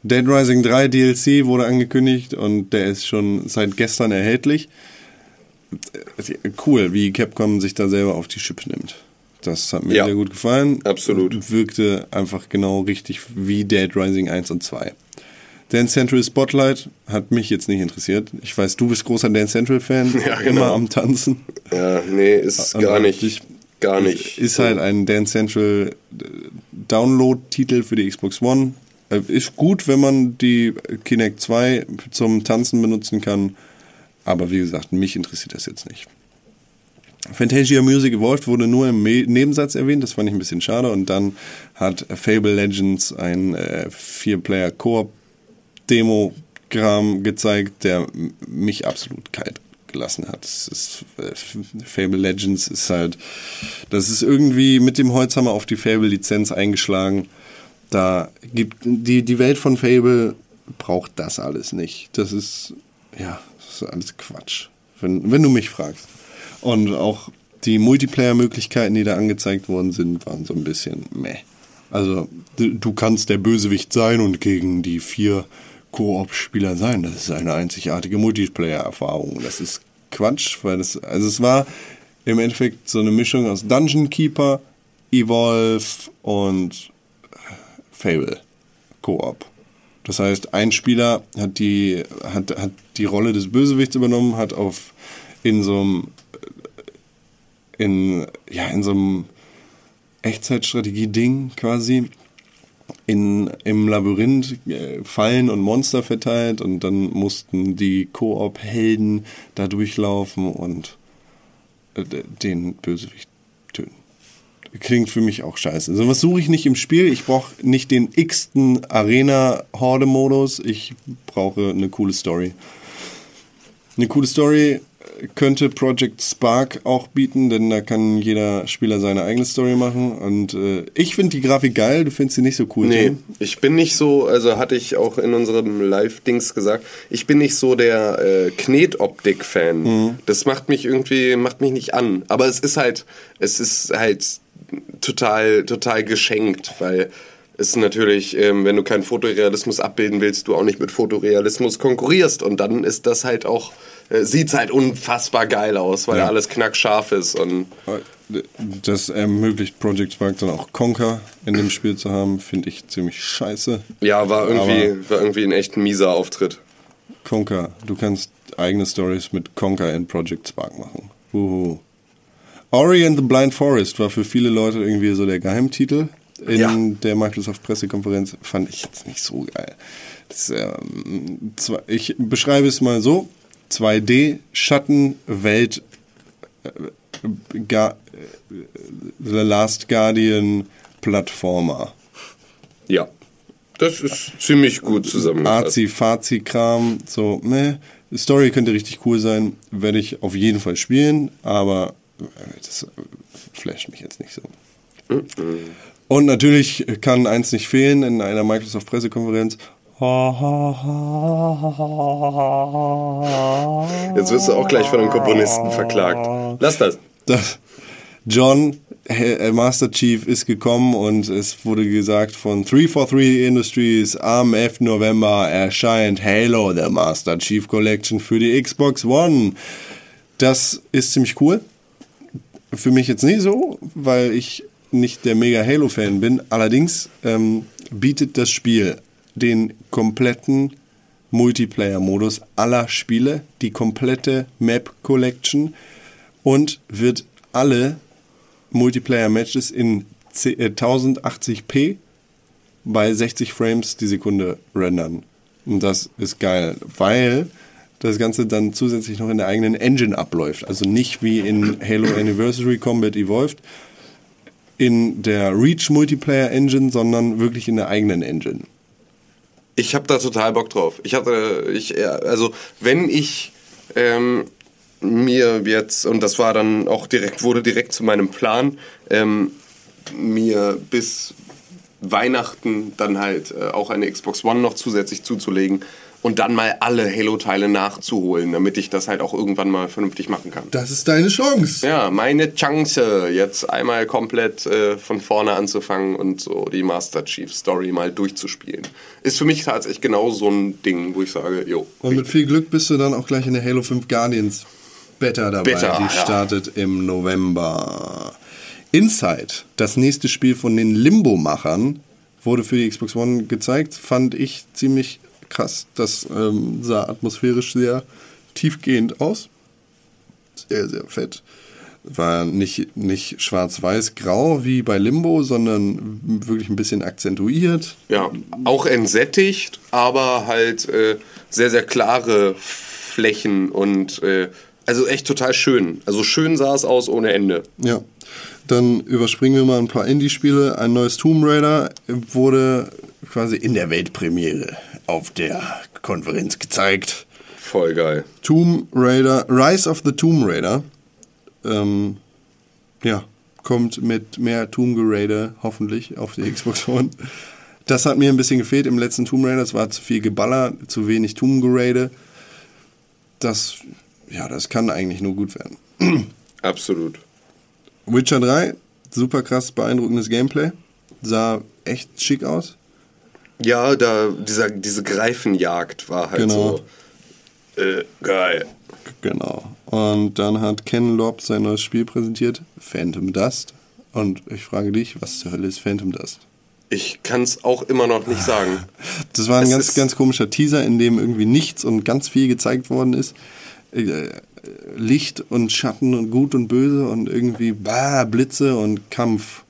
Dead Rising 3 DLC wurde angekündigt und der ist schon seit gestern erhältlich. Cool, wie Capcom sich da selber auf die Schippe nimmt. Das hat mir Ja. sehr gut gefallen. Absolut. Wirkte einfach genau richtig wie Dead Rising 1 und 2. Dance Central Spotlight hat mich jetzt nicht interessiert. Ich weiß, du bist großer Dance Central Fan, Ja, genau. immer am Tanzen. Ja, nee, ist Und gar ich- nicht. Gar nicht. Ist halt ein Dance Central äh, Download-Titel für die Xbox One. Äh, Ist gut, wenn man die Kinect 2 zum Tanzen benutzen kann. Aber wie gesagt, mich interessiert das jetzt nicht. Fantasia Music Evolved wurde nur im Nebensatz erwähnt, das fand ich ein bisschen schade. Und dann hat Fable Legends ein äh, Vier-Player-Koop-Demo-Kram gezeigt, der mich absolut kalt gelassen hat. Es ist, äh, Fable Legends ist halt, das ist irgendwie mit dem Holzhammer auf die Fable-Lizenz eingeschlagen. Da gibt die, die Welt von Fable braucht das alles nicht. Das ist, ja, das ist alles Quatsch, wenn, wenn du mich fragst. Und auch die Multiplayer-Möglichkeiten, die da angezeigt worden sind, waren so ein bisschen meh. Also, du kannst der Bösewicht sein und gegen die vier Koop-Spieler sein. Das ist eine einzigartige Multiplayer-Erfahrung. Das ist Quatsch, weil das, also es war im Endeffekt so eine Mischung aus Dungeon Keeper, Evolve und Fable Koop. Das heißt, ein Spieler hat die, hat, hat die Rolle des Bösewichts übernommen, hat auf in so einem in, ja, in so einem Echtzeitstrategie-Ding quasi in, im Labyrinth äh, Fallen und Monster verteilt und dann mussten die Koop-Helden da durchlaufen und äh, den Bösewicht töten. Klingt für mich auch scheiße. Also was suche ich nicht im Spiel? Ich brauche nicht den x-ten Arena-Horde-Modus. Ich brauche eine coole Story. Eine coole Story könnte Project Spark auch bieten, denn da kann jeder Spieler seine eigene Story machen. Und äh, ich finde die Grafik geil, du findest sie nicht so cool. Nee, Tim? ich bin nicht so, also hatte ich auch in unserem Live-Dings gesagt, ich bin nicht so der äh, Knetoptik-Fan. Mhm. Das macht mich irgendwie, macht mich nicht an. Aber es ist halt, es ist halt total, total geschenkt, weil es natürlich, ähm, wenn du keinen Fotorealismus abbilden willst, du auch nicht mit Fotorealismus konkurrierst. Und dann ist das halt auch sieht halt unfassbar geil aus, weil Ja. alles knackscharf ist und Das ermöglicht Project Spark dann auch Conker in dem Spiel zu haben, finde ich ziemlich scheiße. ja, war irgendwie, war irgendwie ein echt mieser Auftritt. Conker, du kannst eigene Stories mit Conker in Project Spark machen. Uhu. Ori and the Blind Forest war für viele Leute irgendwie so der Geheimtitel in Ja. der Microsoft Pressekonferenz. Fand ich jetzt nicht so geil. Das, ähm, zwar- ich beschreibe es mal so: 2D, Schatten, Welt, äh, Ga äh, The Last Guardian, Plattformer. Ja. Das ist ziemlich gut zusammengefasst. Azi-Fazi-Kram, so, ne, Story könnte richtig cool sein, werde ich auf jeden Fall spielen, aber äh, das äh, flasht mich jetzt nicht so. Und natürlich kann eins nicht fehlen in einer Microsoft-Pressekonferenz. Jetzt wirst du auch gleich von einem Komponisten verklagt. Lass das. Das John, äh, Master Chief, ist gekommen und es wurde gesagt von 343 Industries, am 11. November erscheint Halo, der Master Chief Collection für die Xbox One. Das ist ziemlich cool. Für mich jetzt nicht so, weil ich nicht der mega Halo-Fan bin. Allerdings ähm, bietet das Spiel den kompletten Multiplayer-Modus aller Spiele, die komplette Map-Collection und wird alle Multiplayer-Matches in 10 äh, 1080p bei 60 Frames die Sekunde rendern. Und das ist geil, weil das Ganze dann zusätzlich noch in der eigenen Engine abläuft. Also nicht wie in Halo Anniversary Combat Evolved in der Reach Multiplayer Engine, sondern wirklich in der eigenen Engine. Ich habe da total Bock drauf. Ich hatte, ich, also wenn ich ähm, mir jetzt, und das war dann auch direkt, wurde direkt zu meinem Plan, ähm, mir bis Weihnachten dann halt äh, auch eine Xbox One noch zusätzlich zuzulegen und dann mal alle Halo-Teile nachzuholen, damit ich das halt auch irgendwann mal vernünftig machen kann. Das ist deine Chance. Ja, meine Chance, jetzt einmal komplett äh, von vorne anzufangen und so die Master Chief Story mal durchzuspielen. Ist für mich tatsächlich genau so ein Ding, wo ich sage, jo. Und mit viel Glück bist du dann auch gleich in der Halo 5 Guardians Beta dabei. Beta, die ja. startet im November. Inside, das nächste Spiel von den Limbo-Machern, wurde für die Xbox One gezeigt. Fand ich ziemlich krass. Das ähm, sah atmosphärisch sehr tiefgehend aus. Sehr, sehr fett. War nicht, nicht schwarz-weiß-grau wie bei Limbo, sondern wirklich ein bisschen akzentuiert. Ja, auch entsättigt, aber halt äh, sehr, sehr klare Flächen und äh, also echt total schön. Also schön sah es aus ohne Ende. Ja. Dann überspringen wir mal ein paar Indie-Spiele. Ein neues Tomb Raider wurde quasi in der Weltpremiere auf der Konferenz gezeigt. Voll geil. Tomb Raider, Rise of the Tomb Raider. Ähm, ja, kommt mit mehr Tomb Raider hoffentlich auf die Xbox One. Das hat mir ein bisschen gefehlt im letzten Tomb Raider. Es war zu viel Geballer, zu wenig Tomb Raider. Das, ja, das kann eigentlich nur gut werden. Absolut. Witcher 3, super krass beeindruckendes Gameplay. Sah echt schick aus. Ja, da dieser, diese Greifenjagd war halt Genau. so äh, geil. Genau. Und dann hat Ken Lobb sein neues Spiel präsentiert, Phantom Dust. Und ich frage dich, was zur Hölle ist Phantom Dust? Ich kann es auch immer noch nicht sagen. Das war ein Es ganz, ganz komischer Teaser, in dem irgendwie nichts und ganz viel gezeigt worden ist. Äh, Licht und Schatten und Gut und Böse und irgendwie bah, Blitze und Kampf.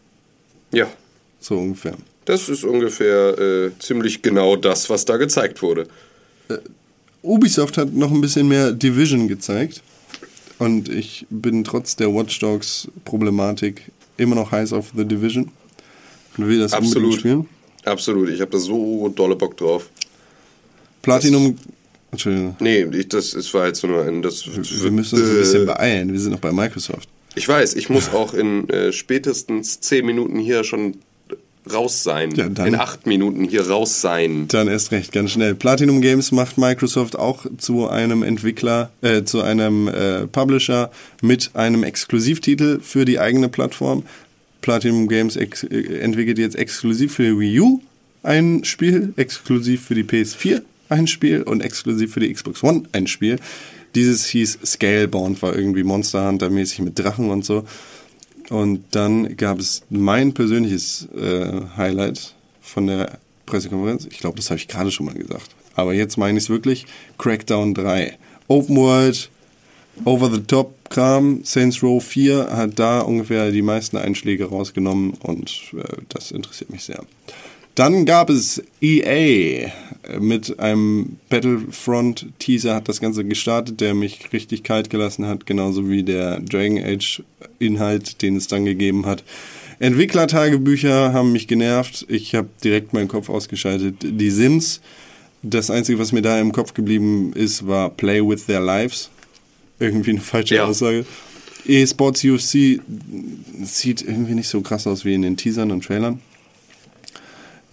Ja, So ungefähr. Das ist ungefähr äh, ziemlich genau das, was da gezeigt wurde. Ubisoft hat noch ein bisschen mehr Division gezeigt. Und ich bin trotz der Watch Dogs Problematik immer noch heiß auf The Division. Und will das Absolut. spielen. Absolut, ich habe da so dolle Bock drauf. Platinum. Entschuldigung. Nee, ich, das es war jetzt nur ein. Das, Wir müssen uns ein bisschen beeilen. Wir sind noch bei Microsoft. Ich weiß, ich muss auch in äh, spätestens 10 Minuten hier schon raus sein. Ja, dann- in 8 Minuten hier raus sein. Dann erst recht, ganz schnell. Platinum Games macht Microsoft auch zu einem Entwickler, äh, zu einem äh, Publisher mit einem Exklusivtitel für die eigene Plattform. Platinum Games äh, entwickelt jetzt exklusiv für die Wii U ein Spiel, exklusiv für die PS4 ein Spiel und exklusiv für die Xbox One ein Spiel. Dieses hieß Scalebound, war irgendwie Monster Hunter mäßig mit Drachen und so. Und dann gab es mein persönliches äh, Highlight von der Pressekonferenz. Ich glaube, das habe ich gerade schon mal gesagt. Aber jetzt meine ich es wirklich. Crackdown 3. Open World, Over the Top Kram. Saints Row 4 hat da ungefähr die meisten Einschläge rausgenommen und äh, das interessiert mich sehr. Dann gab es EA mit einem Battlefront-Teaser hat das Ganze gestartet, der mich richtig kalt gelassen hat, genauso wie der Dragon Age-Inhalt, den es dann gegeben hat. Entwicklertagebücher haben mich genervt. Ich habe direkt meinen Kopf ausgeschaltet. Die Sims, das Einzige, was mir da im Kopf geblieben ist, war Play with Their Lives. Irgendwie eine falsche Ja. Aussage. E-Sports UFC sieht irgendwie nicht so krass aus wie in den Teasern und Trailern.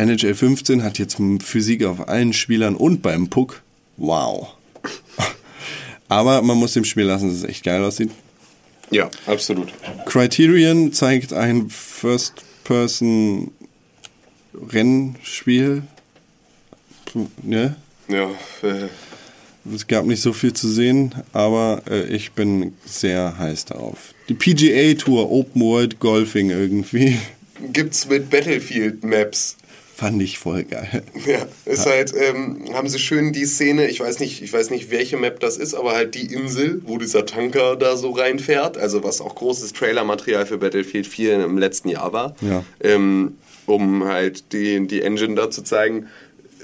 NHL 15 hat jetzt Physik auf allen Spielern und beim Puck. Wow. Aber man muss dem Spiel lassen, dass es echt geil aussieht. Ja, absolut. Criterion zeigt ein First-Person-Rennspiel. Ne? Ja, äh, Es gab nicht so viel zu sehen, aber äh, ich bin sehr heiß darauf. Die PGA Tour Open World Golfing irgendwie gibt's mit Battlefield Maps. Fand ich voll geil. Ja, ist halt, ähm, haben sie schön die Szene, ich weiß nicht, ich weiß nicht, welche Map das ist, aber halt die Insel, wo dieser Tanker da so reinfährt, also was auch großes Trailermaterial für Battlefield 4 im letzten Jahr war, Ja. ähm, um halt die, die Engine da zu zeigen.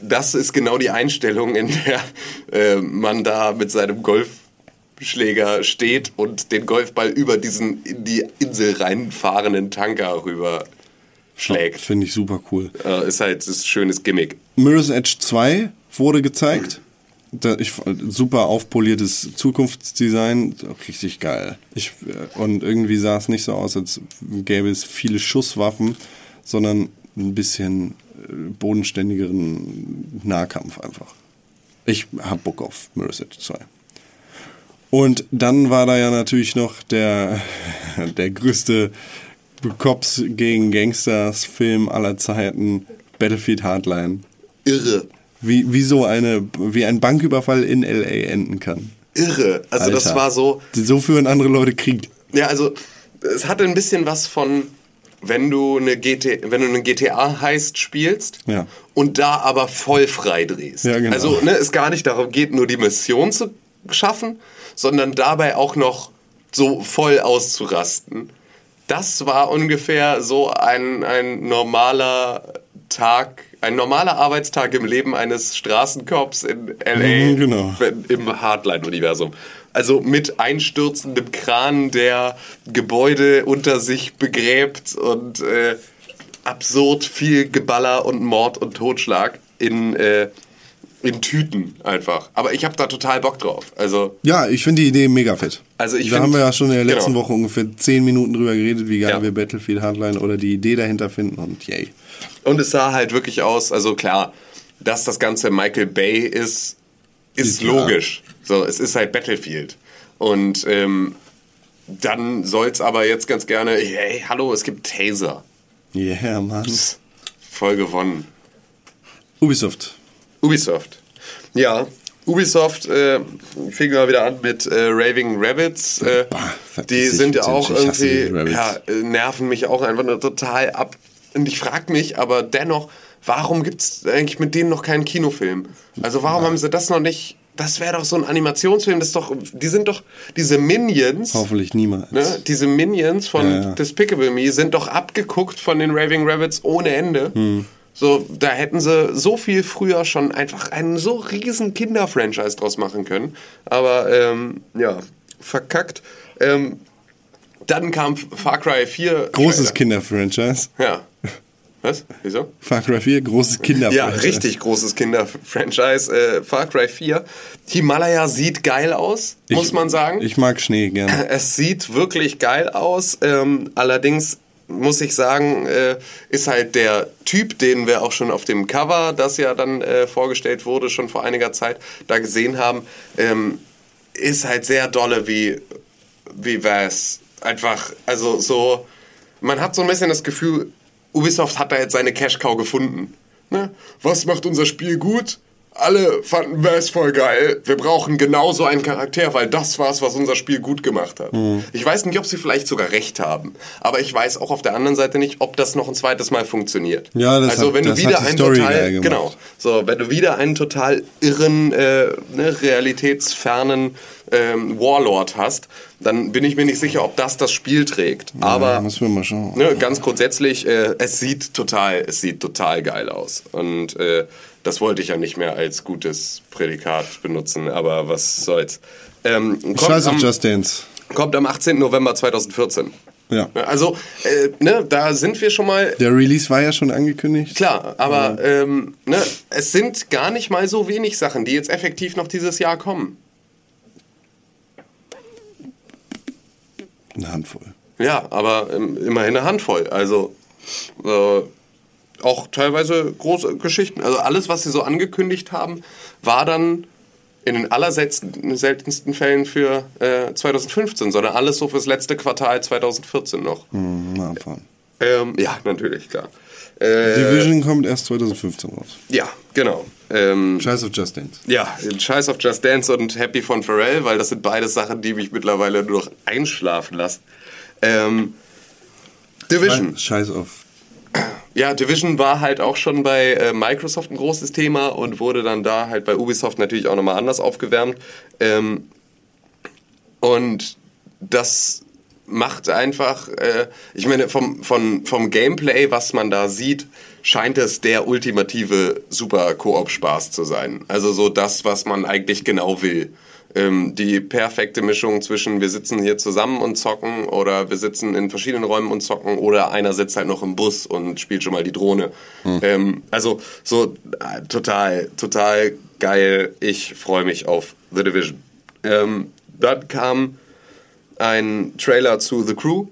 Das ist genau die Einstellung, in der äh, man da mit seinem Golfschläger steht und den Golfball über diesen in die Insel reinfahrenden Tanker rüber schlägt. Finde ich super cool. Äh, ist halt ist ein schönes Gimmick. Mirror's Edge 2 wurde gezeigt. Da, ich, super aufpoliertes Zukunftsdesign, richtig geil. Ich, äh, und irgendwie sah es nicht so aus, als gäbe es viele Schusswaffen, sondern ein bisschen äh, bodenständigeren Nahkampf einfach. Ich hab Bock auf Mirror's Edge 2. Und dann war da ja natürlich noch der, der größte Cops gegen Gangsters Film aller Zeiten, Battlefield Hardline. Irre. Wie, wie so eine, wie ein Banküberfall in L.A. enden kann. Irre. Also das Alter. war so, So führen andere Leute Krieg. ja, also es hatte ein bisschen was von, wenn du eine, GT, wenn du eine GTA heißt spielst Ja. und da aber voll frei drehst. Ja, genau. Also ne, es gar nicht darum geht, nur die Mission zu schaffen, sondern dabei auch noch so voll auszurasten. Das war ungefähr so ein, ein normaler Tag, ein normaler Arbeitstag im Leben eines Straßencops in LA Mhm, genau. im Hardline-Universum. Also mit einstürzendem Kran, der Gebäude unter sich begräbt und äh, absurd viel Geballer und Mord und Totschlag in, äh, in Tüten einfach. Aber ich habe da total Bock drauf. Also Ja, ich finde die Idee mega fett. Also ich da find- haben wir ja schon in der letzten genau. Woche ungefähr 10 Minuten drüber geredet, wie geil Ja. wir Battlefield Hardline oder die Idee dahinter finden und yay. Und es sah halt wirklich aus, also klar, dass das Ganze Michael Bay ist, ist Ja. logisch. So, es ist halt Battlefield. Und ähm, dann soll es aber jetzt ganz gerne, hey, hallo, es gibt Taser. Yeah, Mann. Voll gewonnen. Ubisoft. Ubisoft. Ja, Ubisoft äh, fing mal wieder an mit äh, Raving Rabbits. Äh, die sind ja auch irgendwie, ja, nerven mich auch einfach nur total ab. Und ich frage mich aber dennoch, warum gibt es eigentlich mit denen noch keinen Kinofilm? Also warum haben sie das noch nicht? Das wäre doch so ein Animationsfilm, das ist doch, die sind doch, diese Minions, Hoffentlich niemals. ne, diese Minions von Ja, ja. Despicable Me sind doch abgeguckt von den Raving Rabbits ohne Ende. Hm. So, da hätten sie so viel früher schon einfach einen so riesen Kinder-Franchise draus machen können. Aber ähm, ja, verkackt. Ähm, dann kam Far Cry 4. Großes. Kinder-Franchise. Ja. Was? Wieso? Far Cry 4, großes Kinder-Franchise. Ja, richtig großes Kinder-Franchise. Äh, Far Cry 4. Himalaya sieht geil aus, muss Ich- man sagen. Ich mag Schnee gerne. Es sieht wirklich geil aus. Ähm, allerdings muss ich sagen, äh, ist halt der Typ, den wir auch schon auf dem Cover, das ja dann äh, vorgestellt wurde, schon vor einiger Zeit, da gesehen haben, ähm, ist halt sehr dolle wie, wie was. Einfach, also so, man hat so ein bisschen das Gefühl, Ubisoft hat da jetzt seine Cash-Cow gefunden. Ne? Was macht unser Spiel gut? Alle fanden Bass voll geil. Wir brauchen genau so einen Charakter, weil das war's, was unser Spiel gut gemacht hat. Mhm. Ich weiß nicht, ob sie vielleicht sogar recht haben, aber ich weiß auch auf der anderen Seite nicht, ob das noch ein zweites Mal funktioniert. Ja, das also hat- wenn du wieder einen Story total genau so, wenn du wieder einen total irren, äh, ne, realitätsfernen ähm, Warlord hast, dann bin ich mir nicht sicher, ob das das Spiel trägt. Aber Müssen wir mal schauen. ne, ganz grundsätzlich, äh, es sieht total, es sieht total geil aus. Und äh, das wollte ich ja nicht mehr als gutes Prädikat benutzen, aber was soll's. Ähm, Scheiß auf Just Dance. kommt am 18. November 2014. Ja. Also, äh, ne, da sind wir schon mal Der Release war ja schon angekündigt. Klar, aber ähm, ne, es sind gar nicht mal so wenig Sachen, die jetzt effektiv noch dieses Jahr kommen. Eine Handvoll. Ja, aber ähm, immerhin eine Handvoll. Also äh, auch teilweise große Geschichten. Also alles, was sie so angekündigt haben, war dann in den allerseltensten seltensten Fällen für äh, 2015, sondern alles so fürs letzte Quartal 2014 noch. Hm, Mal abfahren. Ähm, ja, natürlich, klar. Äh, Division kommt erst 2015 raus. ja, genau. Ähm, Scheiß auf Just Dance. Ja, Scheiß auf Just Dance und Happy von Pharrell, weil das sind beide Sachen, die mich mittlerweile nur noch einschlafen lassen. Ähm, Division. Scheiß auf. Ja, Division war halt auch schon bei äh, Microsoft ein großes Thema und wurde dann da halt bei Ubisoft natürlich auch nochmal anders aufgewärmt. Ähm, und das macht einfach, äh, ich meine, vom, vom, vom Gameplay, was man da sieht, scheint es der ultimative Super-Koop-Spaß zu sein. Also so das, was man eigentlich genau will. Ähm, die perfekte Mischung zwischen wir sitzen hier zusammen und zocken oder wir sitzen in verschiedenen Räumen und zocken oder einer sitzt halt noch im Bus und spielt schon mal die Drohne. Ähm, also so äh, total, total geil. Ich freue mich auf The Division. Ähm, dann kam ein Trailer zu The Crew.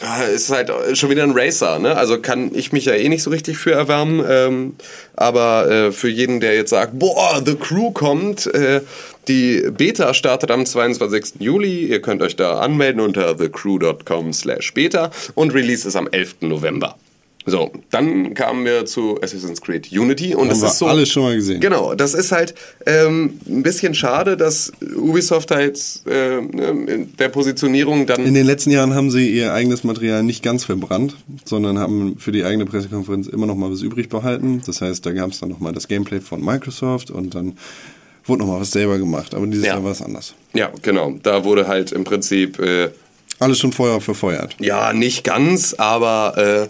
Ah, Ist halt schon wieder ein Racer, ne? Also kann ich mich ja eh nicht so richtig für erwärmen. Ähm, aber äh, für jeden, der jetzt sagt, boah, The Crew kommt, äh, die Beta startet am 22. Juli. Ihr könnt euch da anmelden unter thecrew.com slash beta und Release ist am 11. November. So, dann kamen wir zu Assassin's Creed Unity und Haben es wir ist so. alles schon mal gesehen. Genau, das ist halt ähm, ein bisschen schade, dass Ubisoft halt äh, in der Positionierung dann In den letzten Jahren haben sie ihr eigenes Material nicht ganz verbrannt, sondern haben für die eigene Pressekonferenz immer noch mal was übrig behalten. Das heißt, da gab es dann noch mal das Gameplay von Microsoft und dann wurde noch mal was selber gemacht. Aber dieses Ja. Jahr war es anders. Ja, genau. Da wurde halt im Prinzip, äh, Alles schon vorher verfeuert. ja, nicht ganz, aber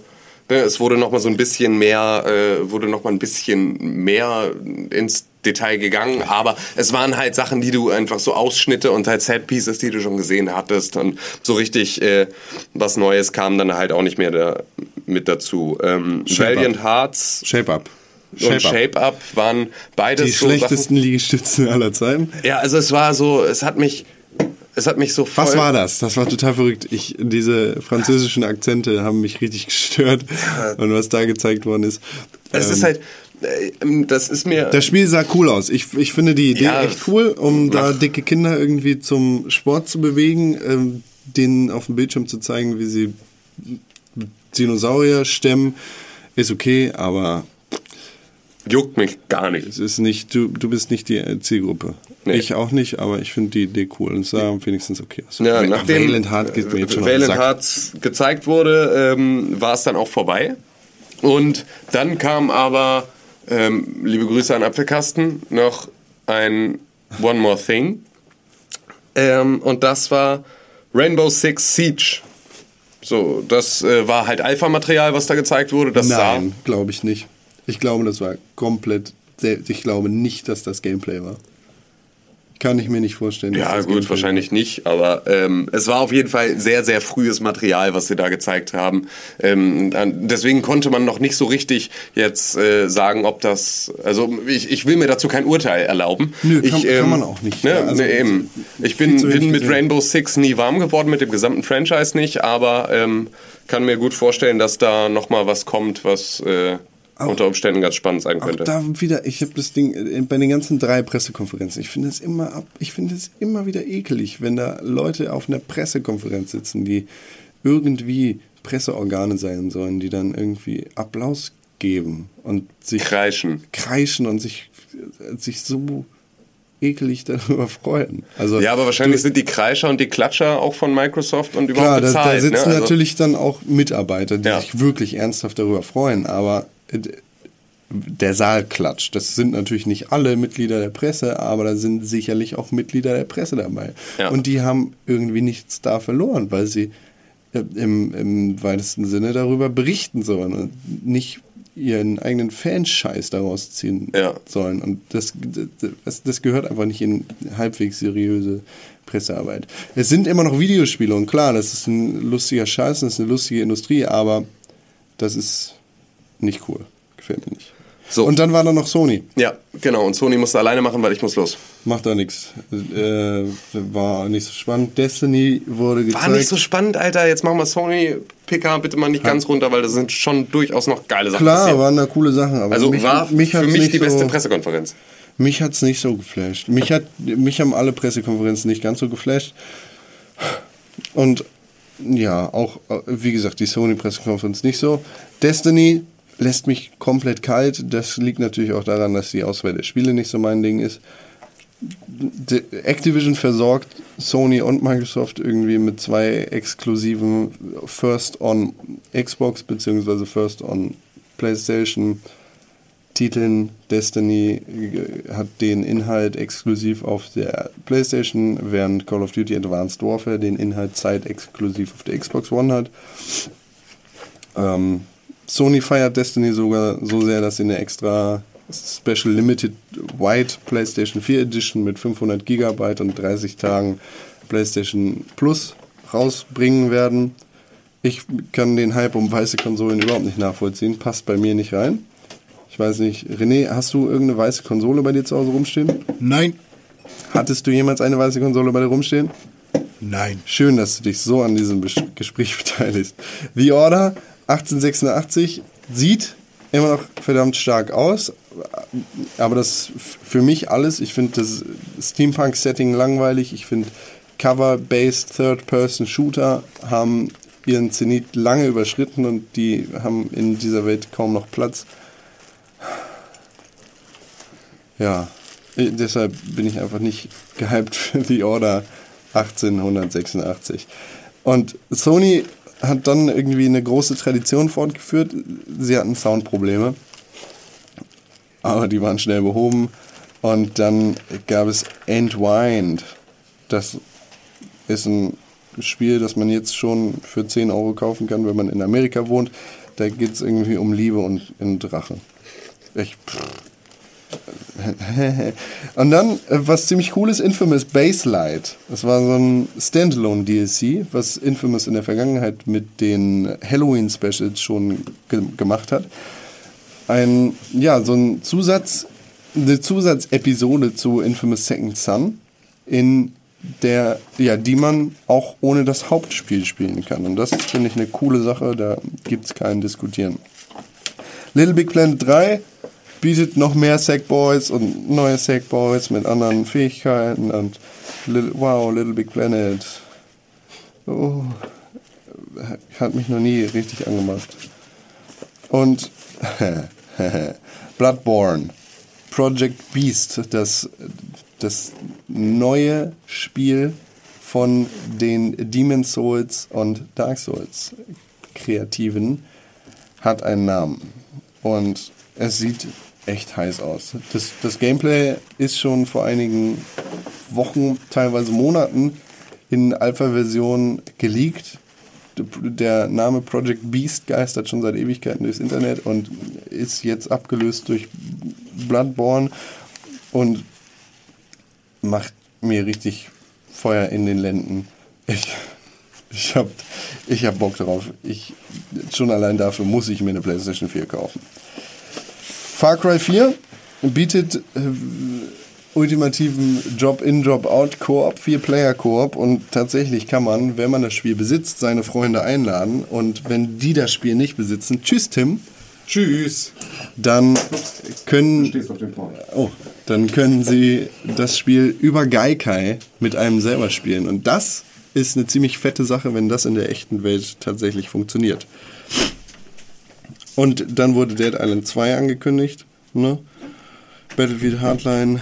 äh, ne, es wurde noch mal so ein bisschen mehr, äh, wurde noch mal ein bisschen mehr ins Detail gegangen, aber es waren halt Sachen, die du einfach so Ausschnitte und halt Setpieces, die du schon gesehen hattest und so richtig äh, was Neues kam dann halt auch nicht mehr da, mit dazu. Ähm, Valiant Up. Hearts Shape Up. Und Shape Up waren beides Die so Sachen. schlechtesten Liegestützen aller Zeiten. Ja, also es war so, es hat mich, es hat mich so voll. Was war das? Das war total verrückt. Ich, diese französischen Akzente haben mich richtig gestört. Und was da gezeigt worden ist. Es ähm, ist halt, äh, das ist mir. Das Spiel sah cool aus. Ich, ich finde die Idee Ja, echt cool, um da dicke Kinder irgendwie zum Sport zu bewegen, ähm, denen auf dem Bildschirm zu zeigen, wie sie Dinosaurier stemmen, ist okay, aber juckt mich gar nicht. es ist nicht, du, du bist nicht die Zielgruppe. Nee. Ich auch nicht, aber ich finde die Idee cool und es sah wenigstens okay aus. Ja, nachdem Valiant Heart geht mir jetzt schon Sack. Hearts gezeigt wurde, ähm, war es dann auch vorbei. Und dann kam aber, ähm, liebe Grüße an Apfelkasten, noch ein One More Thing. Ähm, und das war Rainbow Six Siege. So, das äh, war halt Alpha-Material, was da gezeigt wurde. Das Nein, glaube ich nicht. Ich glaube, das war komplett. Ich glaube nicht, dass das Gameplay war. Kann ich mir nicht vorstellen. Ja, gut, Gameplay wahrscheinlich nicht, aber ähm, es war auf jeden Fall sehr, sehr frühes Material, was sie da gezeigt haben. Ähm, deswegen konnte man noch nicht so richtig jetzt äh, sagen, ob das. Also, ich, ich will mir dazu kein Urteil erlauben. Nö, kann- ich, kann man auch nicht. Ne, Ja, also, ne, eben. Ich bin, bin mit. Rainbow Six nie warm geworden, mit dem gesamten Franchise nicht, aber ähm, kann mir gut vorstellen, dass da nochmal was kommt, was äh, unter Umständen ganz spannend sein Auch könnte. da wieder, ich habe das Ding äh, bei den ganzen drei Pressekonferenzen. Ich finde es immer ab, ich finde es immer wieder ekelig, wenn da Leute auf einer Pressekonferenz sitzen, die irgendwie Presseorgane sein sollen, die dann irgendwie Applaus geben und sich Kreischen. kreischen und sich, sich so ekelig darüber freuen. Also Ja, aber wahrscheinlich sind die Kreischer und die Klatscher auch von Microsoft und Klar, überhaupt da, bezahlt. da sitzen ne? also, natürlich dann auch Mitarbeiter, die Ja. sich wirklich ernsthaft darüber freuen, aber äh, der Saal klatscht. Das sind natürlich nicht alle Mitglieder der Presse, aber da sind sicherlich auch Mitglieder der Presse dabei. Ja. Und die haben irgendwie nichts da verloren, weil sie äh, im, im weitesten Sinne darüber berichten sollen und nicht ihren eigenen Fanscheiß daraus ziehen Ja. sollen. Und das, das, das gehört einfach nicht in halbwegs seriöse Pressearbeit. Es sind immer noch Videospiele und klar, das ist ein lustiger Scheiß, das ist eine lustige Industrie, aber das ist nicht cool. Gefällt mir nicht. So. Und dann war da noch Sony. ja, genau. Und Sony musste alleine machen, weil ich muss los. Macht da nichts. Äh, war nicht so spannend. Destiny wurde gezeigt. War nicht so spannend, Alter. Jetzt machen wir Sony PK bitte mal nicht ganz runter, weil da sind schon durchaus noch geile Sachen Klar, passiert. waren da coole Sachen. Aber Also mich, war mich für mich die beste so, Pressekonferenz. Mich hat's nicht so geflasht. Mich, hat, mich haben alle Pressekonferenzen nicht ganz so geflasht. Und ja, auch, äh, wie gesagt, die Sony-Pressekonferenz nicht so. Destiny lässt mich komplett kalt. Das liegt natürlich auch daran, dass die Auswahl der Spiele nicht so mein Ding ist. Activision versorgt Sony und Microsoft irgendwie mit zwei exklusiven First on Xbox beziehungsweise First on PlayStation Titeln. Destiny äh, hat den Inhalt exklusiv auf der PlayStation, während Call of Duty Advanced Warfare den Inhalt zeitexklusiv auf der Xbox One hat. Ähm, Sony feiert Destiny sogar so sehr, dass sie eine extra Special Limited White PlayStation 4 Edition mit 500 GB und 30 Tagen PlayStation Plus rausbringen werden. Ich kann den Hype um weiße Konsolen überhaupt nicht nachvollziehen. Passt bei mir nicht rein. Ich weiß nicht, René, hast du irgendeine weiße Konsole bei dir zu Hause rumstehen? Nein. Hattest du jemals eine weiße Konsole bei dir rumstehen? Nein. Schön, dass du dich so an diesem Gespräch beteiligst. The Order 1886 sieht immer noch verdammt stark aus, aber das für mich alles. Ich finde das Steampunk-Setting langweilig. Ich finde Cover-based Third-Person-Shooter haben ihren Zenit lange überschritten und die haben in dieser Welt kaum noch Platz. Ja, äh, deshalb bin ich einfach nicht gehypt für The Order 1886. Und Sony hat dann irgendwie eine große Tradition fortgeführt. Sie hatten Soundprobleme, aber die waren schnell behoben. Und dann gab es Entwined. Das ist ein Spiel, das man jetzt schon für 10 Euro kaufen kann, wenn man in Amerika wohnt. Da geht es irgendwie um Liebe und einen Drache. Ich, und dann, äh, was ziemlich cool ist, Infamous Baselight. Das war so ein Standalone-DLC, was Infamous in der Vergangenheit mit den Halloween-Specials schon ge gemacht hat. Ein, ja, so ein Zusatz, eine Zusatzepisode zu Infamous Second Son, in der, ja, die man auch ohne das Hauptspiel spielen kann. Und das finde ich eine coole Sache, da gibt es kein Diskutieren. Little Big Planet 3 bietet noch mehr Sackboys und neue Sackboys mit anderen Fähigkeiten und Little, wow, Little Big Planet. Oh, hat mich noch nie richtig angemacht. Und Bloodborne, Project Beast, das, das neue Spiel von den Demon Souls und Dark Souls Kreativen, hat einen Namen. Und es sieht echt heiß aus. Das, das Gameplay ist schon vor einigen Wochen, teilweise Monaten in Alpha-Version geleakt. Der Name Project Beast geistert schon seit Ewigkeiten durchs Internet und ist jetzt abgelöst durch Bloodborne und macht mir richtig Feuer in den Lenden. Ich, ich hab, ich hab Bock drauf. Ich, schon allein dafür muss ich mir eine PlayStation 4 kaufen. Far Cry 4 bietet äh, ultimativen Drop-in, Drop-out Koop, 4-Player-Koop und tatsächlich kann man, wenn man das Spiel besitzt, seine Freunde einladen. Und wenn die das Spiel nicht besitzen, tschüss Tim, Tschüss. dann können, oh, dann können sie das Spiel über Gaikai mit einem selber spielen. Und das ist eine ziemlich fette Sache, wenn das in der echten Welt tatsächlich funktioniert. Und dann wurde Dead Island 2 angekündigt. Ne? Battlefield Hardline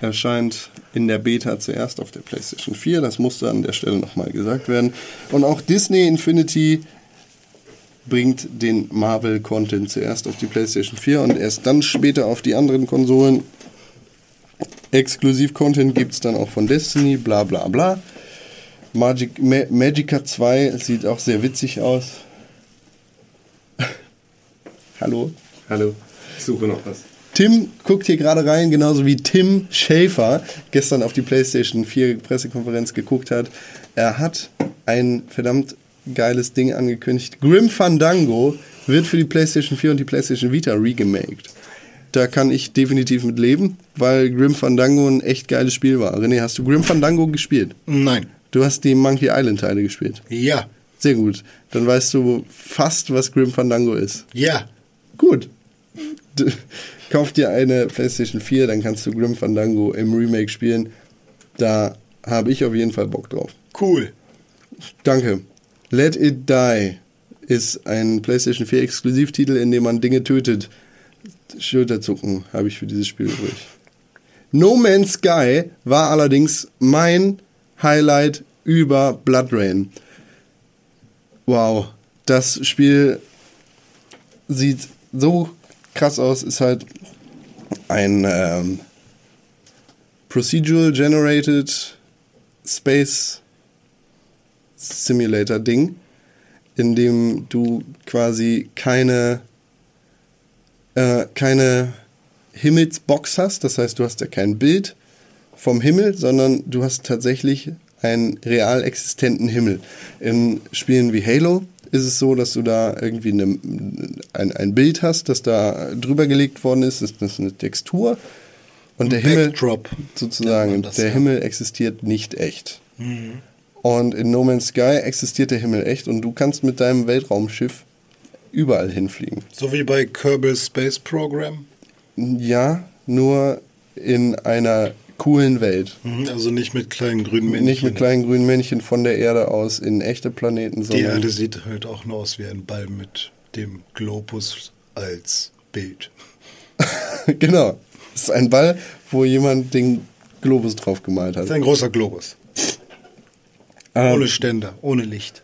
erscheint in der Beta zuerst auf der PlayStation 4. Das musste an der Stelle nochmal gesagt werden. Und auch Disney Infinity bringt den Marvel-Content zuerst auf die PlayStation 4 und erst dann später auf die anderen Konsolen. Exklusiv-Content gibt es dann auch von Destiny, bla bla bla. Magic, Ma Magica 2 sieht auch sehr witzig aus. Hallo? Hallo. Ich suche noch was. Tim guckt hier gerade rein, genauso wie Tim Schäfer gestern auf die PlayStation 4 Pressekonferenz geguckt hat. Er hat ein verdammt geiles Ding angekündigt. Grim Fandango wird für die PlayStation 4 und die PlayStation Vita regemaked. Da kann ich definitiv mit leben, weil Grim Fandango ein echt geiles Spiel war. René, hast du Grim Fandango gespielt? Nein. Du hast die Monkey Island Teile gespielt. Ja. Sehr gut. Dann weißt du fast, was Grim Fandango ist. Ja. Gut. Kauf dir eine PlayStation 4, dann kannst du Grim Fandango im Remake spielen. Da habe ich auf jeden Fall Bock drauf. Cool. Danke. Let It Die ist ein PlayStation 4 Exklusivtitel, in dem man Dinge tötet. Schulterzucken habe ich für dieses Spiel übrig. No Man's Sky war allerdings mein Highlight über Blood Rain. Wow, das Spiel sieht so krass aus, ist halt ein ähm, Procedural Generated Space Simulator Ding, in dem du quasi keine äh, keine Himmelsbox hast, das heißt, du hast ja kein Bild vom Himmel, sondern du hast tatsächlich einen real existenten Himmel. In Spielen wie Halo ist es so, dass du da irgendwie eine, ein, ein Bild hast, das da drüber gelegt worden ist, das ist eine Textur und der Himmel Backdrop sozusagen, nennt man das, der ja. Himmel existiert nicht echt. Und in No Man's Sky existiert der Himmel echt und du kannst mit deinem Weltraumschiff überall hinfliegen. So wie bei Kerbal Space Program. Ja, nur in einer coolen Welt. Mhm, Also nicht mit kleinen grünen Männchen. Nicht mit kleinen grünen Männchen von der Erde aus in echte Planeten, Die sondern Erde sieht halt auch nur aus wie ein Ball mit dem Globus als Bild. genau. Es ist ein Ball, wo jemand den Globus drauf gemalt Das ist hat. ein großer Globus. Ähm, Ohne Ständer, ohne Licht.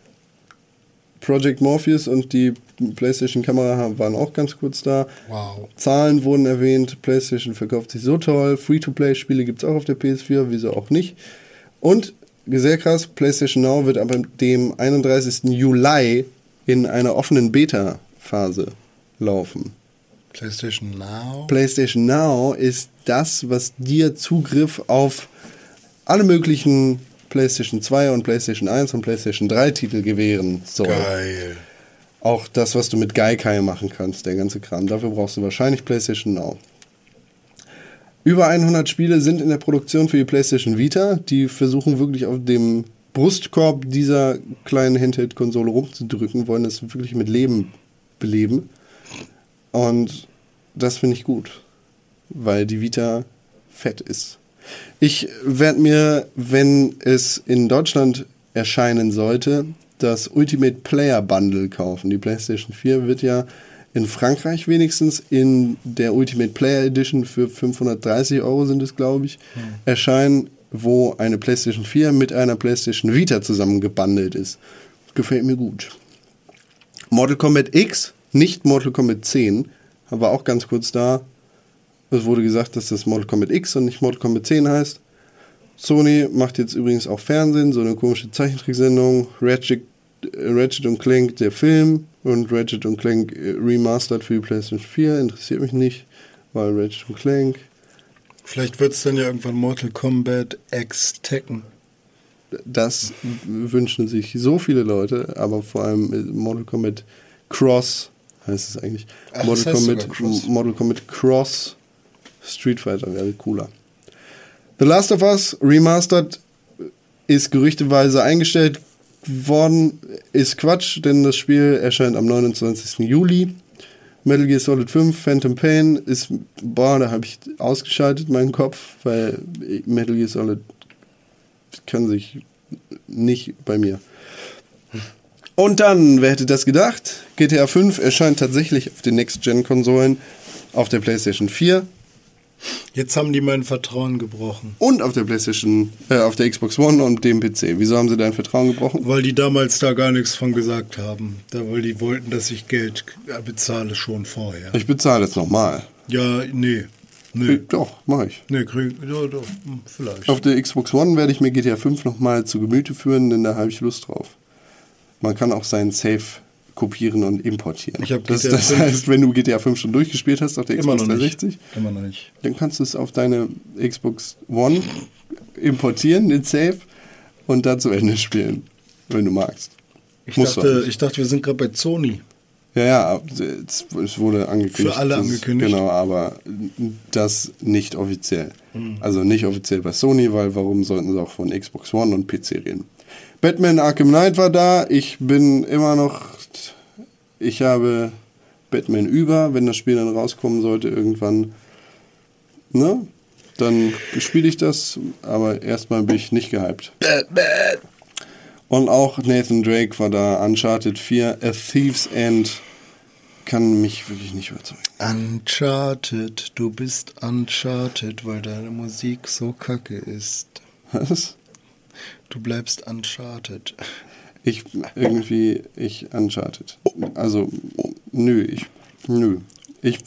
Project Morpheus und die PlayStation-Kamera waren auch ganz kurz da. Wow. Zahlen wurden erwähnt. PlayStation verkauft sich so toll. Free-to-Play-Spiele gibt es auch auf der PS4, wieso auch nicht. Und sehr krass, PlayStation Now wird ab dem 31. Juli in einer offenen Beta-Phase laufen. PlayStation Now. PlayStation Now ist das, was dir Zugriff auf alle möglichen PlayStation 2 und PlayStation 1 und PlayStation 3 Titel gewähren soll. Geil. Auch das, was du mit Gaikai machen kannst, der ganze Kram. Dafür brauchst du wahrscheinlich PlayStation Now. Über 100 Spiele sind in der Produktion für die PlayStation Vita. Die versuchen wirklich auf dem Brustkorb dieser kleinen Handheld-Konsole rumzudrücken, wollen das wirklich mit Leben beleben. Und das finde ich gut, weil die Vita fett ist. Ich werde mir, wenn es in Deutschland erscheinen sollte, das Ultimate Player Bundle kaufen. Die PlayStation 4 wird ja in Frankreich wenigstens in der Ultimate Player Edition für 530 Euro sind es, glaube ich, erscheinen, wo eine PlayStation 4 mit einer PlayStation Vita zusammengebundelt ist. Gefällt mir gut. Mortal Kombat X, nicht Mortal Kombat 10, war auch ganz kurz da. Es wurde gesagt, dass das Mortal Kombat X und nicht Mortal Kombat 10 heißt. Sony macht jetzt übrigens auch Fernsehen, so eine komische Zeichentricksendung. Ratchet, äh, Ratchet und Clank, der Film und Ratchet und Clank äh, Remastered für die PlayStation 4. Interessiert mich nicht, weil Ratchet und Clank. Vielleicht wird es dann ja irgendwann Mortal Kombat X Tekken. Das wünschen sich so viele Leute, aber vor allem äh, Mortal Kombat Cross heißt es eigentlich. Ach, das Mortal, heißt Kombat. Mortal Kombat Cross Street Fighter wäre cooler. The Last of Us Remastered ist gerüchteweise eingestellt worden. Ist Quatsch, denn das Spiel erscheint am 29. Juli. Metal Gear Solid 5 Phantom Pain ist, boah, da habe ich ausgeschaltet meinen Kopf, weil Metal Gear Solid kann sich nicht bei mir. Und dann, wer hätte das gedacht? GTA 5 erscheint tatsächlich auf den Next-Gen-Konsolen, auf der PlayStation 4 Jetzt haben die mein Vertrauen gebrochen. und auf der PlayStation, äh, auf der Xbox One und dem PC. Wieso haben sie dein Vertrauen gebrochen? Weil die damals da gar nichts von gesagt haben. Da, weil die wollten, dass ich Geld bezahle schon vorher. Ich bezahle jetzt nochmal. Ja, nee. Nee. Doch, mach ich. Nee, krieg, ja, doch, hm, vielleicht. Auf der Xbox One werde ich mir GTA 5 nochmal zu Gemüte führen, denn da habe ich Lust drauf. Man kann auch seinen Save kopieren und importieren. Das, das 5 heißt, wenn du GTA 5 schon durchgespielt hast auf der Immer Xbox noch nicht. 360, Immer noch nicht. dann kannst du es auf deine Xbox One importieren, den Save, und dann zu Ende spielen, wenn du magst. Ich Musst dachte, ich dachte, wir sind gerade bei Sony. Ja, ja, es wurde angekündigt. Für alle angekündigt? Genau, aber das nicht offiziell. Hm. Also nicht offiziell bei Sony, weil warum sollten sie auch von Xbox One und PC reden? Batman Arkham Knight war da. Ich bin immer noch. Ich habe Batman über, wenn das Spiel dann rauskommen sollte irgendwann. Ne? Dann spiele ich das, aber erstmal bin ich nicht gehypt. Und auch Nathan Drake war da, Uncharted 4, A Thief's End. Kann mich wirklich nicht überzeugen. Uncharted, du bist Uncharted, weil deine Musik so kacke ist. Was? Du bleibst Uncharted. Ich irgendwie, ich Uncharted. Also, nö, ich, nö. Ich,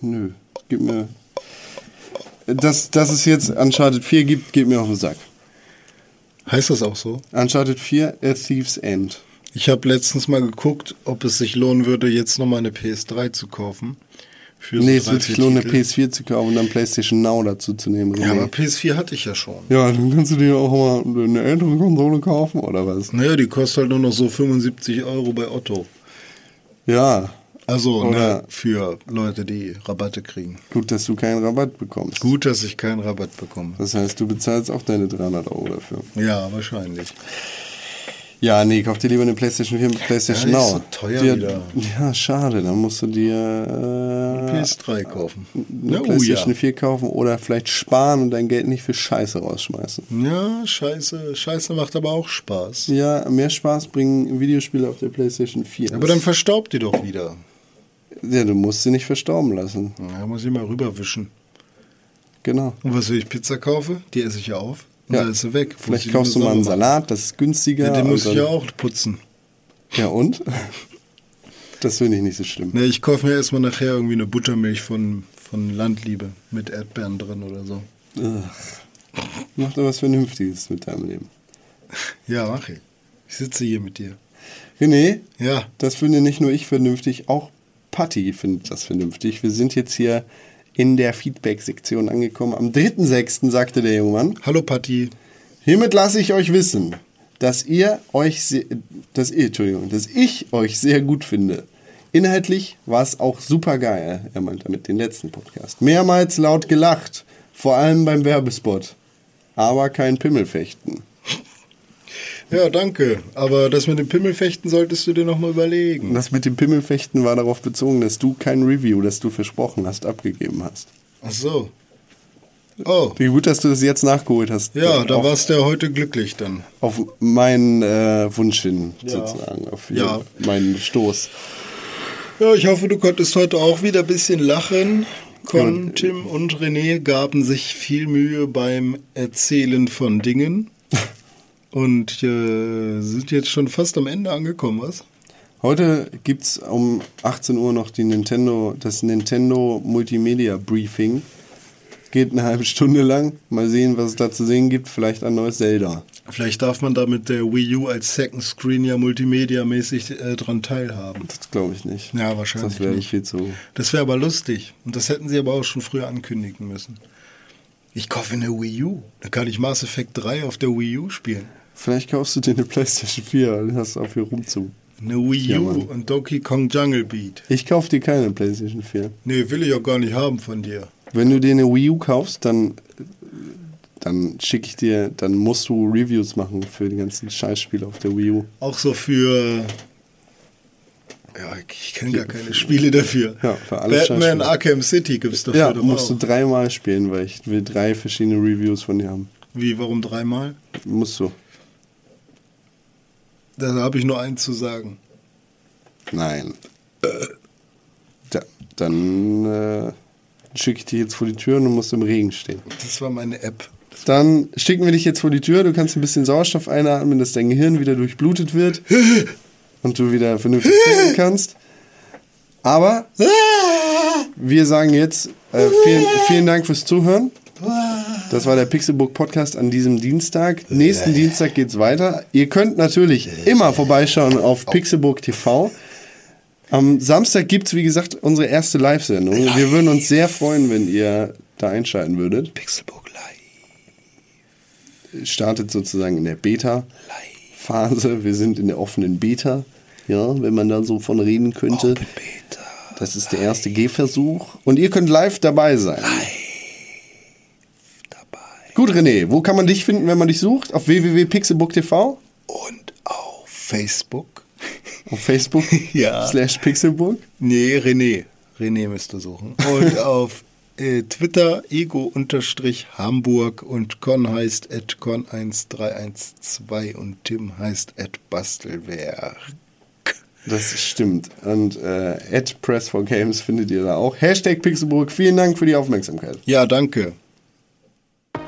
nö. Gib mir. Dass, dass es jetzt Uncharted 4 gibt, geht mir auf den Sack. Heißt das auch so? Uncharted 4, A Thief's End. Ich habe letztens mal geguckt, ob es sich lohnen würde, jetzt nochmal eine PS3 zu kaufen. Für so nee, es drei, wird sich lohnen, eine Titel. PS4 zu kaufen und dann PlayStation Now dazu zu nehmen. Ja, René. aber PS4 hatte ich ja schon. ja, dann kannst du dir auch mal eine ältere Konsole kaufen, oder was? Naja, die kostet halt nur noch so 75 Euro bei Otto. Ja, Also ne, für Leute, die Rabatte kriegen. gut, dass du keinen Rabatt bekommst. Gut, dass ich keinen Rabatt bekomme. Das heißt, du bezahlst auch deine 300 Euro dafür. Ja, wahrscheinlich. Ja, nee, kauf dir lieber eine PlayStation 4 mit PlayStation Ja, die ist Now. so teuer hat- wieder. Ja, schade, dann musst du dir äh, PS3 kaufen. eine oh PlayStation ja. 4 kaufen oder vielleicht sparen und dein Geld nicht für Scheiße rausschmeißen. Ja, scheiße. Scheiße macht aber auch Spaß. Ja, mehr Spaß bringen Videospiele auf der PlayStation 4. Aber dann verstaubt die doch wieder. ja, du musst sie nicht verstorben lassen. Ja, muss ich mal rüberwischen. Genau. Und was, wenn ich Pizza kaufe? Die esse ich ja auf. Und Ja. dann ist sie weg. Vielleicht ich kaufst du mal einen. Salat, das ist günstiger. Ja, den muss ich ja auch putzen. Ja, und? Das finde ich nicht so schlimm. Ne, ich kaufe mir erstmal nachher irgendwie eine Buttermilch von, von Landliebe mit Erdbeeren drin oder so. Ugh. Mach doch was Vernünftiges mit deinem Leben. Ja, mach ich. Ich sitze hier mit dir. René, Ja, Das finde nicht nur ich vernünftig, auch Patti findet das vernünftig. Wir sind jetzt hier in der Feedback-Sektion angekommen. Am 3.6. sagte der junge Mann, hallo Patti. hiermit lasse ich euch wissen, dass ihr euch, dass ihr, Entschuldigung, dass ich euch sehr gut finde. Inhaltlich war es auch super geil. Er meint damit den letzten Podcast. Mehrmals laut gelacht, vor allem beim Werbespot. Aber kein Pimmelfechten. Ja, danke. Aber das mit dem Pimmelfechten solltest du dir nochmal überlegen. Das mit dem Pimmelfechten war darauf bezogen, dass du kein Review, das du versprochen hast, abgegeben hast. Ach so. Oh, Wie gut, dass du das jetzt nachgeholt hast. ja, da warst du ja heute glücklich dann. Auf meinen äh, Wunsch hin, Ja. sozusagen. Auf Ja. meinen Stoß. Ja, ich hoffe, du konntest heute auch wieder ein bisschen lachen. Con, Tim und René gaben sich viel Mühe beim Erzählen von Dingen. Und äh, sind jetzt schon fast am Ende angekommen, was? Heute gibt es um 18 Uhr noch die Nintendo, das Nintendo Multimedia Briefing. Geht eine halbe Stunde lang. Mal sehen, was es da zu sehen gibt. Vielleicht ein neues Zelda. Vielleicht darf man da mit der Wii U als Second Screen ja multimedia-mäßig äh, dran teilhaben. Das glaube ich nicht. Ja, wahrscheinlich Das wäre nicht. viel zu. Das wäre aber lustig. Und das hätten sie aber auch schon früher ankündigen müssen. Ich kaufe eine Wii U. Da kann ich Mass Effect 3 auf der Wii U spielen. Vielleicht kaufst du dir eine PlayStation 4, dann hast du auch viel rumzu. Eine Wii Ja, U Mann. und Donkey Kong Jungle Beat. Ich kauf dir keine PlayStation 4. Nee, will ich auch gar nicht haben von dir. Wenn du dir eine Wii U kaufst, dann, dann schicke ich dir, dann musst du Reviews machen für die ganzen Scheißspiele auf der Wii U. Auch so für. Ja, ich kenne gar keine Spiele dafür. Ja, für alle Batman. Arkham City gibt's dafür Ja, doch musst du auch. dreimal spielen, weil ich will drei verschiedene Reviews von dir haben. Wie, warum dreimal? Musst du. Da habe ich nur eins zu sagen. Nein. Da, dann äh, schicke ich dich jetzt vor die Tür und du musst im Regen stehen. Das war meine App. Dann schicken wir dich jetzt vor die Tür. Du kannst ein bisschen Sauerstoff einatmen, dass dein Gehirn wieder durchblutet wird und du wieder vernünftig denken kannst. Aber wir sagen jetzt äh, vielen, vielen Dank fürs Zuhören. Das war der Pixelbook Podcast an diesem Dienstag. Nächsten Dienstag geht's weiter. Ihr könnt natürlich immer vorbeischauen auf Pixelbook TV. Am Samstag gibt's wie gesagt, unsere erste Live-Sendung. Wir würden uns sehr freuen, wenn ihr da einschalten würdet. Pixelbook Live. Startet sozusagen in der Beta-Phase. Wir sind in der offenen Beta. Ja, wenn man da so von reden könnte. Open Beta. Das ist der erste Gehversuch. Und ihr könnt live dabei sein. Dabei. Gut, René, wo kann man dich finden, wenn man dich sucht? Auf www.pixelbook.tv? Und auf Facebook. Auf Facebook? Ja. Slash Pixelbook? Nee, René. René müsst ihr suchen. Und auf äh, Twitter ego-hamburg und Con heißt at con1312 und Tim heißt at bastelwerk. Das stimmt. Und äh, at Press for Games findet ihr da auch. Hashtag Pixelburg. Vielen Dank für die Aufmerksamkeit. Ja, danke.